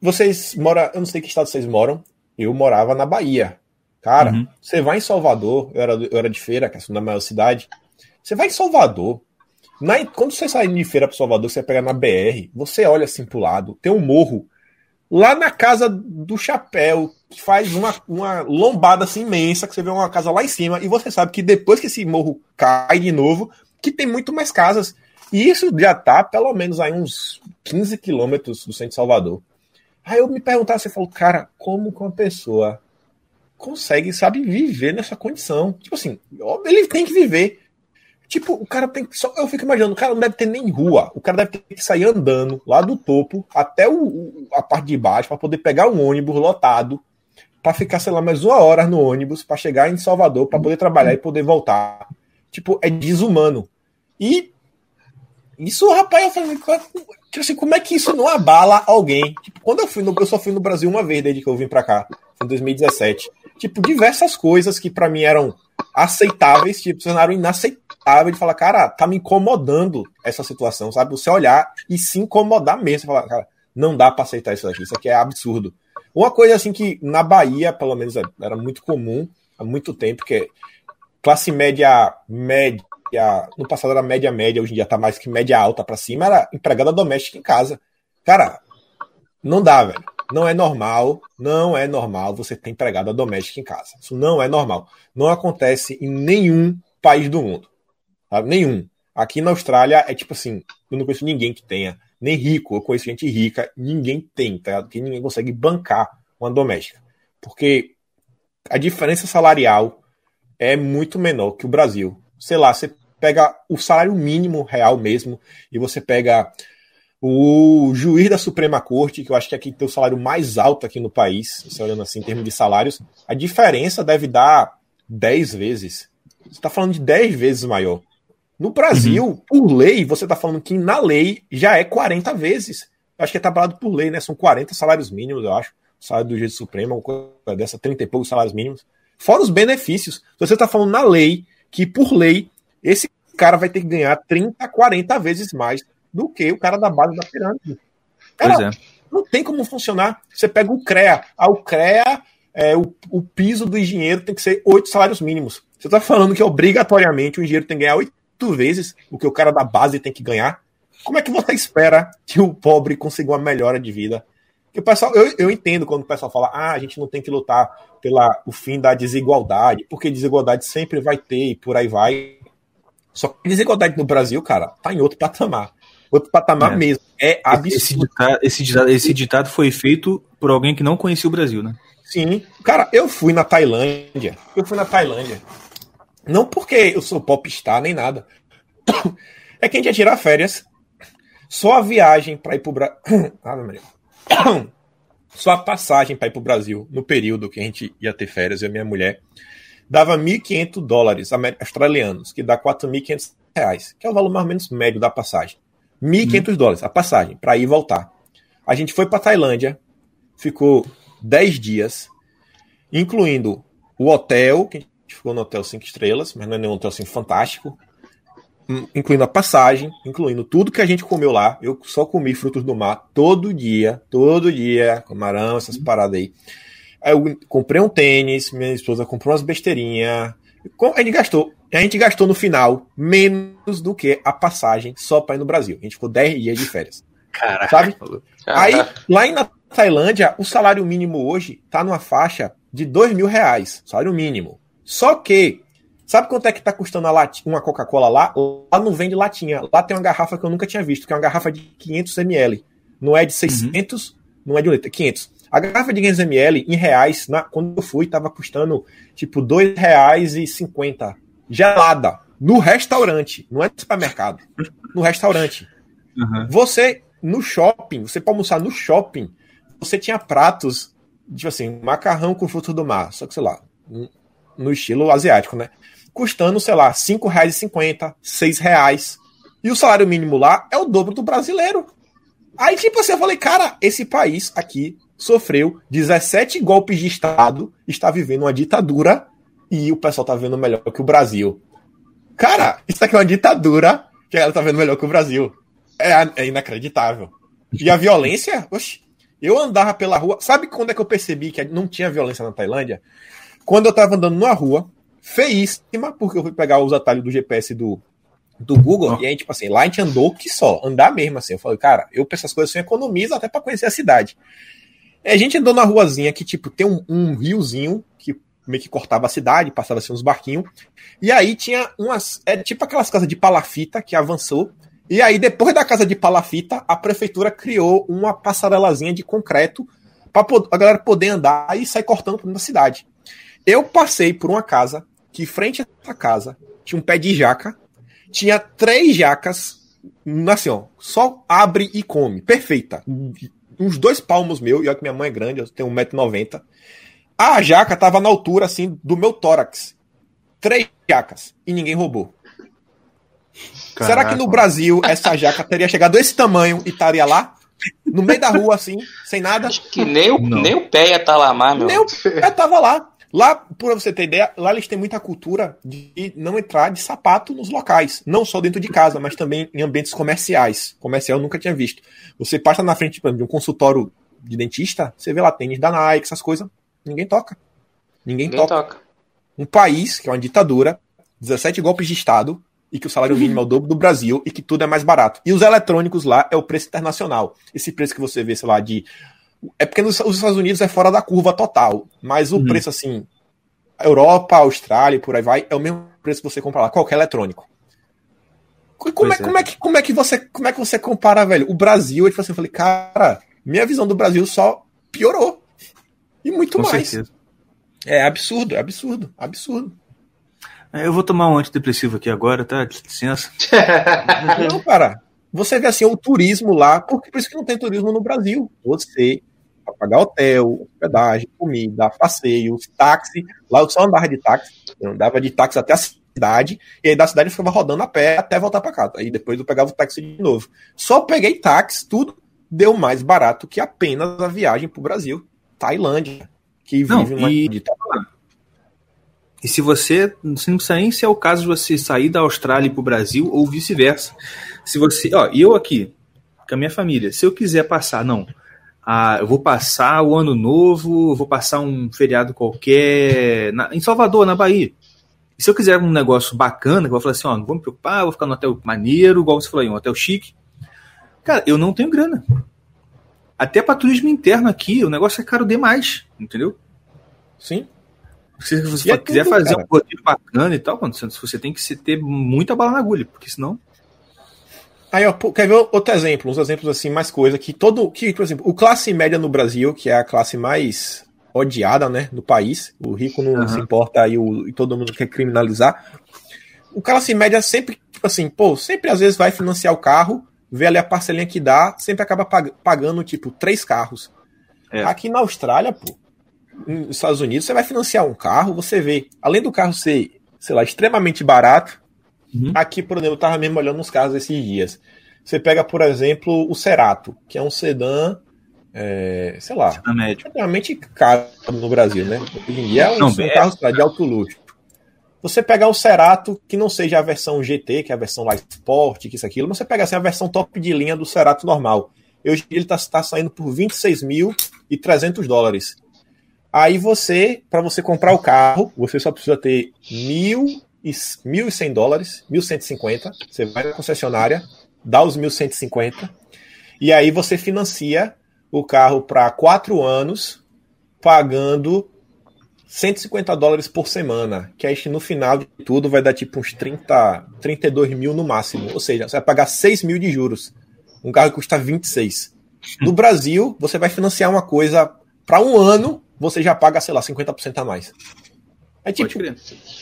vocês moram. Eu não sei que estado vocês moram. Eu morava na Bahia. Cara, uhum. você vai em Salvador, eu era, eu era de feira, que é a maior cidade. Você vai em Salvador. Na, quando você sai de feira para Salvador, você pega na BR, você olha assim pro lado, tem um morro lá na casa do chapéu, que faz uma, uma lombada assim imensa, que você vê uma casa lá em cima, e você sabe que depois que esse morro cai de novo, que tem muito mais casas. E isso já tá pelo menos aí uns 15 quilômetros do centro de Salvador. Aí eu me perguntava, você falou, cara, como que uma pessoa consegue, sabe, viver nessa condição? Tipo assim, ele tem que viver. Tipo, o cara tem que. Só, eu fico imaginando, o cara não deve ter nem rua. O cara deve ter que sair andando lá do topo até o, a parte de baixo para poder pegar um ônibus lotado para ficar, sei lá, mais uma hora no ônibus para chegar em Salvador para poder trabalhar e poder voltar. Tipo, é desumano. E isso, rapaz, eu falei, tipo assim, como é que isso não abala alguém? Tipo, quando eu fui no, eu só fui no Brasil uma vez desde que eu vim para cá, em 2017. Tipo, diversas coisas que para mim eram aceitáveis, tipo, tornaram inaceitáveis de falar, cara, tá me incomodando essa situação, sabe? Você olhar e se incomodar mesmo, falar, cara, não dá para aceitar isso aqui, isso aqui é absurdo. Uma coisa assim que na Bahia, pelo menos, era muito comum há muito tempo, que é classe média média a, no passado era média média, hoje em dia tá mais que média alta para cima, era empregada doméstica em casa. Cara, não dá, velho. Não é normal, não é normal você ter empregada doméstica em casa. Isso não é normal. Não acontece em nenhum país do mundo. Sabe? Nenhum. Aqui na Austrália é tipo assim, eu não conheço ninguém que tenha, nem rico, eu conheço gente rica, ninguém tem, tá? Que ninguém consegue bancar uma doméstica. Porque a diferença salarial é muito menor que o Brasil. Sei lá, você pega o salário mínimo real mesmo e você pega o juiz da Suprema Corte, que eu acho que aqui tem o salário mais alto aqui no país, se olhando assim em termos de salários, a diferença deve dar 10 vezes. Você está falando de 10 vezes maior. No Brasil, uhum. por lei, você está falando que na lei já é 40 vezes. Eu acho que é tabelado por lei, né? São 40 salários mínimos, eu acho. O salário do juiz Supremo, uma coisa dessa, 30 e poucos salários mínimos. Fora os benefícios. Você está falando na lei que, por lei, esse cara vai ter que ganhar 30, 40 vezes mais do que o cara da base da pirâmide. Cara, pois é. não tem como funcionar. Você pega o CREA. Ah, o CREA, é, o, o piso do engenheiro tem que ser oito salários mínimos. Você está falando que obrigatoriamente o engenheiro tem que ganhar oito vezes o que o cara da base tem que ganhar? Como é que você espera que o pobre consiga uma melhora de vida? Que o pessoal, eu, eu entendo quando o pessoal fala, ah, a gente não tem que lutar pela o fim da desigualdade, porque desigualdade sempre vai ter e por aí vai. Só que a desigualdade no Brasil, cara, tá em outro patamar outro patamar é. mesmo. É absurdo. Esse ditado, esse, ditado, esse ditado foi feito por alguém que não conhecia o Brasil, né? Sim. Cara, eu fui na Tailândia. Eu fui na Tailândia. Não porque eu sou popstar nem nada. (coughs) É que a gente ia tirar férias. Só a viagem para ir pro Brasil. (coughs) (coughs) Só a passagem para ir pro Brasil no período que a gente ia ter férias, eu e minha mulher, dava 1.500 dólares australianos, que dá 4.500 reais, que é o valor mais ou menos médio da passagem. 1.500 hum. dólares a passagem para ir e voltar. A gente foi para Tailândia, ficou 10 dias, incluindo o hotel, que a gente ficou no hotel 5 estrelas, mas não é nenhum hotel assim fantástico, incluindo a passagem, incluindo tudo que a gente comeu lá. Eu só comi frutos do mar todo dia, todo dia, camarão, essas paradas aí. Eu comprei um tênis, minha esposa comprou umas besteirinhas. A gente gastou a gente gastou no final menos do que a passagem só para ir no Brasil. A gente ficou 10 dias de férias. Caraca. Sabe? Aí, lá na Tailândia, o salário mínimo hoje tá numa faixa de 2 mil reais. Salário mínimo. Só que, sabe quanto é que tá custando uma Coca-Cola lá? Lá não vende latinha. Lá tem uma garrafa que eu nunca tinha visto, que é uma garrafa de 500 ml. Não é de 600, uhum. não é de um litro, é 500. A garrafa de 500 ml, em reais, na, quando eu fui, tava custando tipo R$ 2,50 gelada no restaurante, não é no supermercado, no restaurante. Uhum. Você no shopping, você pode almoçar no shopping, você tinha pratos, tipo assim, macarrão com frutos do mar, só que sei lá, no estilo asiático, né? Custando, sei lá, R$ 5,50, R$ reais. E o salário mínimo lá é o dobro do brasileiro. Aí, tipo assim, eu falei, cara, esse país aqui sofreu 17 golpes de Estado, está vivendo uma ditadura e o pessoal tá vendo melhor que o Brasil. Cara, isso aqui é uma ditadura que ela tá vendo melhor que o Brasil. É, é inacreditável. E a violência, oxe, eu andava pela rua. Sabe quando é que eu percebi que não tinha violência na Tailândia? Quando eu tava andando numa rua, feíssima, porque eu fui pegar os atalhos do GPS do, do Google, oh. e aí, tipo assim, lá a gente andou que só, andar mesmo assim. Eu falei, cara, eu penso essas coisas assim, economizo até para conhecer a cidade. E a gente andou na ruazinha que, tipo, tem um, um riozinho que meio que cortava a cidade, passava assim uns barquinhos. E aí tinha umas. É tipo aquelas casas de palafita que avançou. E aí, depois da casa de palafita, a prefeitura criou uma passarelazinha de concreto para a galera poder andar e sair cortando por dentro da cidade. Eu passei por uma casa que, frente a essa casa, tinha um pé de jaca, tinha três jacas, assim, ó, só abre e come, perfeita. Uns dois palmos meu, e olha que minha mãe é grande, eu tenho 1,90m. A jaca tava na altura, assim, do meu tórax. Três jacas. E ninguém roubou. Caraca. Será que no Brasil essa jaca teria chegado esse tamanho e estaria lá? No meio da rua, assim, sem nada? Acho que nem o, nem o pé ia estar tá lá mais, meu. Nem o pé tava lá. Lá, por você ter ideia, lá eles têm muita cultura de não entrar de sapato nos locais. Não só dentro de casa, mas também em ambientes comerciais. Comercial eu nunca tinha visto. Você passa na frente de um consultório de dentista, você vê lá tênis da Nike, essas coisas. Ninguém toca. Ninguém, Ninguém toca. toca. Um país que é uma ditadura, 17 golpes de Estado, e que o salário mínimo é o dobro do Brasil e que tudo é mais barato. E os eletrônicos lá é o preço internacional. Esse preço que você vê, sei lá, de. É porque nos os Estados Unidos é fora da curva total, mas o Uhum. preço assim, Europa, Austrália, por aí vai, é o mesmo preço que você compra lá, qualquer eletrônico. E Como é, é. como, é que, como, é que você, como é que você compara, velho? O Brasil, tipo assim, eu falei, cara, minha visão do Brasil só piorou. E muito Com mais. certeza. É absurdo, é absurdo, absurdo. É, Eu vou tomar um antidepressivo aqui agora, tá? Licença. (laughs) Não, cara. Você vê assim, o turismo lá, porque por isso que não tem turismo no Brasil. Você vai pagar hotel, hospedagem, comida, passeios, táxi. Lá eu só andava de táxi. Eu andava de táxi até a cidade, e aí da cidade eu ficava rodando a pé até voltar pra casa. Aí depois eu pegava o táxi de novo. Só peguei táxi, tudo deu mais barato que apenas a viagem pro Brasil. Tailândia, que Não, vive uma e- de E se você, você não precisa nem ser o caso de você sair da Austrália para o Brasil ou vice-versa. Se você, ó, eu aqui, com a minha família, se eu quiser passar, não, ah, eu vou passar o ano novo, vou passar um feriado qualquer na- em Salvador, na Bahia. E se eu quiser um negócio bacana, que eu vou falar assim, ó, não vou me preocupar, vou ficar no hotel maneiro, igual você falou aí, um hotel chique. Cara, eu não tenho grana. Até para turismo interno aqui, o negócio é caro demais, entendeu? Sim. Se você E é quiser tudo, fazer cara. um roteiro bacana e tal, quando você você tem que ter muita bala na agulha, porque senão. Aí, ó, quer ver outro exemplo? Uns exemplos assim, mais coisa que todo. Que, por exemplo, o classe média no Brasil, que é a classe mais odiada, né, do país. O rico não Aham. se importa aí o, e todo mundo quer criminalizar. O classe média sempre, tipo assim, pô, sempre às vezes vai financiar o carro, vê ali a parcelinha que dá, sempre acaba pag- pagando, tipo, três carros. É. Aqui na Austrália, pô, nos Estados Unidos, você vai financiar um carro, você vê, além do carro ser, sei lá, extremamente barato, Uhum. aqui, por exemplo, eu tava mesmo olhando uns carros esses dias. Você pega, por exemplo, o Cerato, que é um sedã, é, sei lá, realmente caro no Brasil, né? Hoje em dia é um, Não, um é. carro lá, de alto luxo. Você pegar o Cerato, que não seja a versão GT, que é a versão Light Sport, que isso aquilo, mas você pega assim a versão top de linha do Cerato normal. Hoje ele tá, tá saindo por 26.300 dólares. Aí você, para você comprar o carro, você só precisa ter mil 1.100 dólares, 1.150. Você vai na concessionária, dá os 1.150, e aí você financia o carro para quatro anos, pagando 150 dólares por semana, que aí no final de tudo vai dar tipo uns 30, 32 mil no máximo. Ou seja, você vai pagar 6 mil de juros. Um carro que custa 26. No Brasil, você vai financiar uma coisa para um ano, você já paga, sei lá, 50% a mais. É tipo,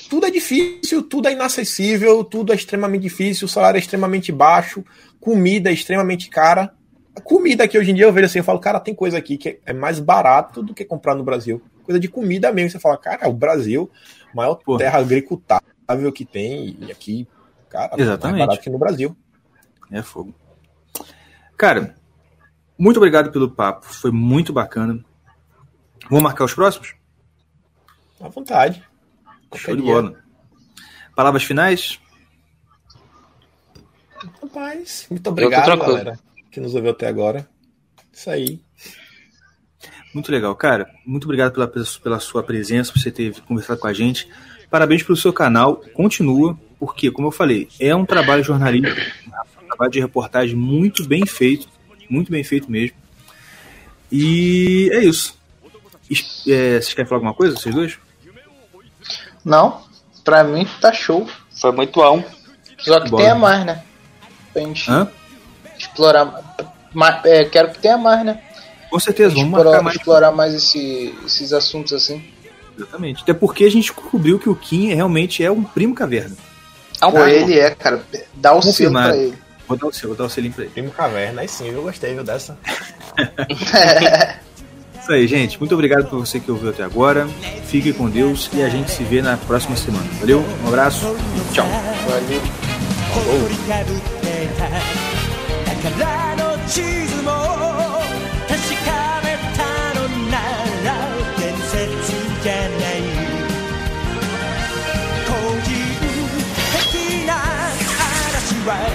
tudo é difícil, tudo é inacessível, tudo é extremamente difícil, o salário é extremamente baixo, comida é extremamente cara. A comida que hoje em dia eu vejo assim, eu falo, cara, tem coisa aqui que é mais barato do que comprar no Brasil. Coisa de comida mesmo. Você fala, cara, o Brasil, maior Pô. terra agricultável que tem, e aqui, cara, Exatamente. mais barato que no Brasil. É fogo. Cara, muito obrigado pelo papo. Foi muito bacana. Vamos marcar os próximos? À vontade. Show de bola. Palavras finais? Rapaz, muito obrigado, galera, que nos ouviu até agora. Isso aí. Muito legal, cara. Muito obrigado pela, pela sua presença, por você ter conversado com a gente. Parabéns pelo seu canal. Continua, porque, como eu falei, é um trabalho jornalístico, um trabalho de reportagem muito bem feito, muito bem feito mesmo. E é isso. É, vocês querem falar alguma coisa, vocês dois? Não, pra mim tá show. Foi muito bom. Só que Bora. tenha mais, né? Pra gente Hã? explorar. ma- é, quero que tenha mais, né? Com certeza, vamos explorar, marcar mais. explorar mais esse- esses assuntos assim. Exatamente. Até porque a gente descobriu que o Kim realmente é um primo caverna. É um Pô, ele é, cara. Dá o selo Confirmado. pra ele. Vou dar o seu, vou dar o selinho pra ele. Primo Caverna, aí sim, eu gostei viu, dessa. (laughs) (laughs) (laughs) Isso aí, gente. Muito obrigado por você que ouviu até agora. Fique com Deus e a gente se vê na próxima semana. Valeu? Um abraço e tchau. Valeu. 誇